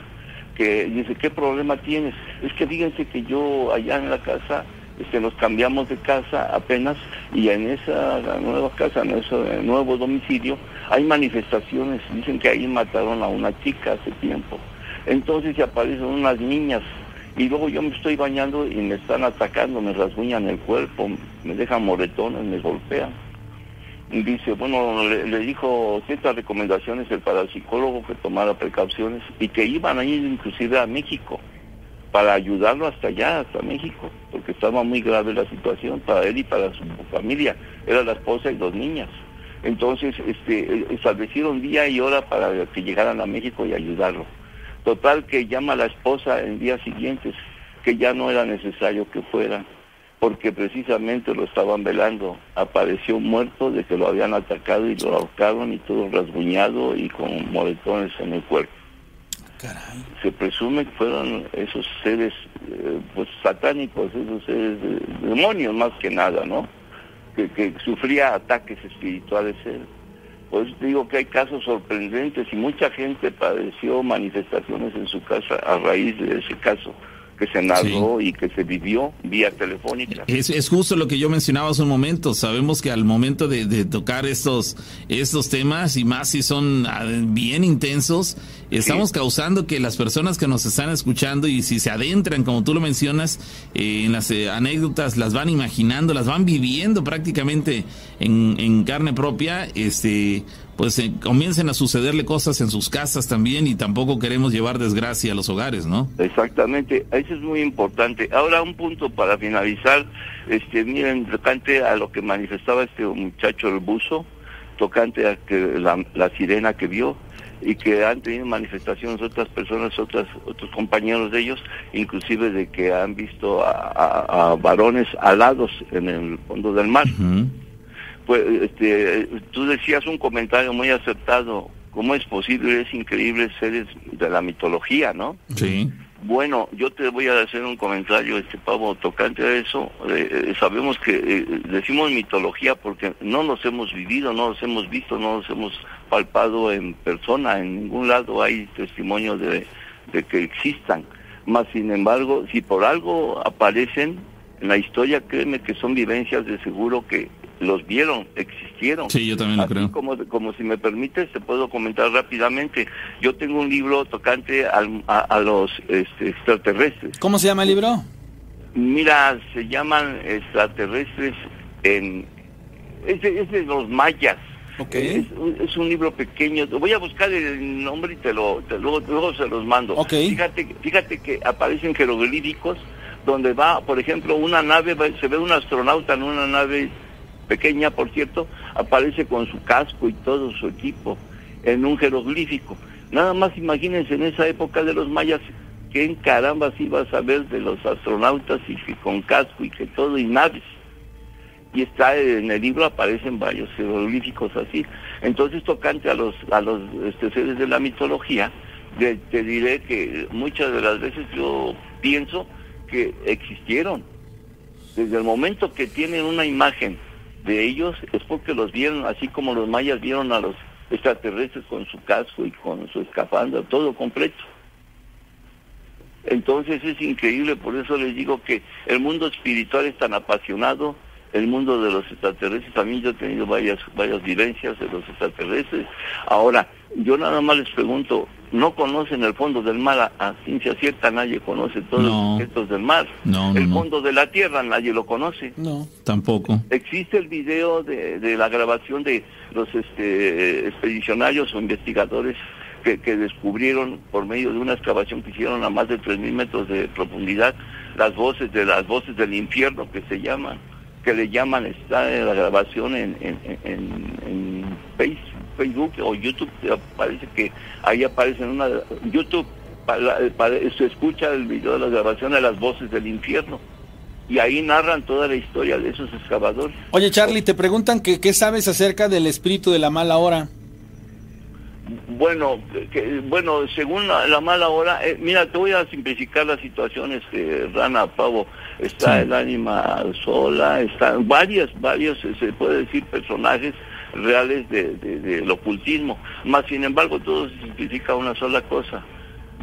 Que dice, ¿qué problema tienes? Es que fíjense que yo allá en la casa este, nos cambiamos de casa apenas y en esa nueva casa, en ese nuevo domicilio, hay manifestaciones. Dicen que ahí mataron a una chica hace tiempo. Entonces se aparecen unas niñas y luego yo me estoy bañando y me están atacando, me rasguñan el cuerpo, me dejan moretones, me golpean. Y dice, bueno, le, dijo ciertas recomendaciones el parapsicólogo que tomara precauciones y que iban a ir inclusive a México para ayudarlo hasta allá, hasta México, porque estaba muy grave la situación para él y para su familia. Era la esposa y dos niñas. Entonces, este, establecieron día y hora para que llegaran a México y ayudarlo. Total que llama a la esposa en días siguientes que ya no era necesario que fuera, porque precisamente lo estaban velando. Apareció muerto de que lo habían atacado y lo ahorcaron y todo rasguñado y con moretones en el cuerpo. Se presume que fueron esos seres eh, pues satánicos, esos seres demonios más que nada, ¿no? Que, que sufría ataques espirituales él. Pues digo que hay casos sorprendentes y mucha gente padeció manifestaciones en su casa a raíz de ese caso que se narró y que se vivió vía telefónica. Es, es, justo lo que yo mencionaba hace un momento. Sabemos que al momento de, tocar estos, estos temas, y más si son ah, bien intensos, estamos causando que las personas que nos están escuchando y si se adentran, como tú lo mencionas, eh, en las eh, anécdotas, las van imaginando, las van viviendo prácticamente en, en carne propia, este pues eh, comiencen a sucederle cosas en sus casas también y tampoco queremos llevar desgracia a los hogares, ¿no? Exactamente, eso es muy importante. Ahora un punto para finalizar, este, miren, tocante a lo que manifestaba este muchacho el buzo, tocante a que la, sirena que vio y que han tenido manifestaciones otras personas, otras, otros compañeros de ellos, inclusive de que han visto a, varones alados en el fondo del mar pues este, tú decías un comentario muy acertado. ¿Cómo es posible? Es increíble seres de la mitología, ¿no? Sí. Bueno, yo te voy a hacer un comentario, este pavo, tocante a eso. Eh, eh, sabemos que eh, decimos mitología porque no los hemos vivido, no los hemos visto, no los hemos palpado en persona. En ningún lado hay testimonio de, de que existan. Más sin embargo, si por algo aparecen en la historia, créeme que son vivencias de seguro que los vieron, existieron. Sí, yo también lo creo. Como, como si me permites, te puedo comentar rápidamente. Yo tengo un libro tocante a, los este, extraterrestres. ¿Cómo se llama el libro? Mira, se llaman extraterrestres en... Es de, los mayas. Okay. Es, un libro pequeño. Voy a buscar el nombre y te lo, luego, se los mando. Okay. Fíjate, fíjate que aparecen jeroglíficos donde va, por ejemplo, una nave, se ve un astronauta en una nave pequeña, por cierto, aparece con su casco y todo su equipo en un jeroglífico. Nada más imagínense en esa época de los mayas, ¿quién caramba iba a saber de los astronautas y que con casco y que todo y naves? Y está en el libro aparecen varios jeroglíficos así. Entonces tocante a los a los este, seres de la mitología, te diré que muchas de las veces yo pienso que existieron. Desde el momento que tienen una imagen de ellos es porque los vieron, así como los mayas vieron a los extraterrestres con su casco y con su escafandra, todo completo. Entonces es increíble, por eso les digo que el mundo espiritual es tan apasionado, el mundo de los extraterrestres, también yo he tenido varias, varias vivencias de los extraterrestres. Ahora, yo nada más les pregunto, ¿no conocen el fondo del mar? A, a ciencia cierta nadie conoce todos No. los secretos del mar. No, no, el no. fondo de la tierra nadie lo conoce. No. Tampoco. Existe el video de, de la grabación de los este, expedicionarios o investigadores que, que descubrieron por medio de una excavación que hicieron a más de 3.000 metros de profundidad las voces de las voces del infierno que se llaman, que le llaman, está en la grabación en, en, en- en Face- Facebook o YouTube, parece que ahí aparece en una YouTube, para- para- se escucha el video de la grabación de las voces del infierno y ahí narran toda la historia de esos excavadores. Oye, Charlie, te preguntan que qué sabes acerca del espíritu de la mala hora. Bueno, que, bueno, según la, la mala hora, eh, mira, te voy a simplificar las situaciones que Rana Pavo está Sí. el ánima sola, están varias, varios, se puede decir, personajes reales de, de- del ocultismo. Más sin embargo, todo se simplifica a una sola cosa: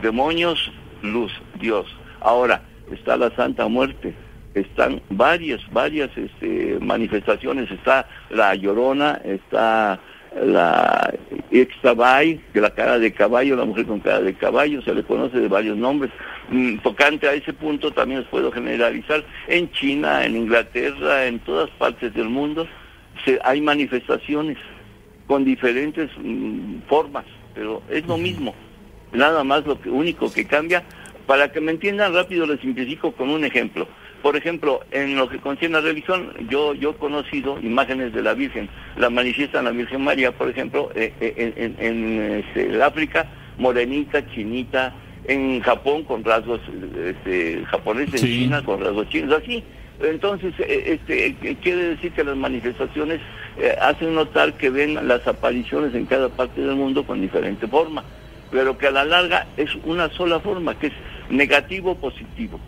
demonios, luz, Dios. Ahora está la Santa Muerte. Están varias, varias este, manifestaciones. Está la Llorona, está la Ixtabay, que la cara de caballo, la mujer con cara de caballo, se le conoce de varios nombres. Mm, tocante a ese punto también les puedo generalizar. En China, en Inglaterra, en todas partes del mundo, se, hay manifestaciones con diferentes mm, formas, pero es lo mismo. Nada más lo que, único que cambia. Para que me entiendan rápido, les simplifico con un ejemplo. Por ejemplo, en lo que concierne a religión, yo, yo he conocido imágenes de la Virgen. La manifiestan la Virgen María, por ejemplo, eh, eh, en, este, el África, morenita, chinita, en Japón con rasgos este, japoneses, Sí. en China con rasgos chinos, así. Entonces, eh, este, eh, quiere decir que las manifestaciones eh, hacen notar que ven las apariciones en cada parte del mundo con diferente forma, pero que a la larga es una sola forma, que es negativo o positivo.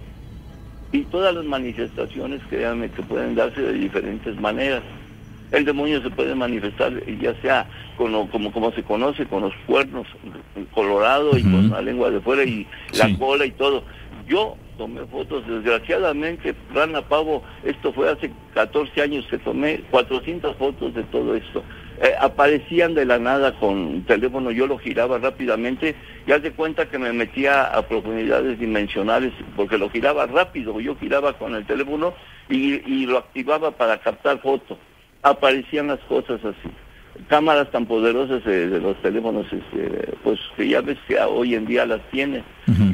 Y todas las manifestaciones, créanme, que pueden darse de diferentes maneras. El demonio se puede manifestar ya sea con lo- como, como se conoce, con los cuernos colorado y Ujú. con la lengua de fuera y la cola y todo. Yo tomé fotos, desgraciadamente, Rana Pavo, esto fue hace 14 años que tomé 400 fotos de todo esto. Eh, aparecían de la nada con teléfono, yo lo giraba rápidamente y haz de cuenta que me metía a profundidades dimensionales porque lo giraba rápido, yo giraba con el teléfono y, y lo activaba para captar fotos. Aparecían las cosas así. Cámaras tan poderosas de, de los teléfonos, este, pues que ya ves que hoy en día las. Y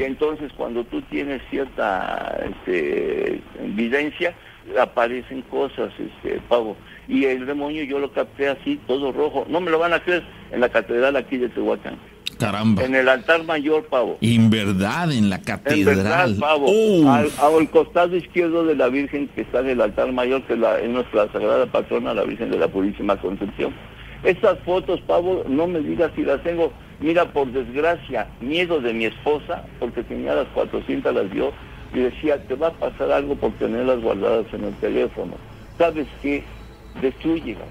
entonces cuando tú tienes cierta este, evidencia, aparecen cosas, este, pavo. Y el demonio yo lo capté así, todo rojo. No me lo van a creer, en la catedral aquí de Tehuacán. Caramba. En el altar mayor, pavo. En verdad, en la En verdad, catedral. pavo. Al, al costado izquierdo de la Virgen que está en el altar mayor, que la- es nuestra sagrada patrona, la Virgen de la Purísima Concepción. Estas fotos, pavo, no me digas si las tengo. Mira, por desgracia, miedo de mi esposa, porque tenía las 400, las dio, y decía, te va a pasar algo por tenerlas guardadas en el teléfono. ¿Sabes qué? Destruyelas.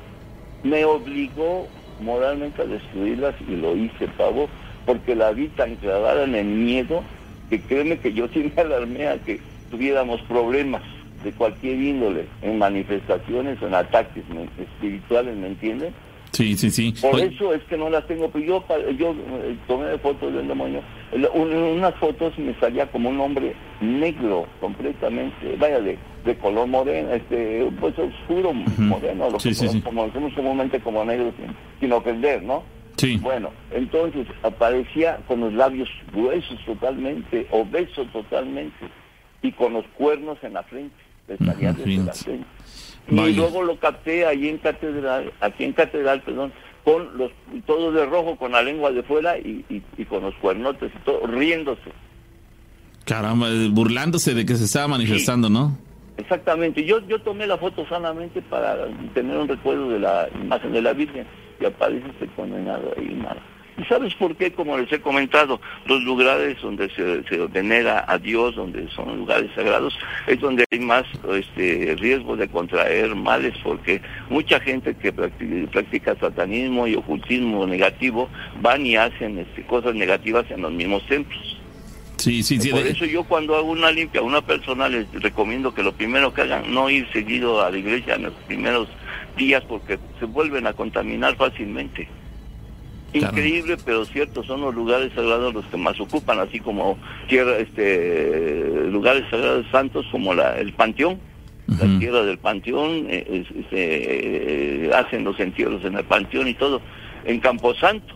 Me obligó moralmente a destruirlas y lo hice, pavo, porque la vi tan clavada en el miedo que créeme que yo sí me alarmé a que tuviéramos problemas de cualquier índole, en manifestaciones, en ataques espirituales, ¿me entienden? Sí, sí, sí. Por eso es que no las tengo, pero yo, yo eh, tomé fotos del demonio. En un- unas fotos me salía como un hombre negro completamente, vaya, de, de color moreno, este, pues oscuro, moreno, lo Sí, que sí, sí. conocemos comúnmente como negro, sin, sin ofender, ¿no? sí. Bueno, entonces aparecía con los labios gruesos totalmente, obeso totalmente, y con los cuernos en la frente, Ujú, desde la frente. Y Vaya. luego lo capté ahí en catedral, aquí en catedral, perdón, con los todo de rojo, con la lengua de fuera y, y- y con los cuernotes y todo, riéndose. Caramba, eh, burlándose de que se estaba manifestando, ¿no? Exactamente, yo yo tomé la foto sanamente para tener un recuerdo de la imagen de la Virgen y aparece este condenado ahí, nada. ¿Y sabes por qué? Como les he comentado, los lugares donde se, se venera a Dios, donde son lugares sagrados, es donde hay más este, riesgo de contraer males, porque mucha gente que practica, practica satanismo y ocultismo negativo van y hacen este, cosas negativas en los mismos templos. Sí, sí, sí. Por eso yo cuando hago una limpia a una persona les recomiendo que lo primero que hagan, no ir seguido a la iglesia en los primeros días porque se vuelven a contaminar fácilmente. Claro. Increíble, pero cierto, son los lugares sagrados los que más ocupan, así como tierra, este, lugares sagrados santos como la, el panteón. La tierra del panteón, eh, es- este, eh, hacen los entierros en el panteón y todo. En Camposanto.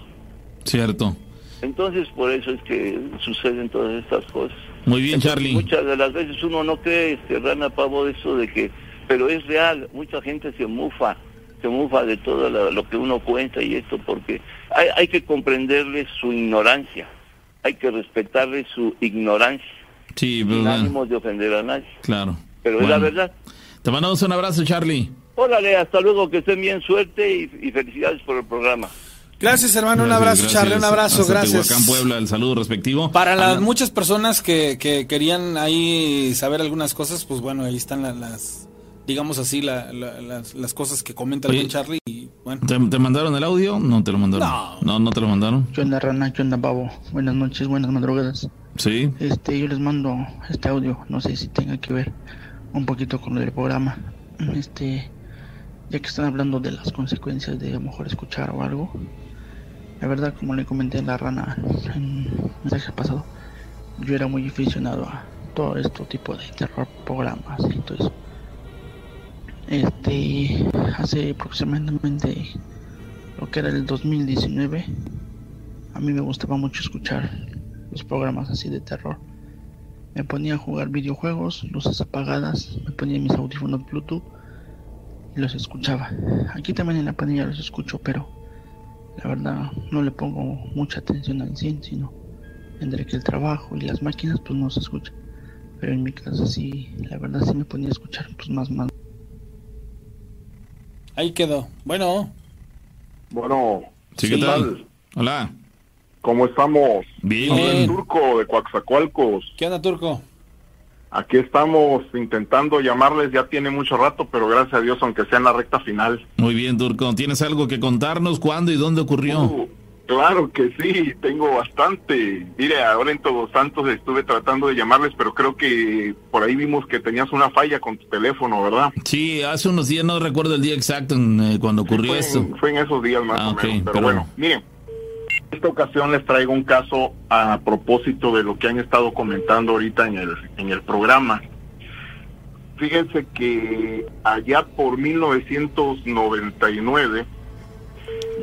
Cierto. Entonces, por eso es que suceden todas estas cosas. Muy bien, Entonces, Charlie. Muchas de las veces uno no cree, este, Rana Pavo, eso de que, pero es real, mucha gente se mufa, se mufa de todo lo, lo que uno cuenta y esto, porque hay, hay que comprenderle su ignorancia, hay que respetarle su ignorancia, Sí, sin verdad. ánimos de ofender a nadie, Claro. pero es la Bueno, verdad. Te mandamos un abrazo, Charlie. Órale, hasta luego, que estén bien, suerte y, y felicidades por el programa. Gracias, hermano. un Gracias, abrazo, gracias. Charlie. Un abrazo, Hasta gracias. Tehuacán, Puebla, el saludo respectivo. Para las muchas personas que, que querían ahí saber algunas cosas, pues bueno, ahí están la- las, digamos así, la- la- las, las cosas que comenta el Oye. Charlie. Y bueno, ¿Te, te mandaron el audio? No te lo mandaron. No. no, no te lo mandaron. ¿Qué onda, rana? ¿Qué onda, pavo? Buenas noches, buenas madrugadas. Sí. Este, yo les mando este audio, no sé si tenga que ver un poquito con lo del programa. Este, ya que están hablando de las consecuencias de a lo mejor escuchar o algo. La verdad, como le comenté a la rana en mensaje pasado, yo era muy aficionado a todo este tipo de terror, programas y todo eso. Este, hace aproximadamente lo que era el 2019, a mí me gustaba mucho escuchar los programas así de terror. Me ponía a jugar videojuegos, luces apagadas, me ponía mis audífonos Bluetooth y los escuchaba. Aquí también en la pandilla los escucho, pero la verdad no le pongo mucha atención al 100, sino entre que el trabajo y las máquinas pues no se escucha. Pero en mi casa sí, la verdad sí me ponía a escuchar pues más más. Ahí quedó. Bueno, Bueno, Sí, ¿qué tal? Hola. ¿cómo estamos? Bien, Bien. bien. Turco de Coaxacualcos. ¿qué onda, Turco? Aquí estamos intentando llamarles, ya tiene mucho rato, pero gracias a Dios, aunque sea en la recta final. Muy bien, Turco. ¿Tienes algo que contarnos? ¿Cuándo y dónde ocurrió? Uh, claro que sí, tengo bastante. Mire, ahora en Todos Santos estuve tratando de llamarles, pero creo que por ahí vimos que tenías una falla con tu teléfono, ¿verdad? Sí, hace unos días, no recuerdo el día exacto en, eh, cuando ocurrió fue, esto. En, fue en esos días más Ah, o menos. Pero, pero- bueno, miren, en esta ocasión les traigo un caso a propósito de lo que han estado comentando ahorita en el, en el programa. Fíjense que allá por 1999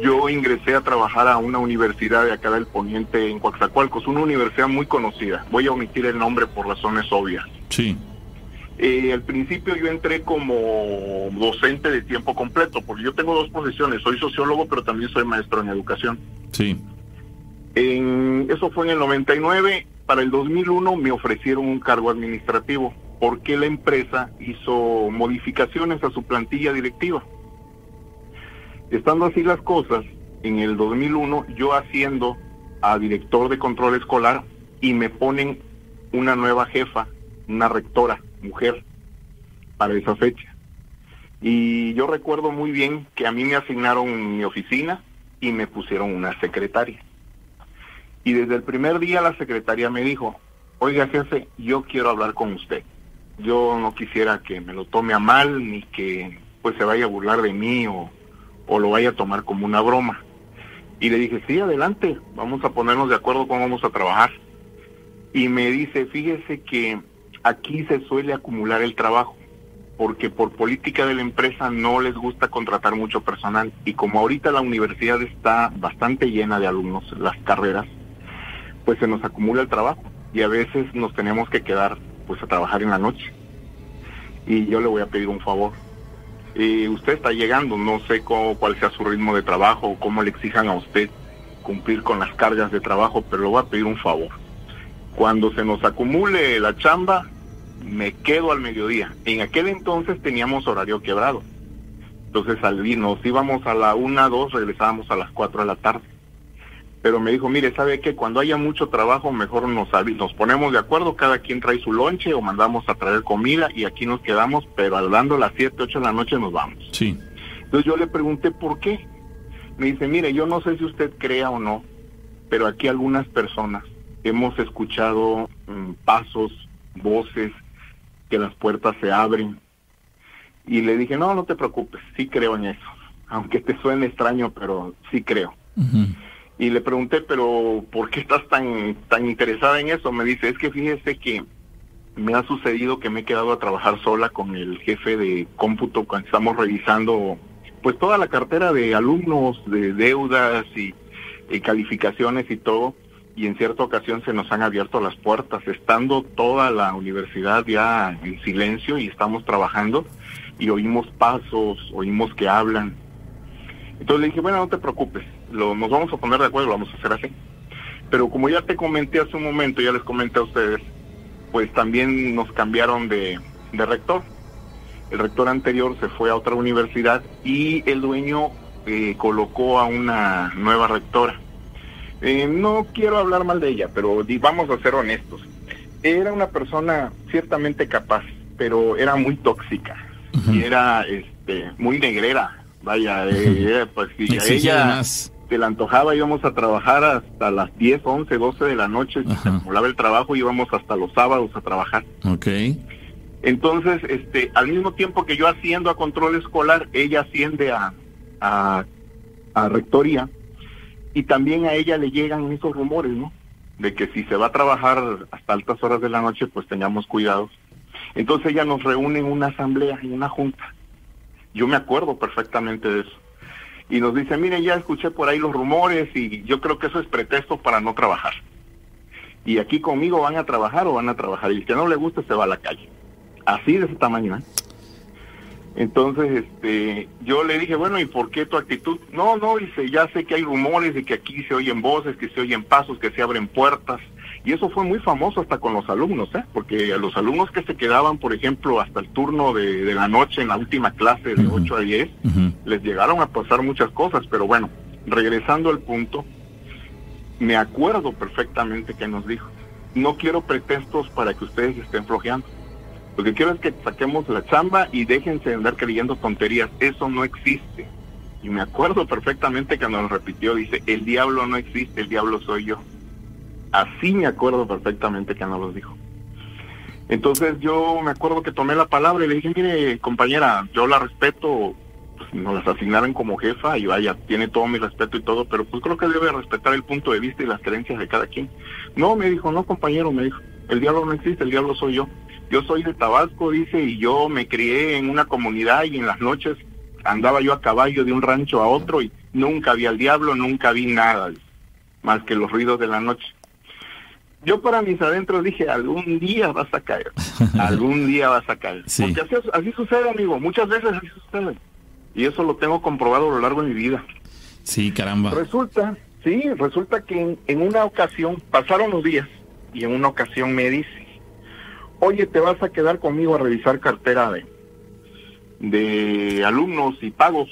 yo ingresé a trabajar a una universidad de acá del Poniente en Coatzacoalcos, una universidad muy conocida. Voy a omitir el nombre por razones obvias. Sí. Eh, al principio yo entré como docente de tiempo completo, porque yo tengo dos profesiones, soy sociólogo, pero también soy maestro en educación. Sí. En, eso fue en el 99, para el 2001 me ofrecieron un cargo administrativo, porque la empresa hizo modificaciones a su plantilla directiva. Estando así las cosas, en el 2001 yo haciendo a director de control escolar y me ponen una nueva jefa, una rectora, mujer, para esa fecha. Y yo recuerdo muy bien que a mí me asignaron mi oficina y me pusieron una secretaria. Y desde el primer día la secretaria me dijo, oiga jefe, yo quiero hablar con usted. Yo no quisiera que me lo tome a mal ni que pues se vaya a burlar de mí o, o lo vaya a tomar como una broma. Y le dije, sí, adelante, vamos a ponernos de acuerdo cómo vamos a trabajar. Y me dice, fíjese que aquí se suele acumular el trabajo, porque por política de la empresa no les gusta contratar mucho personal. Y como ahorita la universidad está bastante llena de alumnos, las carreras, pues se nos acumula el trabajo y a veces nos tenemos que quedar pues a trabajar en la noche. Y yo le voy a pedir un favor. Eh, usted está llegando, no sé cuál sea su ritmo de trabajo o cómo le exijan a usted cumplir con las cargas de trabajo, pero le voy a pedir un favor. Cuando se nos acumule la chamba, me quedo al mediodía. En aquel entonces teníamos horario quebrado. Entonces al nos íbamos a la una, dos, regresábamos a las cuatro de la tarde. Pero me dijo, mire, ¿sabe qué? Cuando haya mucho trabajo, mejor nos, nos ponemos de acuerdo, cada quien trae su lonche o mandamos a traer comida y aquí nos quedamos, pero hablando las 7, 8 de la noche nos vamos. Sí. Entonces yo le pregunté por qué. Me dice, mire, yo no sé si usted crea o no, pero aquí algunas personas hemos escuchado mm, pasos, voces, que las puertas se abren. Y le dije, no, no te preocupes, sí creo en eso. Aunque te suene extraño, pero sí creo. Y le pregunté, pero ¿por qué estás tan, tan interesada en eso? Me dice, es que fíjese que me ha sucedido que me he quedado a trabajar sola con el jefe de cómputo cuando estamos revisando pues toda la cartera de alumnos, de deudas y, y calificaciones y todo. Y en cierta ocasión se nos han abierto las puertas, estando toda la universidad ya en silencio y estamos trabajando y oímos pasos, oímos que hablan. Entonces le dije, bueno, no te preocupes, lo, nos vamos a poner de acuerdo, lo vamos a hacer así. Pero como ya te comenté hace un momento, ya les comenté a ustedes, pues también nos cambiaron de, de rector. El rector anterior se fue a otra universidad y el dueño eh, colocó a una nueva rectora. Eh, no quiero hablar mal de ella, pero vamos a ser honestos. Era una persona ciertamente capaz, pero era muy tóxica y era este, muy negrera. Vaya, eh, pues si a ella más. Se la antojaba, íbamos a trabajar hasta las 10, 11, 12 de la noche. Si se Ajá. acumulaba el trabajo, íbamos hasta los sábados a trabajar. Ok. Entonces, este, al mismo tiempo que yo asciendo a control escolar, ella asciende a, a, a rectoría y también a ella le llegan esos rumores, ¿no? De que si se va a trabajar hasta altas horas de la noche, pues tengamos cuidados. Entonces ella nos reúne en una asamblea, en una junta. Yo me acuerdo perfectamente de eso. Y nos dice, mire, ya escuché por ahí los rumores y yo creo que eso es pretexto para no trabajar. Y aquí conmigo van a trabajar o van a trabajar. Y el que no le guste se va a la calle. Así de ese tamaño, ¿eh? Entonces, este, yo le dije, bueno, ¿y por qué tu actitud? No, no, dice, ya sé que hay rumores de que aquí se oyen voces, que se oyen pasos, que se abren puertas. Y eso fue muy famoso hasta con los alumnos, ¿eh? Porque a los alumnos que se quedaban, por ejemplo, hasta el turno de, de la noche en la última clase de Ujú. 8 a 10, Ujú. les llegaron a pasar muchas cosas, pero bueno, regresando al punto, me acuerdo perfectamente que nos dijo, no quiero pretextos para que ustedes estén flojeando. Lo que quiero es que saquemos la chamba y déjense de andar creyendo tonterías. Eso no existe. Y me acuerdo perfectamente que nos repitió, dice, el diablo no existe, el diablo soy yo. Así me acuerdo perfectamente que nos lo dijo. Entonces yo me acuerdo que tomé la palabra y le dije, mire compañera, yo la respeto, pues nos las asignaron como jefa y vaya, tiene todo mi respeto y todo, pero pues creo que debe respetar el punto de vista y las creencias de cada quien. No, me dijo, no compañero, me dijo, el diablo no existe, el diablo soy yo. Yo soy de Tabasco, dice, y yo me crié en una comunidad y en las noches andaba yo a caballo de un rancho a otro y nunca vi al diablo, nunca vi nada, más que los ruidos de la noche. Yo para mis adentros dije, algún día vas a caer, algún día vas a caer. Sí. Porque así, así sucede, amigo, muchas veces así sucede. Y eso lo tengo comprobado a lo largo de mi vida. Sí, caramba. Resulta, sí, resulta que en, en una ocasión, pasaron los días, y en una ocasión me dice, oye, te vas a quedar conmigo a revisar cartera de, de alumnos y pagos,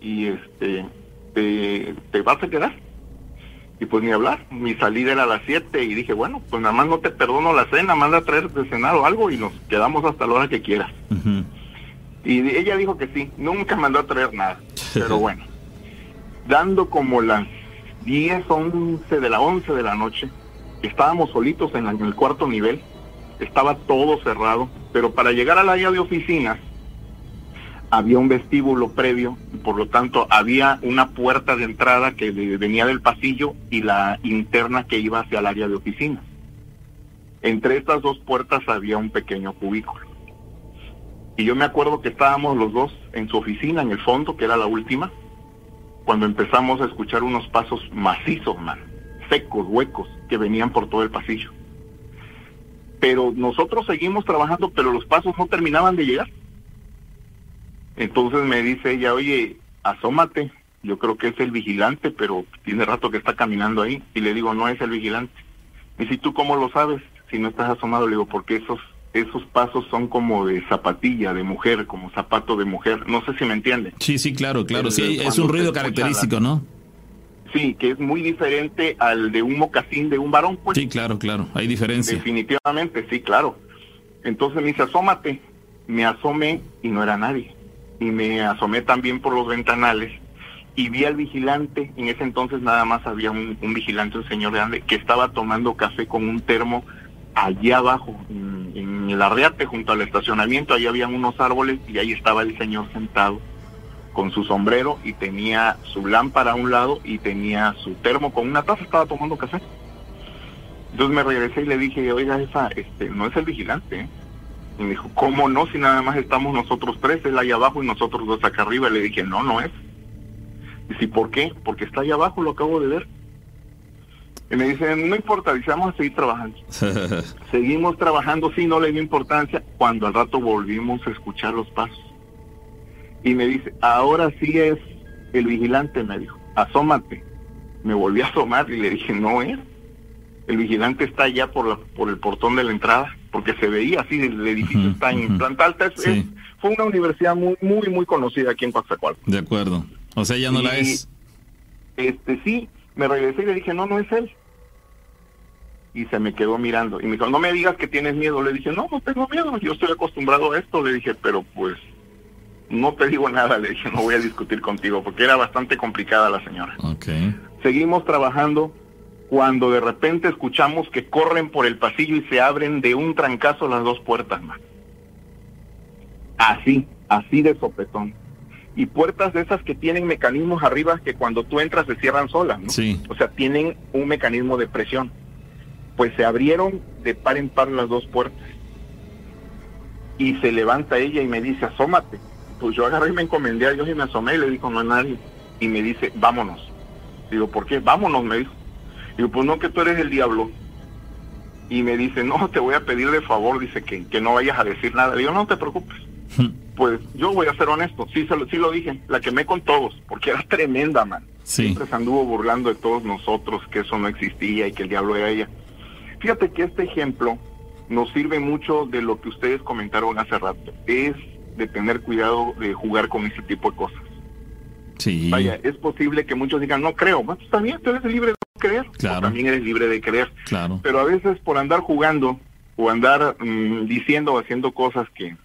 y este, te, te vas a quedar. Y pues ni hablar, mi salida era a las 7 y dije, bueno, pues nada más no te perdono la cena, manda a traer de cenar o algo y nos quedamos hasta la hora que quieras. Y ella dijo que sí, nunca mandó a traer nada. Pero bueno, dando como las 10, 11 de la 11 de la noche, estábamos solitos en, la- en el cuarto nivel, estaba todo cerrado, pero para llegar al área de oficinas había un vestíbulo previo, por lo tanto había una puerta de entrada que venía del pasillo y la interna que iba hacia el área de oficinas. Entre estas dos puertas había un pequeño cubículo. Y yo me acuerdo que estábamos los dos en su oficina, en el fondo, que era la última, cuando empezamos a escuchar unos pasos macizos, man, secos, huecos, que venían por todo el pasillo. Pero nosotros seguimos trabajando, pero los pasos no terminaban de llegar. Entonces me dice ella, oye, asómate, yo creo que es el vigilante, pero tiene rato que está caminando ahí. Y le digo, no es el vigilante. Y si tú cómo lo sabes, si no estás asomado, le digo, porque esos esos pasos son como de zapatilla de mujer, como zapato de mujer. No sé si me entiende. Sí, sí, claro, claro. Sí, es un ruido característico, ¿no? Sí, que es muy diferente al de un mocasín de un varón, pues. Sí, claro, claro, hay diferencia. Definitivamente, sí, claro. Entonces me dice, asómate. Me asomé y no era nadie. Y me asomé también por los ventanales y vi al vigilante. En ese entonces nada más había un, vigilante, un señor grande, que estaba tomando café con un termo allá abajo, en, el arreate, junto al estacionamiento. Ahí habían unos árboles y ahí estaba el señor sentado con su sombrero y tenía su lámpara a un lado y tenía su termo con una taza, estaba tomando café. Entonces me regresé y le dije, oiga, esa, este, no es el vigilante. ¿eh?". Y me dijo, ¿cómo no? Si nada más estamos nosotros tres, él ahí abajo y nosotros dos acá arriba. Y le dije, no, no es. Y si, ¿por qué? Porque está ahí abajo, lo acabo de ver. Y me dice, no importa, dice, vamos a seguir trabajando. Seguimos trabajando, sí, no le dio importancia. Cuando al rato volvimos a escuchar los pasos. Y me dice, ahora sí es el vigilante, me dijo, asómate. Me volví a asomar y le dije, no es. El vigilante está allá por, la, por el portón de la entrada, porque se veía así, el edificio está en planta alta. Es- Sí. es- fue una universidad muy, muy, muy conocida aquí en Coatzacoalcos. De acuerdo. O sea, ya no la es. Este, sí, me regresé y le dije, no, no es él. Y se me quedó mirando. Y me dijo, no me digas que tienes miedo. Le dije, no, no tengo miedo. Yo estoy acostumbrado a esto. Le dije, pero pues no te digo nada. Le dije, no voy a discutir contigo porque era bastante complicada la señora. Ok. Seguimos trabajando cuando de repente escuchamos que corren por el pasillo y se abren de un trancazo las dos puertas más. Así, así de sopetón. Y puertas de esas que tienen mecanismos arriba que cuando tú entras se cierran solas, ¿no? Sí. O sea, tienen un mecanismo de presión. Pues se abrieron de par en par las dos puertas. Y se levanta ella y me dice, asómate. Pues yo agarré y me encomendé a Dios y me asomé y le digo, no hay nadie. Y me dice, vámonos. Digo, ¿por qué? Vámonos, me dijo. Digo, pues no, que tú eres el diablo. Y me dice, no, te voy a pedir de favor, dice, que, que no vayas a decir nada. Digo, no te preocupes. Pues yo voy a ser honesto, sí, se lo, sí lo dije, la quemé con todos, porque era tremenda, man. Sí. Siempre se anduvo burlando de todos nosotros, que eso no existía y que el diablo era ella. Fíjate que este ejemplo nos sirve mucho de lo que ustedes comentaron hace rato, es de tener cuidado de jugar con ese tipo de cosas. Sí. Vaya, es posible que muchos digan, no creo, pues también tú eres libre de creer, o Claro. también eres libre de creer, Claro. pero a veces por andar jugando o andar mm, diciendo o haciendo cosas que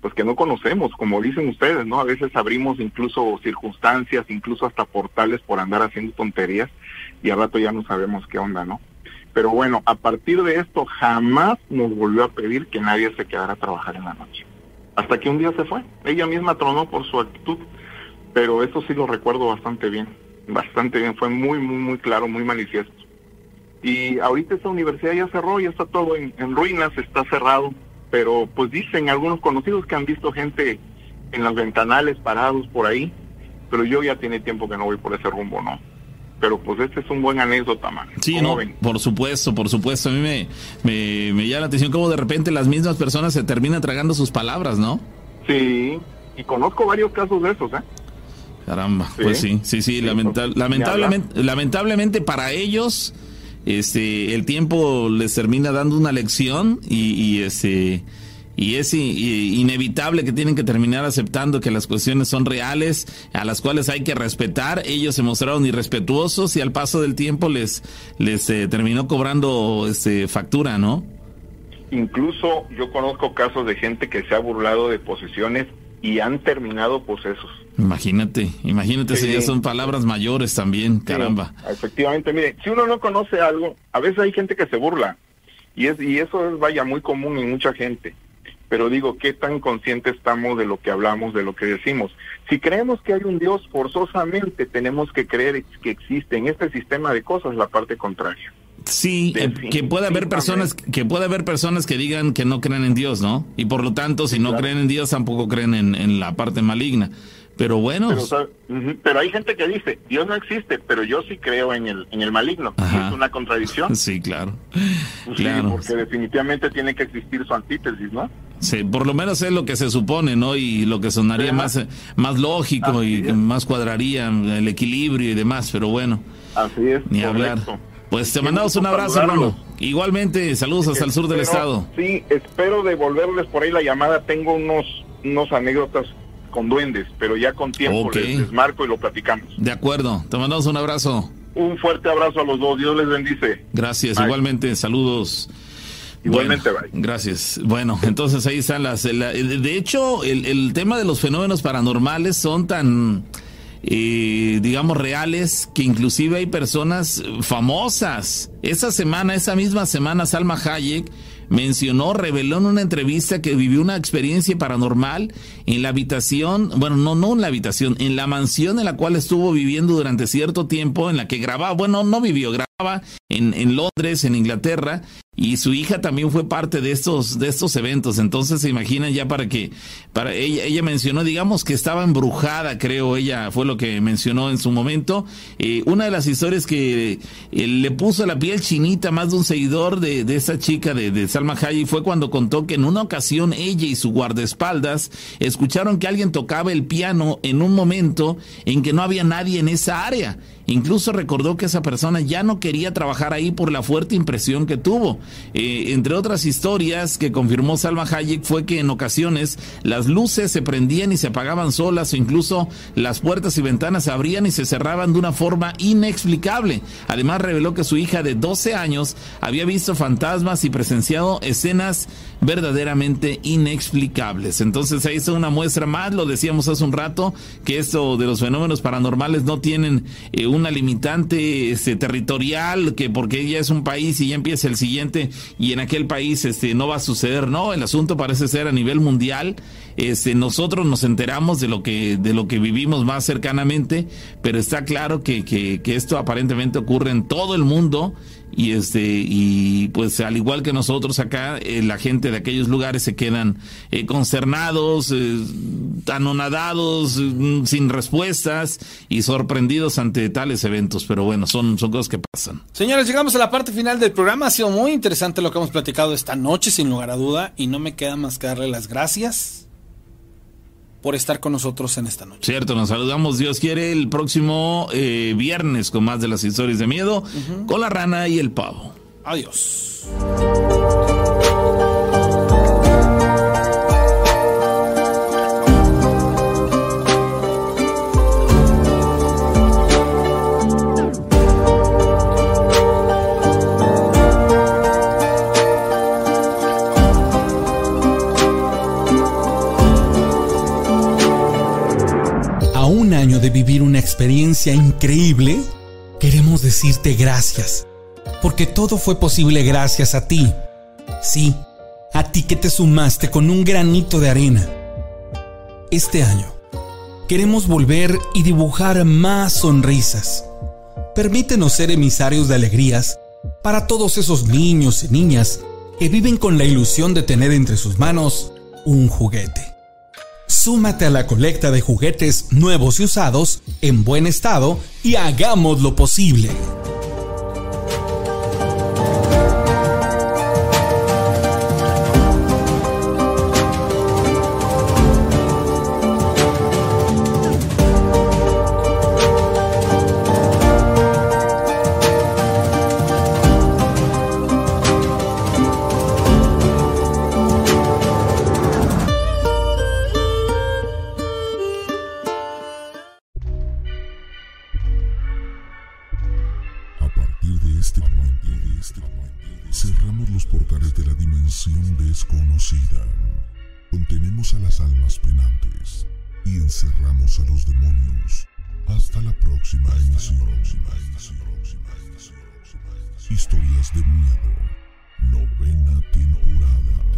pues que no conocemos, como dicen ustedes, ¿no? A veces abrimos incluso circunstancias, incluso hasta portales por andar haciendo tonterías y al rato ya no sabemos qué onda, ¿no? Pero bueno, a partir de esto jamás nos volvió a pedir que nadie se quedara a trabajar en la noche. Hasta que un día se fue. Ella misma tronó por su actitud, pero eso sí lo recuerdo bastante bien, bastante bien, fue muy, muy, muy claro, muy manifiesto. Y ahorita esta universidad ya cerró, ya está todo en, en ruinas, está cerrado, pero pues dicen algunos conocidos que han visto gente en las ventanales parados por ahí, pero yo ya tiene tiempo que no voy por ese rumbo, ¿no? Pero pues este es un buen anécdota, man. Sí, ¿Cómo no, ven? por supuesto, por supuesto. A mí me, me, me llama la atención cómo de repente las mismas personas se terminan tragando sus palabras, ¿no? Sí, y conozco varios casos de esos, ¿eh? Caramba, Sí. pues sí, sí, sí, Sí, lamenta- pues, lamentablemente, lamentablemente para ellos, este, el tiempo les termina dando una lección y, y este, y es inevitable que tienen que terminar aceptando que las cuestiones son reales, a las cuales hay que respetar. Ellos se mostraron irrespetuosos y al paso del tiempo les, les eh, terminó cobrando este factura, ¿no? Incluso yo conozco casos de gente que se ha burlado de posesiones y han terminado posesos. Imagínate, imagínate, Sí. si ya son palabras mayores también, caramba. Sí, efectivamente, mire, si uno no conoce algo, a veces hay gente que se burla y es y eso es vaya muy común en mucha gente. Pero digo, ¿qué tan conscientes estamos de lo que hablamos, de lo que decimos? Si creemos que hay un Dios, forzosamente tenemos que creer que existe en este sistema de cosas la parte contraria. Sí, eh, que puede haber personas que puede haber personas que digan que no creen en Dios, ¿no? Y por lo tanto, si no claro. creen en Dios, tampoco creen en, en la parte maligna. Pero bueno, Pero, ¿sabe? Ujú, pero hay gente que dice, Dios no existe, pero yo sí creo en el, en el maligno. Ajá. es una contradicción. sí, claro, Pues sí, claro. porque definitivamente tiene que existir su antítesis, ¿no? Sí, por lo menos es lo que se supone, ¿no? Y lo que sonaría más, más lógico y que más cuadraría el equilibrio y demás, pero bueno, Así es. ni hablar. correcto. Pues te mandamos un abrazo, hermano. Igualmente, saludos hasta el sur del Espero- estado. Sí, espero devolverles por ahí la llamada. Tengo unos, unos anécdotas con duendes, pero ya con tiempo Ok. les desmarco y lo platicamos. De acuerdo, te mandamos un abrazo. Un fuerte abrazo a los dos, Dios les bendice. Gracias, Bye. igualmente, saludos. Igualmente, Bueno, Gracias. Bueno, entonces ahí están las... la- de hecho, el, el tema de los fenómenos paranormales son tan, eh, digamos, reales que inclusive hay personas famosas. Esa semana, esa misma semana, Salma Hayek mencionó, reveló en una entrevista que vivió una experiencia paranormal en la habitación, bueno, no, no en la habitación, en la mansión en la cual estuvo viviendo durante cierto tiempo, en la que grababa, bueno, no vivió, grababa en, en Londres, en Inglaterra, y su hija también fue parte de estos, de estos eventos. Entonces se imaginan ya para que, para ella, ella mencionó, digamos que estaba embrujada, creo, ella fue lo que mencionó en su momento. Eh, una de las historias que eh, le puso la piel chinita más de un seguidor de, de esa chica de, de Fue cuando contó que en una ocasión ella y su guardaespaldas escucharon que alguien tocaba el piano en un momento en que no había nadie en esa área. Incluso recordó que esa persona ya no quería trabajar ahí por la fuerte impresión que tuvo. Eh, entre otras historias que confirmó Salma Hayek fue que en ocasiones las luces se prendían y se apagaban solas o incluso las puertas y ventanas se abrían y se cerraban de una forma inexplicable. Además reveló que su hija de 12 años había visto fantasmas y presenciado escenas verdaderamente inexplicables. Entonces ahí está una muestra más, lo decíamos hace un rato, que esto de los fenómenos paranormales no tienen eh, una limitante este, territorial, que porque ya es un país y ya empieza el siguiente y en aquel país este, no va a suceder, no, el asunto parece ser a nivel mundial. Este, nosotros nos enteramos de lo que de lo que vivimos más cercanamente, pero está claro que, que, que esto aparentemente ocurre en todo el mundo y este y pues al igual que nosotros acá eh, la gente de aquellos lugares se quedan eh, consternados eh, anonadados eh, sin respuestas y sorprendidos ante tales eventos pero bueno son son cosas que pasan Señores, llegamos a la parte final del programa. Ha sido muy interesante lo que hemos platicado esta noche, sin lugar a duda. Y no me queda más que darle las gracias por estar con nosotros en esta noche. cierto nos saludamos Dios quiere el próximo eh, viernes con más de las historias de miedo con la rana y el pavo Adiós. Año de vivir una experiencia increíble, queremos decirte gracias, porque todo fue posible gracias a ti. Sí, a ti que te sumaste con un granito de arena. Este año, queremos volver y dibujar más sonrisas. Permítenos ser emisarios de alegrías para todos esos niños y niñas que viven con la ilusión de tener entre sus manos un juguete. Súmate a la colecta de juguetes nuevos y usados en buen estado y hagamos lo posible. Y encerramos a los demonios. Hasta la próxima emisión. Historias de miedo. Novena temporada.